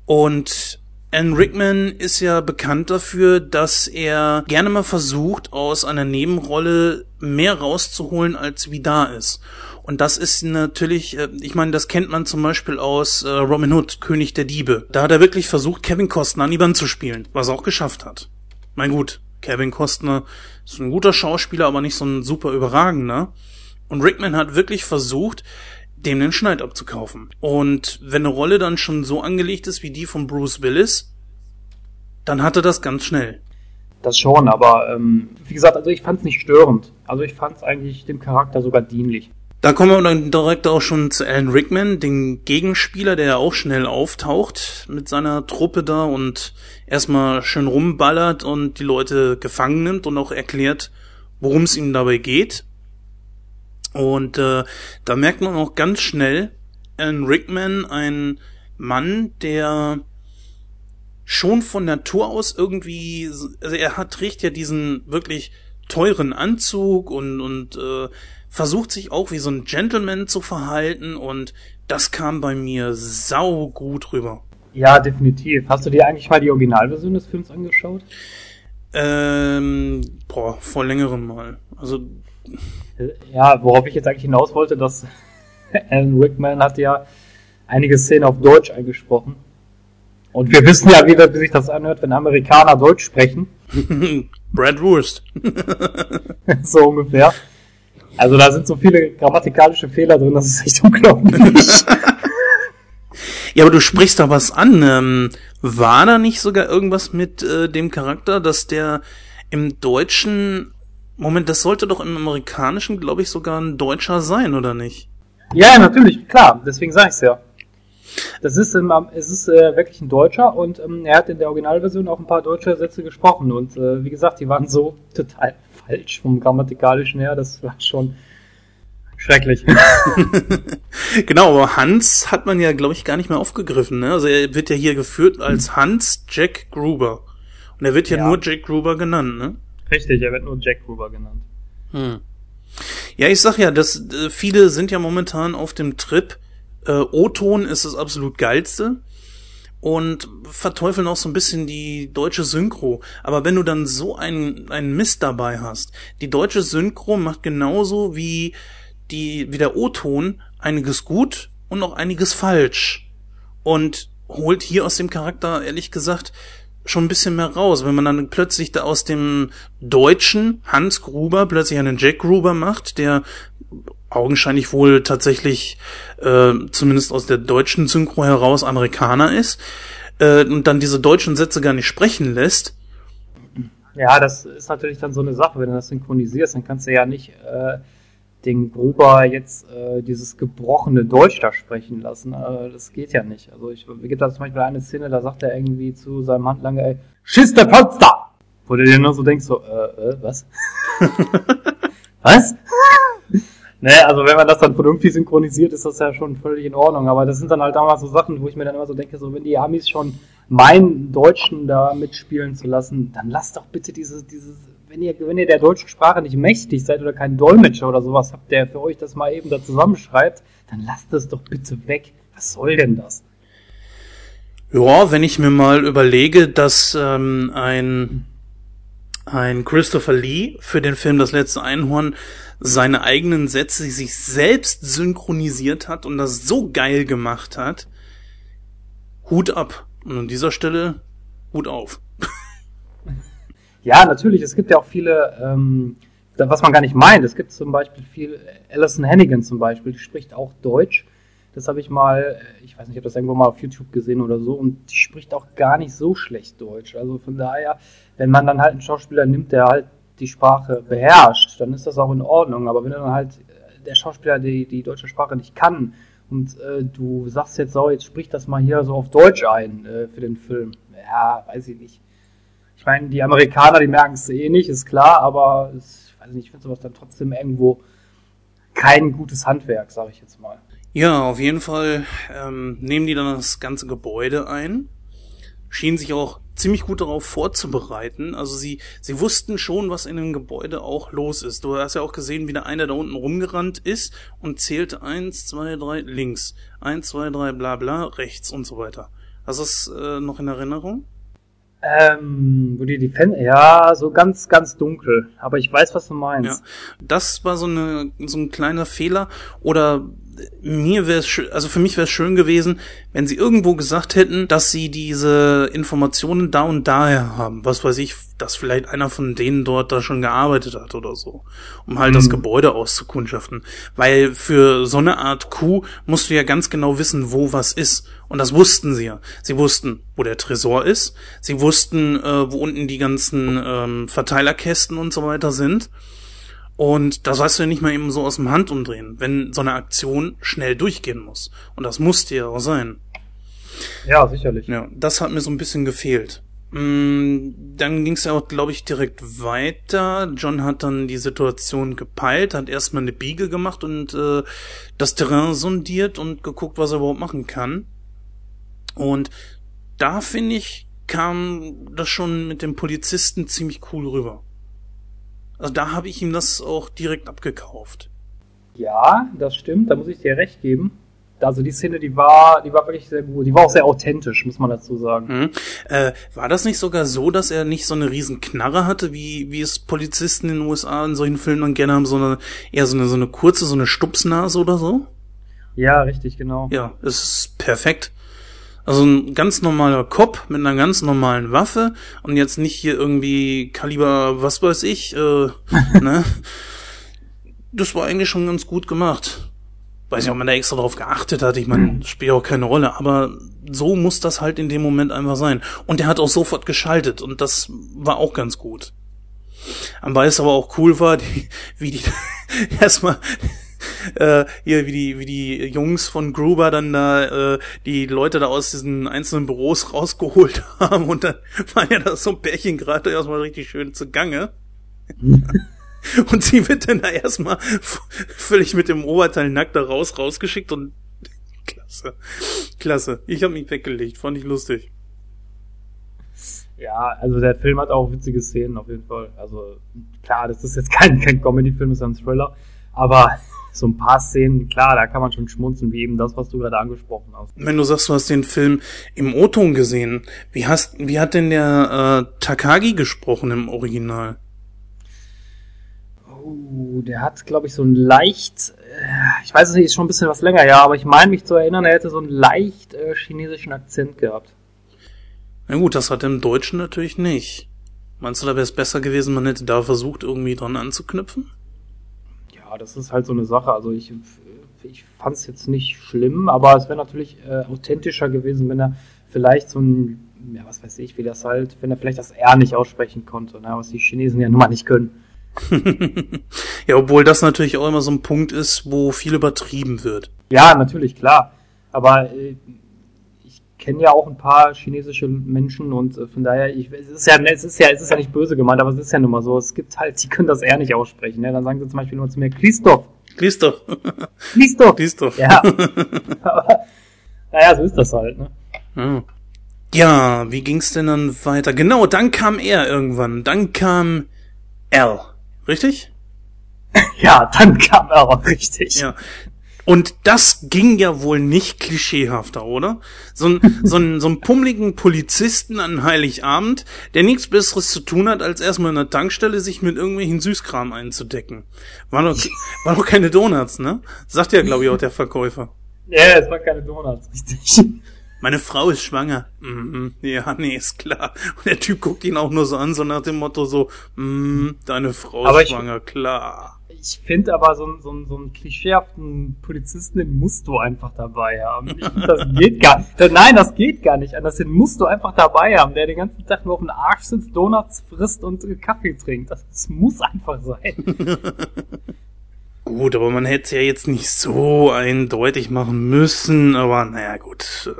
Und Alan Rickman ist ja bekannt dafür, dass er gerne mal versucht, aus einer Nebenrolle mehr rauszuholen, als wie da ist. Und das ist natürlich, äh, ich meine, das kennt man zum Beispiel aus äh, Robin Hood, König der Diebe. Da hat er wirklich versucht, Kevin Costner an die Wand zu spielen, was er auch geschafft hat. Mein gut, Kevin Costner ist ein guter Schauspieler, aber nicht so ein super überragender. Und Rickman hat wirklich versucht, dem den Schneid abzukaufen. Und wenn eine Rolle dann schon so angelegt ist wie die von Bruce Willis, dann hat er das ganz schnell. Das schon, aber ähm, wie gesagt, also ich fand es nicht störend. Also ich fand es eigentlich dem Charakter sogar dienlich. Da kommen wir dann direkt auch schon zu Alan Rickman, den Gegenspieler, der ja auch schnell auftaucht mit seiner Truppe da und erstmal schön rumballert und die Leute gefangen nimmt und auch erklärt, worum es ihm dabei geht. Und äh, da merkt man auch ganz schnell, Alan Rickman, ein Mann, der schon von Natur aus irgendwie, also er hat, trägt ja diesen wirklich teuren Anzug und, und äh, versucht sich auch wie so ein Gentleman zu verhalten und das kam bei mir sau gut rüber. Ja, definitiv. Hast du dir eigentlich mal die Originalversion des Films angeschaut? Ähm, boah, vor längerem mal. Also. Ja, worauf ich jetzt eigentlich hinaus wollte, dass Alan Rickman hat ja einige Szenen auf Deutsch eingesprochen. Und wir wissen ja, wie, wie sich das anhört, wenn Amerikaner Deutsch sprechen. Brad Wurst. so ungefähr. Also da sind so viele grammatikalische Fehler drin, das ist echt unglaublich. Ja, aber du sprichst da was an. Ähm, war da nicht sogar irgendwas mit äh, dem Charakter, dass der im Deutschen Moment, das sollte doch im Amerikanischen, glaube ich, sogar ein Deutscher sein, oder nicht? Ja, natürlich, klar. Deswegen sage ich's ja. Das ist, ähm, es ist äh, wirklich ein Deutscher und ähm, er hat in der Originalversion auch ein paar deutsche Sätze gesprochen und äh, wie gesagt, die waren so total falsch vom grammatikalischen her, das war schon schrecklich. genau, aber Hans hat man ja, glaube ich, gar nicht mehr aufgegriffen. Ne? Also er wird ja hier geführt als Hans Jack Gruber. Und er wird ja, ja. nur Jack Gruber genannt, ne? Richtig, er wird nur Jack Gruber genannt. Hm. Ja, ich sag ja, dass äh, viele sind ja momentan auf dem Trip. Äh, O-Ton ist das absolut geilste und verteufeln auch so ein bisschen die deutsche Synchro. Aber wenn du dann so einen, einen Mist dabei hast, die deutsche Synchro macht genauso wie die, wie der O-Ton einiges gut und auch einiges falsch. Und holt hier aus dem Charakter, ehrlich gesagt, schon ein bisschen mehr raus. Wenn man dann plötzlich da aus dem deutschen Hans Gruber plötzlich einen Jack Gruber macht, der augenscheinlich wohl tatsächlich äh, zumindest aus der deutschen Synchro heraus Amerikaner ist äh, und dann diese deutschen Sätze gar nicht sprechen lässt. Ja, das ist natürlich dann so eine Sache, wenn du das synchronisierst, dann kannst du ja nicht äh, den Gruber jetzt äh, dieses gebrochene Deutsch da sprechen lassen. Äh, das geht ja nicht. Also ich gibt da zum Beispiel eine Szene, da sagt er irgendwie zu seinem Handlanger, ey, Schiss der Polster! Wo du dir nur so denkst, so, äh, äh was? was? Ne, also wenn man das dann vernünftig synchronisiert, ist das ja schon völlig in Ordnung. Aber das sind dann halt damals so Sachen, wo ich mir dann immer so denke, so wenn die Amis schon meinen Deutschen da mitspielen zu lassen, dann lasst doch bitte dieses, dieses, wenn ihr, wenn ihr der deutschen Sprache nicht mächtig seid oder keinen Dolmetscher oder sowas habt, der für euch das mal eben da zusammenschreibt, dann lasst es doch bitte weg. Was soll denn das? Ja, wenn ich mir mal überlege, dass ähm, ein ein Christopher Lee für den Film Das letzte Einhorn seine eigenen Sätze sich selbst synchronisiert hat und das so geil gemacht hat. Hut ab. Und an dieser Stelle Hut auf. Ja, natürlich. Es gibt ja auch viele, ähm, was man gar nicht meint. Es gibt zum Beispiel viel, Alison Hannigan zum Beispiel, die spricht auch Deutsch. Das habe ich mal, ich weiß nicht, ich habe das irgendwo mal auf YouTube gesehen oder so, und die spricht auch gar nicht so schlecht Deutsch. Also von daher, wenn man dann halt einen Schauspieler nimmt, der halt die Sprache beherrscht, dann ist das auch in Ordnung. Aber wenn dann halt äh, der Schauspieler die, die deutsche Sprache nicht kann und äh, du sagst jetzt so, jetzt sprich das mal hier so auf Deutsch ein äh, für den Film, ja, weiß ich nicht. Ich meine, die Amerikaner, die merken es eh nicht, ist klar, aber es, ich weiß nicht, ich finde sowas dann trotzdem irgendwo kein gutes Handwerk, sage ich jetzt mal. Ja, auf jeden Fall ähm, nehmen die dann das ganze Gebäude ein, schienen sich auch ziemlich gut darauf vorzubereiten. Also sie, sie wussten schon, was in dem Gebäude auch los ist. Du hast ja auch gesehen, wie der eine da unten rumgerannt ist und zählte eins, zwei, drei links, eins, zwei, drei, bla bla, rechts und so weiter. Hast du das äh, noch in Erinnerung? Ähm, wo die Fan ja, so ganz, ganz dunkel. Aber ich weiß, was du meinst. Ja, das war so eine, so ein kleiner Fehler. Oder mir wäre es, also für mich wäre es schön gewesen, wenn sie irgendwo gesagt hätten, dass sie diese Informationen da und daher haben. Was weiß ich, dass vielleicht einer von denen dort da schon gearbeitet hat oder so, um halt mhm. das Gebäude auszukundschaften. Weil für so eine Art Kuh musst du ja ganz genau wissen, wo was ist. Und das wussten sie ja. Sie wussten, wo der Tresor ist. Sie wussten, äh, wo unten die ganzen ähm, Verteilerkästen und so weiter sind. Und das weißt du ja nicht mal eben so aus dem Handumdrehen, wenn so eine Aktion schnell durchgehen muss. Und das musste ja auch sein. Ja, sicherlich. Ja, das hat mir so ein bisschen gefehlt. Mm, dann ging es ja auch, glaube ich, direkt weiter. John hat dann die Situation gepeilt, hat erstmal eine Biege gemacht und äh, das Terrain sondiert und geguckt, was er überhaupt machen kann. Und da finde ich, kam das schon mit dem Polizisten ziemlich cool rüber. Also da habe ich ihm das auch direkt abgekauft. Ja, das stimmt, da muss ich dir recht geben. Also die Szene, die war, die war wirklich sehr gut. Die war auch sehr authentisch, muss man dazu sagen. Mhm. Äh, war das nicht sogar so, dass er nicht so eine riesen Knarre hatte, wie, wie es Polizisten in den USA in solchen Filmen dann gerne haben, sondern eher so eine, so eine kurze, so eine Stupsnase oder so? Ja, richtig, genau. Ja, es ist perfekt. Also ein ganz normaler Cop mit einer ganz normalen Waffe und jetzt nicht hier irgendwie Kaliber, was weiß ich, äh, ne? Das war eigentlich schon ganz gut gemacht. Weiß nicht, ob man da extra drauf geachtet hat. Ich meine, das spielt auch keine Rolle. Aber so muss das halt in dem Moment einfach sein. Und er hat auch sofort geschaltet und das war auch ganz gut. Am es aber auch cool war, die, wie die erstmal äh, hier wie die wie die Jungs von Gruber dann da äh, die Leute da aus diesen einzelnen Büros rausgeholt haben und dann war ja das so ein Pärchen gerade erstmal richtig schön zu Gange. und sie wird dann da erstmal völlig mit dem Oberteil nackt da raus rausgeschickt und klasse. Klasse. Ich habe mich weggelegt, fand ich lustig. Ja, also der Film hat auch witzige Szenen auf jeden Fall. Also klar, das ist jetzt kein, kein Comedy-Film, ist ein Thriller, aber so ein paar Szenen, klar, da kann man schon schmunzeln, wie eben das, was du gerade angesprochen hast. Wenn du sagst, du hast den Film im O-Ton gesehen, wie hast, wie hat denn der äh, Takagi gesprochen im Original? Oh, der hat, glaube ich, so ein leicht, äh, ich weiß es nicht, ist schon ein bisschen was länger, ja, aber ich meine mich zu erinnern, er hätte so einen leicht äh, chinesischen Akzent gehabt. Na gut, das hat er im Deutschen natürlich nicht. Meinst du, da wäre es besser gewesen, man hätte da versucht, irgendwie dran anzuknüpfen? Das ist halt so eine Sache. Also ich, ich fand es jetzt nicht schlimm, aber es wäre natürlich äh, authentischer gewesen, wenn er vielleicht so ein, ja, was weiß ich, wie das halt, wenn er vielleicht das R nicht aussprechen konnte, ne, was die Chinesen ja nun mal nicht können. ja, obwohl das natürlich auch immer so ein Punkt ist, wo viel übertrieben wird. Ja, natürlich, klar. Aber äh, kenne ja auch ein paar chinesische Menschen und äh, von daher, ich, es ist ja, es ist ja, es ist ja nicht böse gemeint, aber es ist ja nun mal so. Es gibt halt, sie können das eher nicht aussprechen. Ne? Dann sagen sie zum Beispiel nur zu mir, Christoph, doch. Lies doch. Ja. Aber, naja, so ist das halt, ne? Ja. Ja, wie ging's denn dann weiter? Genau, dann kam er irgendwann. Dann kam Al. Richtig? Ja, dann kam er auch richtig. Ja. Und das ging ja wohl nicht klischeehafter, oder? So ein, so ein, so ein pummeligen Polizisten an Heiligabend, der nichts Besseres zu tun hat, als erstmal in der Tankstelle sich mit irgendwelchen Süßkram einzudecken. War doch, war doch keine Donuts, ne? Sagt ja, glaube ich, auch der Verkäufer. Ja, es war keine Donuts, richtig. Meine Frau ist schwanger. Mhm. Ja, nee, ist klar. Und der Typ guckt ihn auch nur so an, so nach dem Motto so, mhm, deine Frau Aber ist ich- schwanger, klar. Ich finde aber so, einen- so, so einen klischeehaften Polizisten, den musst du einfach dabei haben. Ich, das geht gar nicht. Nein, das geht gar nicht anders. Den musst du einfach dabei haben, der den ganzen Tag nur auf dem Arsch sitzt, Donuts frisst und äh, Kaffee trinkt. Das, das muss einfach sein. Gut, aber man hätte es ja jetzt nicht so eindeutig machen müssen, aber naja, gut.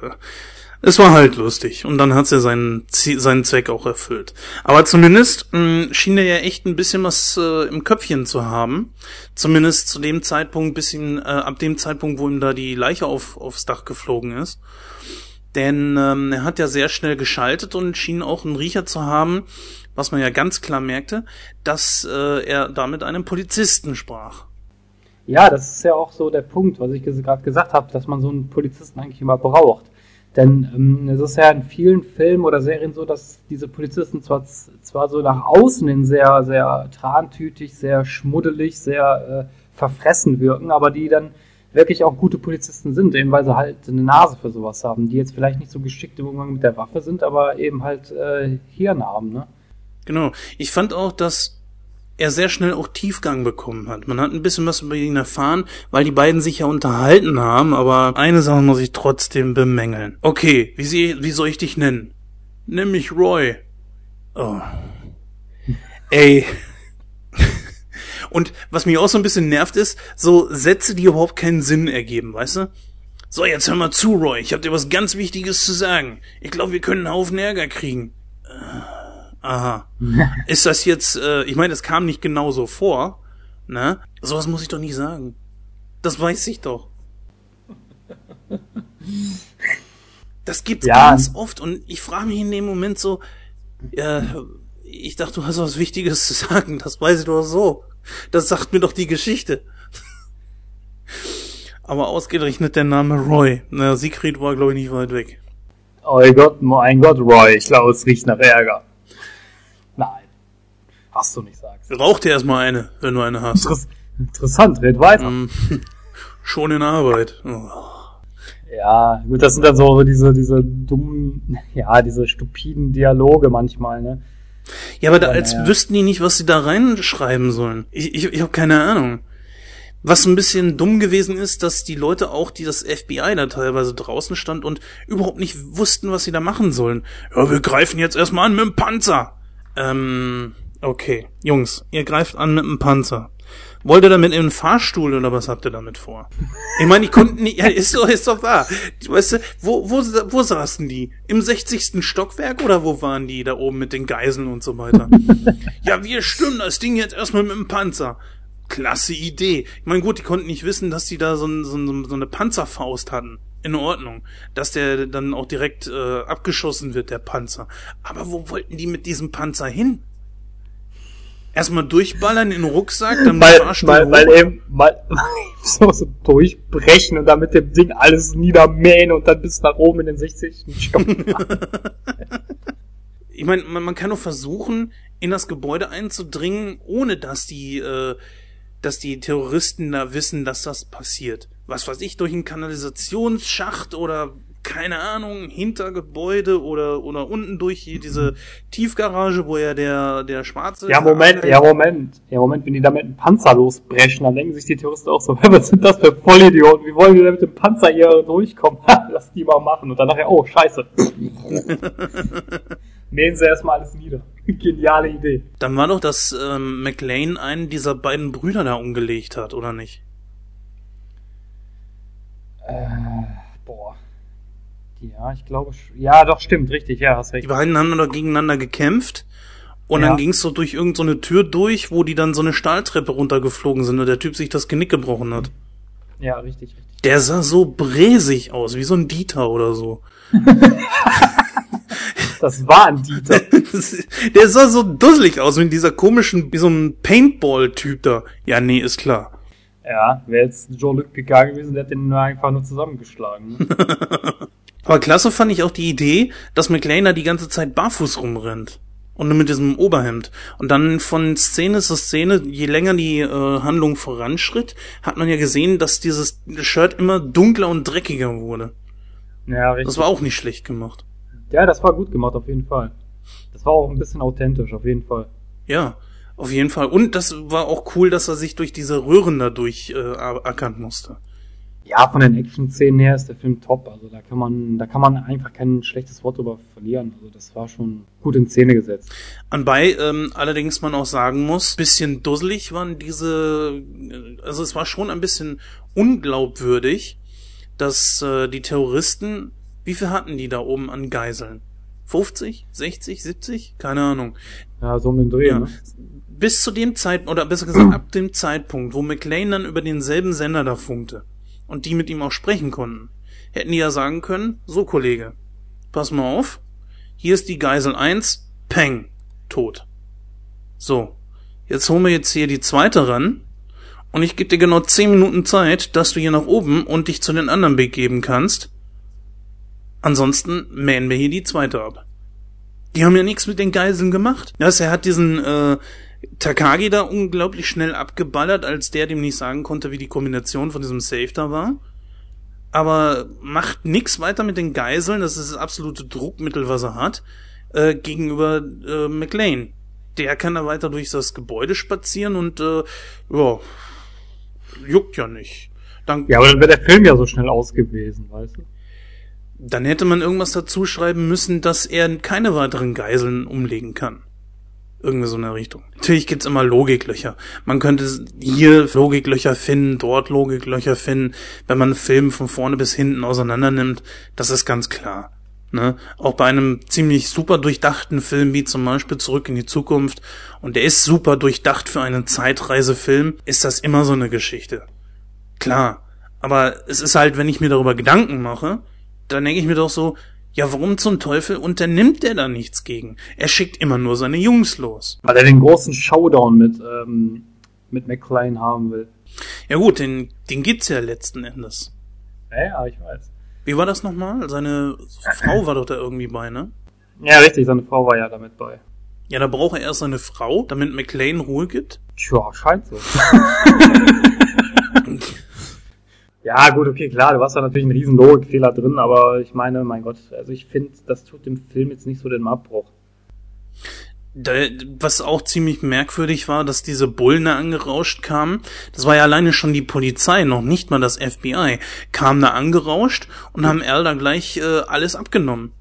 Es war halt lustig und dann hat es ja seinen, seinen Zweck auch erfüllt. Aber zumindest mh, schien er ja echt ein bisschen was äh, im Köpfchen zu haben. Zumindest zu dem Zeitpunkt, bisschen äh, ab dem Zeitpunkt, wo ihm da die Leiche auf, aufs Dach geflogen ist. Denn ähm, er hat ja sehr schnell geschaltet und schien auch einen Riecher zu haben, was man ja ganz klar merkte, dass äh, er da mit einem Polizisten sprach. Ja, das ist ja auch so der Punkt, was ich gerade gesagt habe, dass man so einen Polizisten eigentlich immer braucht. Denn ähm, es ist ja in vielen Filmen oder Serien so, dass diese Polizisten zwar, zwar so nach außen hin sehr, sehr trantütig, sehr schmuddelig, sehr äh, verfressen wirken, aber die dann wirklich auch gute Polizisten sind, eben weil sie halt eine Nase für sowas haben, die jetzt vielleicht nicht so geschickt im Umgang mit der Waffe sind, aber eben halt äh, Hirn haben, ne? Genau. Ich fand auch, dass er sehr schnell auch Tiefgang bekommen hat. Man hat ein bisschen was über ihn erfahren, weil die beiden sich ja unterhalten haben, aber eine Sache muss ich trotzdem bemängeln. Okay, wie, sie, wie soll ich dich nennen? Nenn mich Roy. Oh. Ey. Und was mich auch so ein bisschen nervt ist, so Sätze, die überhaupt keinen Sinn ergeben, weißt du? So, jetzt hör mal zu, Roy. Ich hab dir was ganz Wichtiges zu sagen. Ich glaube, wir können einen Haufen Ärger kriegen. Aha. Ist das jetzt, äh, ich meine, es kam nicht genau so vor, ne? Sowas muss ich doch nicht sagen. Das weiß ich doch. Das gibt's Ja. ganz oft und ich frage mich in dem Moment so, äh, ich dachte, du hast was Wichtiges zu sagen, das weiß ich doch so. Das sagt mir doch die Geschichte. Aber ausgerechnet der Name Roy. Na, Siegfried war, glaube ich, nicht weit weg. Oh Gott, mein Gott, Roy, ich glaube, es riecht nach Ärger. Was du nicht sagst. Rauch dir erstmal eine, wenn du eine hast. Interess interessant, red weiter. Ähm, Schon in Arbeit. Oh. Ja, gut, das sind dann so diese, diese dummen, ja, diese stupiden Dialoge manchmal, ne? Ja, aber da, Ja, als naja. wüssten die nicht, was sie da reinschreiben sollen. Ich, ich, ich habe keine Ahnung. Was ein bisschen dumm gewesen ist, dass die Leute auch, die das FBI da teilweise draußen stand und überhaupt nicht wussten, was sie da machen sollen. Ja, wir greifen jetzt erstmal an mit dem Panzer. Ähm, okay. Jungs, ihr greift an mit dem Panzer. Wollt ihr damit in den Fahrstuhl oder was habt ihr damit vor? Ich meine, ich konnte nicht, ja, ist doch, ist doch wahr. Weißt du, wo, wo, wo saßen die? Im 60. Stockwerk oder wo waren die da oben mit den Geiseln und so weiter? ja, wir stimmen das Ding jetzt erstmal mit dem Panzer. Klasse Idee. Ich meine, gut, die konnten nicht wissen, dass die da so, ein, so, ein, so eine Panzerfaust hatten. In Ordnung. Dass der dann auch direkt äh, abgeschossen wird, der Panzer. Aber wo wollten die mit diesem Panzer hin? Erstmal durchballern in den Rucksack, dann weil, hoch. weil eben, mal, so, so durchbrechen und dann mit dem Ding alles niedermähen und dann bis nach oben in den 60. Stock. ich meine, man, man kann doch versuchen, in das Gebäude einzudringen, ohne dass die, äh, dass die Terroristen da wissen, dass das passiert. Was weiß ich, durch einen Kanalisationsschacht oder keine Ahnung, Hintergebäude oder oder unten durch hier diese Tiefgarage, wo ja der der schwarze Ja, Moment, ja, Moment. Ja, Moment, wenn die da mit dem Panzer losbrechen, dann denken sich die Touristen auch so, was sind das für Vollidioten? Wie wollen die denn mit dem Panzer hier durchkommen? Lass die mal machen. Und dann nachher, oh, scheiße. Mähen sie erstmal alles nieder. Geniale Idee. Dann war doch, dass ähm, McLean einen dieser beiden Brüder da umgelegt hat, oder nicht? Äh, boah. Ja, ich glaube, ja, doch, stimmt, richtig, ja, hast Die recht. beiden haben doch gegeneinander gekämpft Und Ja. dann ging's so durch irgendeine so Tür durch, wo die dann so eine Stahltreppe runtergeflogen sind und der Typ sich das Genick gebrochen hat. Ja, richtig, richtig. Der sah so bräsig aus, wie so ein Dieter oder so. Das war ein Dieter. Der sah so dusselig aus, wie dieser komischen, wie so ein Paintball-Typ da. Ja, nee, ist klar. ja, wäre jetzt Jean-Luc Picard gewesen, der hat den nur einfach nur zusammengeschlagen. Ne? Aber klasse fand ich auch die Idee, dass McLean da die ganze Zeit barfuß rumrennt. Und nur mit diesem Oberhemd. Und dann von Szene zu Szene, je länger die äh, Handlung voranschritt, hat man ja gesehen, dass dieses Shirt immer dunkler und dreckiger wurde. ja, richtig. Das war auch nicht schlecht gemacht. ja, das war gut gemacht, auf jeden Fall. Das war auch ein bisschen authentisch, auf jeden Fall. Ja, auf jeden Fall. Und das war auch cool, dass er sich durch diese Röhren dadurch äh, ackern musste. Ja, von den Action-Szenen her ist der Film top. Also da kann man, da kann man einfach kein schlechtes Wort drüber verlieren. Also das war schon gut in Szene gesetzt. Anbei ähm, allerdings man auch sagen muss, bisschen dusselig waren diese, also es war schon ein bisschen unglaubwürdig, dass äh, die Terroristen, wie viel hatten die da oben an Geiseln? 50, 60, 70? Keine Ahnung. Ja, so um den Dreh, Ja. ne? Bis zu dem Zeitpunkt, oder besser gesagt ab dem Zeitpunkt, wo McLean dann über denselben Sender da funkte und die mit ihm auch sprechen konnten, hätten die ja sagen können, so Kollege, pass mal auf, hier ist die Geisel 1, Peng, tot. So, jetzt holen wir jetzt hier die zweite ran und ich gebe dir genau 10 Minuten Zeit, dass du hier nach oben und dich zu den anderen begeben kannst. Ansonsten mähen wir hier die zweite ab. Die haben ja nichts mit den Geiseln gemacht. Ja, er hat diesen äh, Takagi da unglaublich schnell abgeballert, als der dem nicht sagen konnte, wie die Kombination von diesem Safe da war. Aber macht nix weiter mit den Geiseln, das ist das absolute Druckmittel, was er hat, äh, gegenüber äh, McLean. Der kann da weiter durch das Gebäude spazieren und äh, ja, juckt ja nicht. Dann, Ja, aber dann wäre der Film ja so schnell aus gewesen, weißt du? dann hätte man irgendwas dazu schreiben müssen, dass er keine weiteren Geiseln umlegen kann. Irgendwie so in der Richtung. Natürlich gibt's immer Logiklöcher. Man könnte hier Logiklöcher finden, dort Logiklöcher finden, wenn man einen Film von vorne bis hinten auseinander nimmt. Das ist ganz klar. Ne? Auch bei einem ziemlich super durchdachten Film wie zum Beispiel Zurück in die Zukunft und der ist super durchdacht für einen Zeitreisefilm, ist das immer so eine Geschichte. Klar. Aber es ist halt, wenn ich mir darüber Gedanken mache, dann denke ich mir doch so, ja, warum zum Teufel unternimmt der da nichts gegen? Er schickt immer nur seine Jungs los. Weil er den großen Showdown mit, ähm, mit McClane haben will. Ja gut, den, den gibt's ja letzten Endes. Ja, ja, ich weiß. Wie war das nochmal? Seine Frau war doch da irgendwie bei, ne? Ja, richtig, seine Frau war ja damit bei. Ja, da braucht er erst seine Frau, damit McLean Ruhe gibt. Tja, scheint so. ja, gut, okay, klar, du hast da natürlich einen riesen Logikfehler drin, aber ich meine, mein Gott, also ich finde, das tut dem Film jetzt nicht so den Abbruch. Was auch ziemlich merkwürdig war, dass diese Bullen da angerauscht kamen. Das war ja alleine schon die Polizei, noch nicht mal das FBI. Kamen da angerauscht und haben Al da gleich äh, alles abgenommen.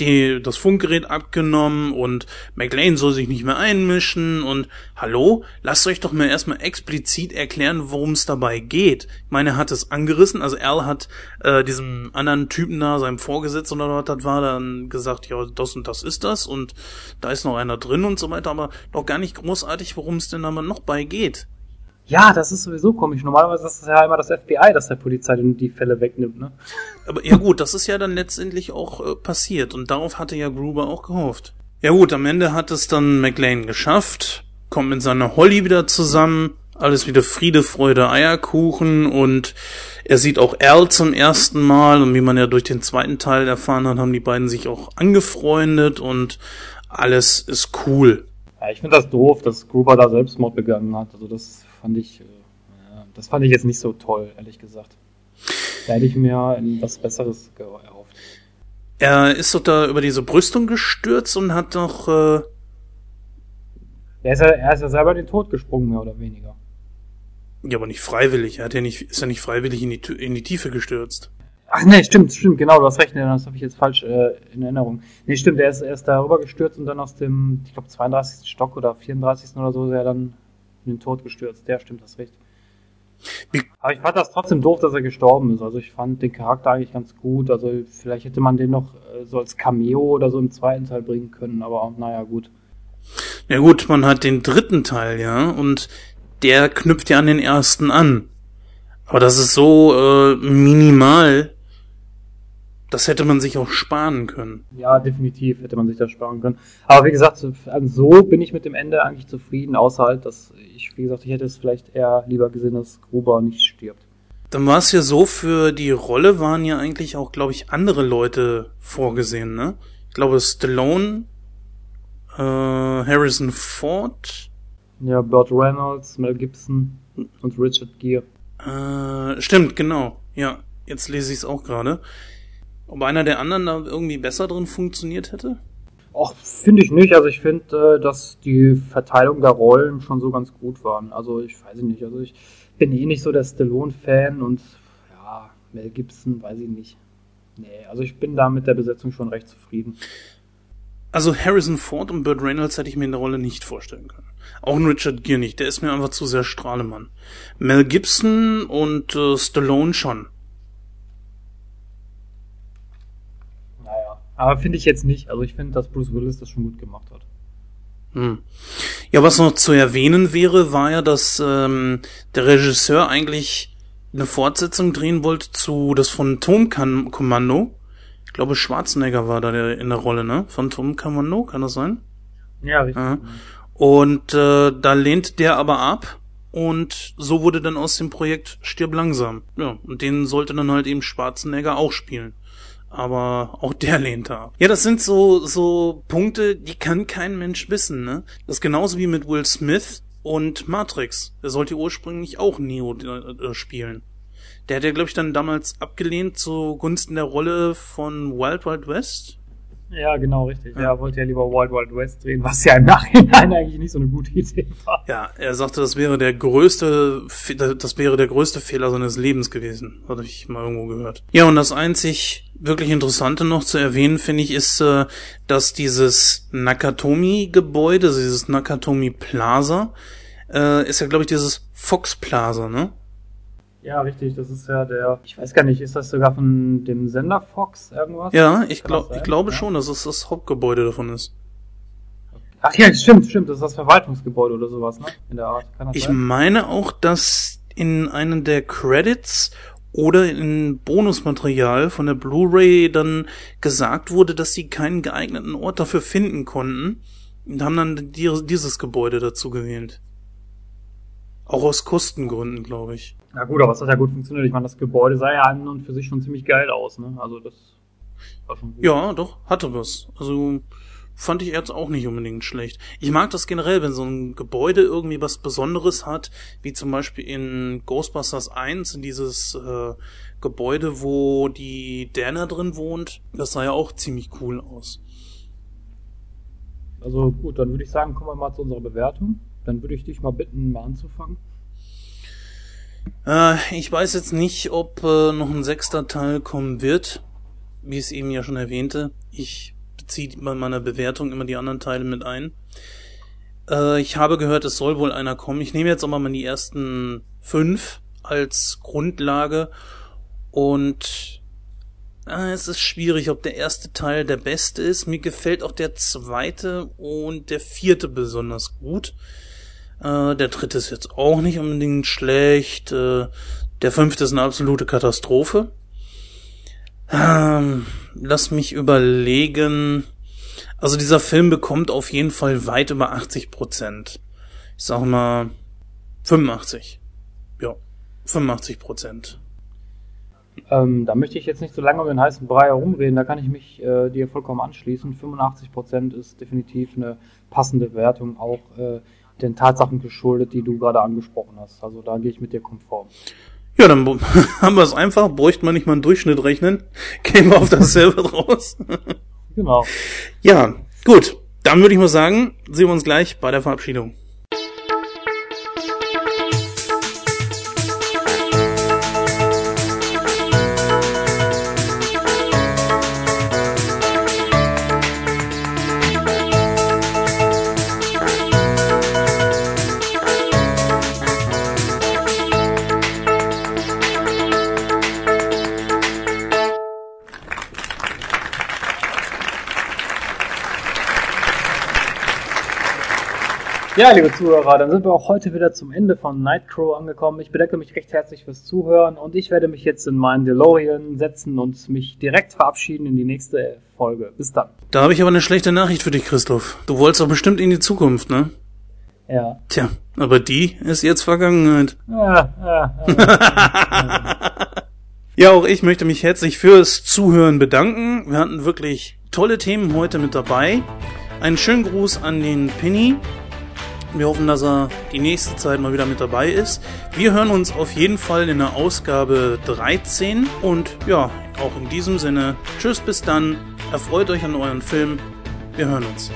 Die, das Funkgerät abgenommen und McLean soll sich nicht mehr einmischen und hallo, lasst euch doch mal erstmal explizit erklären, worum es dabei geht. Ich meine, er hat es angerissen, also Al hat äh, diesem anderen Typen da, seinem Vorgesetzten oder was das war, dann gesagt, ja, das und das ist das und da ist noch einer drin und so weiter, aber doch gar nicht großartig, worum es denn aber noch bei geht. Ja, das ist sowieso komisch. Normalerweise ist es ja immer das FBI, das der Polizei die Fälle wegnimmt, ne? Aber ja gut, das ist ja dann letztendlich auch äh, passiert und darauf hatte ja Gruber auch gehofft. Ja gut, am Ende hat es dann McLean geschafft, kommt mit seiner Holly wieder zusammen, alles wieder Friede, Freude, Eierkuchen und er sieht auch Al zum ersten Mal und wie man ja durch den zweiten Teil erfahren hat, haben die beiden sich auch angefreundet und alles ist cool. Ja, ich finde das doof, dass Gruber da Selbstmord begangen hat. Also das fand ich, äh, das fand ich jetzt nicht so toll, ehrlich gesagt. Da hätte ich mir was Besseres erhofft. Er ist doch da über diese Brüstung gestürzt und hat doch, äh, Er ist ja, er ist ja selber in den Tod gesprungen, mehr oder weniger. ja, aber nicht freiwillig, er hat ja nicht, ist ja nicht freiwillig in die, in die Tiefe gestürzt. Ach nee, stimmt, stimmt, genau, du hast recht, nee, das habe ich jetzt falsch äh, in Erinnerung. Nee, stimmt, er ist, er ist darüber gestürzt und dann aus dem, ich glaube, 32. Stock oder 34. oder so ist er dann in den Tod gestürzt. Der stimmt, das recht. Aber ich fand das trotzdem doof, dass er gestorben ist. Also ich fand den Charakter eigentlich ganz gut. Also vielleicht hätte man den noch äh, so als Cameo oder so im zweiten Teil bringen können, aber naja, gut. Ja gut, man hat den dritten Teil, ja, und der knüpft ja an den ersten an. Aber das ist so äh, minimal, das hätte man sich auch sparen können. Ja, definitiv hätte man sich das sparen können. Aber wie gesagt, so bin ich mit dem Ende eigentlich zufrieden, außer halt, dass ich, wie gesagt, ich hätte es vielleicht eher lieber gesehen, dass Gruber nicht stirbt. Dann war es ja so, für die Rolle waren ja eigentlich auch, glaube ich, andere Leute vorgesehen, ne? Ich glaube, Stallone, äh, Harrison Ford. Ja, Burt Reynolds, Mel Gibson und Richard Gere. Äh, stimmt, genau. Ja, jetzt lese ich es auch gerade. Ob einer der anderen da irgendwie besser drin funktioniert hätte? Ach, finde ich nicht. Also ich finde, äh, dass die Verteilung der Rollen schon so ganz gut waren. Also ich weiß nicht. Also ich bin eh nicht so der Stallone-Fan und ja, Mel Gibson, weiß ich nicht. Nee, also ich bin da mit der Besetzung schon recht zufrieden. Also Harrison Ford und Burt Reynolds hätte ich mir in der Rolle nicht vorstellen können. Auch ein Richard Gere nicht, der ist mir einfach zu sehr Strahlemann. Mel Gibson und äh, Stallone schon. Aber finde ich jetzt nicht. Also ich finde, dass Bruce Willis das schon gut gemacht hat. Hm. Ja, was noch zu erwähnen wäre, war ja, dass ähm, der Regisseur eigentlich eine Fortsetzung drehen wollte zu das Phantomkommando. Ich glaube, Schwarzenegger war da der, in der Rolle, ne? Phantomkommando, kann das sein? Ja, richtig. Ja. Und äh, da lehnt der aber ab. Und so wurde dann aus dem Projekt Stirb langsam. Ja, und den sollte dann halt eben Schwarzenegger auch spielen aber auch der lehnt ab. Ja, das sind so, so Punkte, die kann kein Mensch wissen, ne? Das ist genauso wie mit Will Smith und Matrix. Der sollte ursprünglich auch Neo äh, spielen. Der hat ja, glaube ich, dann damals abgelehnt zugunsten der Rolle von Wild Wild West. Ja, genau, richtig. Ja. Er wollte ja lieber Wild Wild West drehen, was ja im Nachhinein eigentlich nicht so eine gute Idee war. Ja, er sagte, das wäre der größte, das wäre der größte Fehler seines Lebens gewesen. Hatte ich mal irgendwo gehört. Ja, und das einzig wirklich Interessante noch zu erwähnen, finde ich, ist, äh, dass dieses Nakatomi-Gebäude, also dieses Nakatomi Plaza, äh, ist ja, glaube ich, dieses Fox Plaza, ne? Ja, richtig. Das ist ja der. Ich weiß gar nicht, ist das sogar von dem Sender Fox irgendwas? Ja, ich, glaub, ich glaube ja? schon, dass es das Hauptgebäude davon ist. Ach ja, stimmt, stimmt. Das ist das Verwaltungsgebäude oder sowas, ne? In der Art. ich sein? meine auch, dass in einem der Credits oder in Bonusmaterial von der Blu-ray dann gesagt wurde, dass sie keinen geeigneten Ort dafür finden konnten und haben dann dieses Gebäude dazu gewählt. Auch aus Kostengründen, glaube ich. Ja gut, aber es hat ja gut funktioniert. Ich meine, das Gebäude sah ja an und für sich schon ziemlich geil aus, ne? Also das war schon gut. Ja, doch, hatte was. Also fand ich jetzt auch nicht unbedingt schlecht. Ich mag das generell, wenn so ein Gebäude irgendwie was Besonderes hat, wie zum Beispiel in Ghostbusters 1, in dieses äh, Gebäude, wo die Dana drin wohnt. Das sah ja auch ziemlich cool aus. Also gut, dann würde ich sagen, kommen wir mal zu unserer Bewertung. Dann würde ich dich mal bitten, mal anzufangen. Äh, ich weiß jetzt nicht, ob äh, noch ein sechster Teil kommen wird, wie ich es eben ja schon erwähnte. Ich beziehe bei meiner Bewertung immer die anderen Teile mit ein. Äh, ich habe gehört, es soll wohl einer kommen. Ich nehme jetzt aber mal die ersten fünf als Grundlage und äh, es ist schwierig, ob der erste Teil der beste ist. Mir gefällt auch der zweite und der vierte besonders gut. Äh, der dritte ist jetzt auch nicht unbedingt schlecht. Äh, der fünfte ist eine absolute Katastrophe. Ähm, lass mich überlegen. Also dieser Film bekommt auf jeden Fall weit über 80 Prozent. Ich sag mal 85. Ja, 85 Prozent. Ähm, da möchte ich jetzt nicht so lange um den heißen Brei herumreden, da kann ich mich äh, dir vollkommen anschließen. 85 Prozent ist definitiv eine passende Wertung, auch äh, den Tatsachen geschuldet, die du gerade angesprochen hast. Also da gehe ich mit dir konform. Ja, dann haben wir es einfach, bräuchte man nicht mal einen Durchschnitt rechnen, gehen wir auf dasselbe raus. genau. Ja, gut. Dann würde ich mal sagen, sehen wir uns gleich bei der Verabschiedung. Ja, liebe Zuhörer, dann sind wir auch heute wieder zum Ende von Nightcrow angekommen. Ich bedanke mich recht herzlich fürs Zuhören und ich werde mich jetzt in meinen DeLorean setzen und mich direkt verabschieden in die nächste Folge. Bis dann. Da habe ich aber eine schlechte Nachricht für dich, Christoph. Du wolltest doch bestimmt in die Zukunft, ne? Ja. Tja, aber die ist jetzt Vergangenheit. Ja, ja, ja. Ja, auch ich möchte mich herzlich fürs Zuhören bedanken. Wir hatten wirklich tolle Themen heute mit dabei. Einen schönen Gruß an den Penny. Wir hoffen, dass er die nächste Zeit mal wieder mit dabei ist. Wir hören uns auf jeden Fall in der Ausgabe 13. Und ja, auch in diesem Sinne, tschüss bis dann. Erfreut euch an euren Film. Wir hören uns.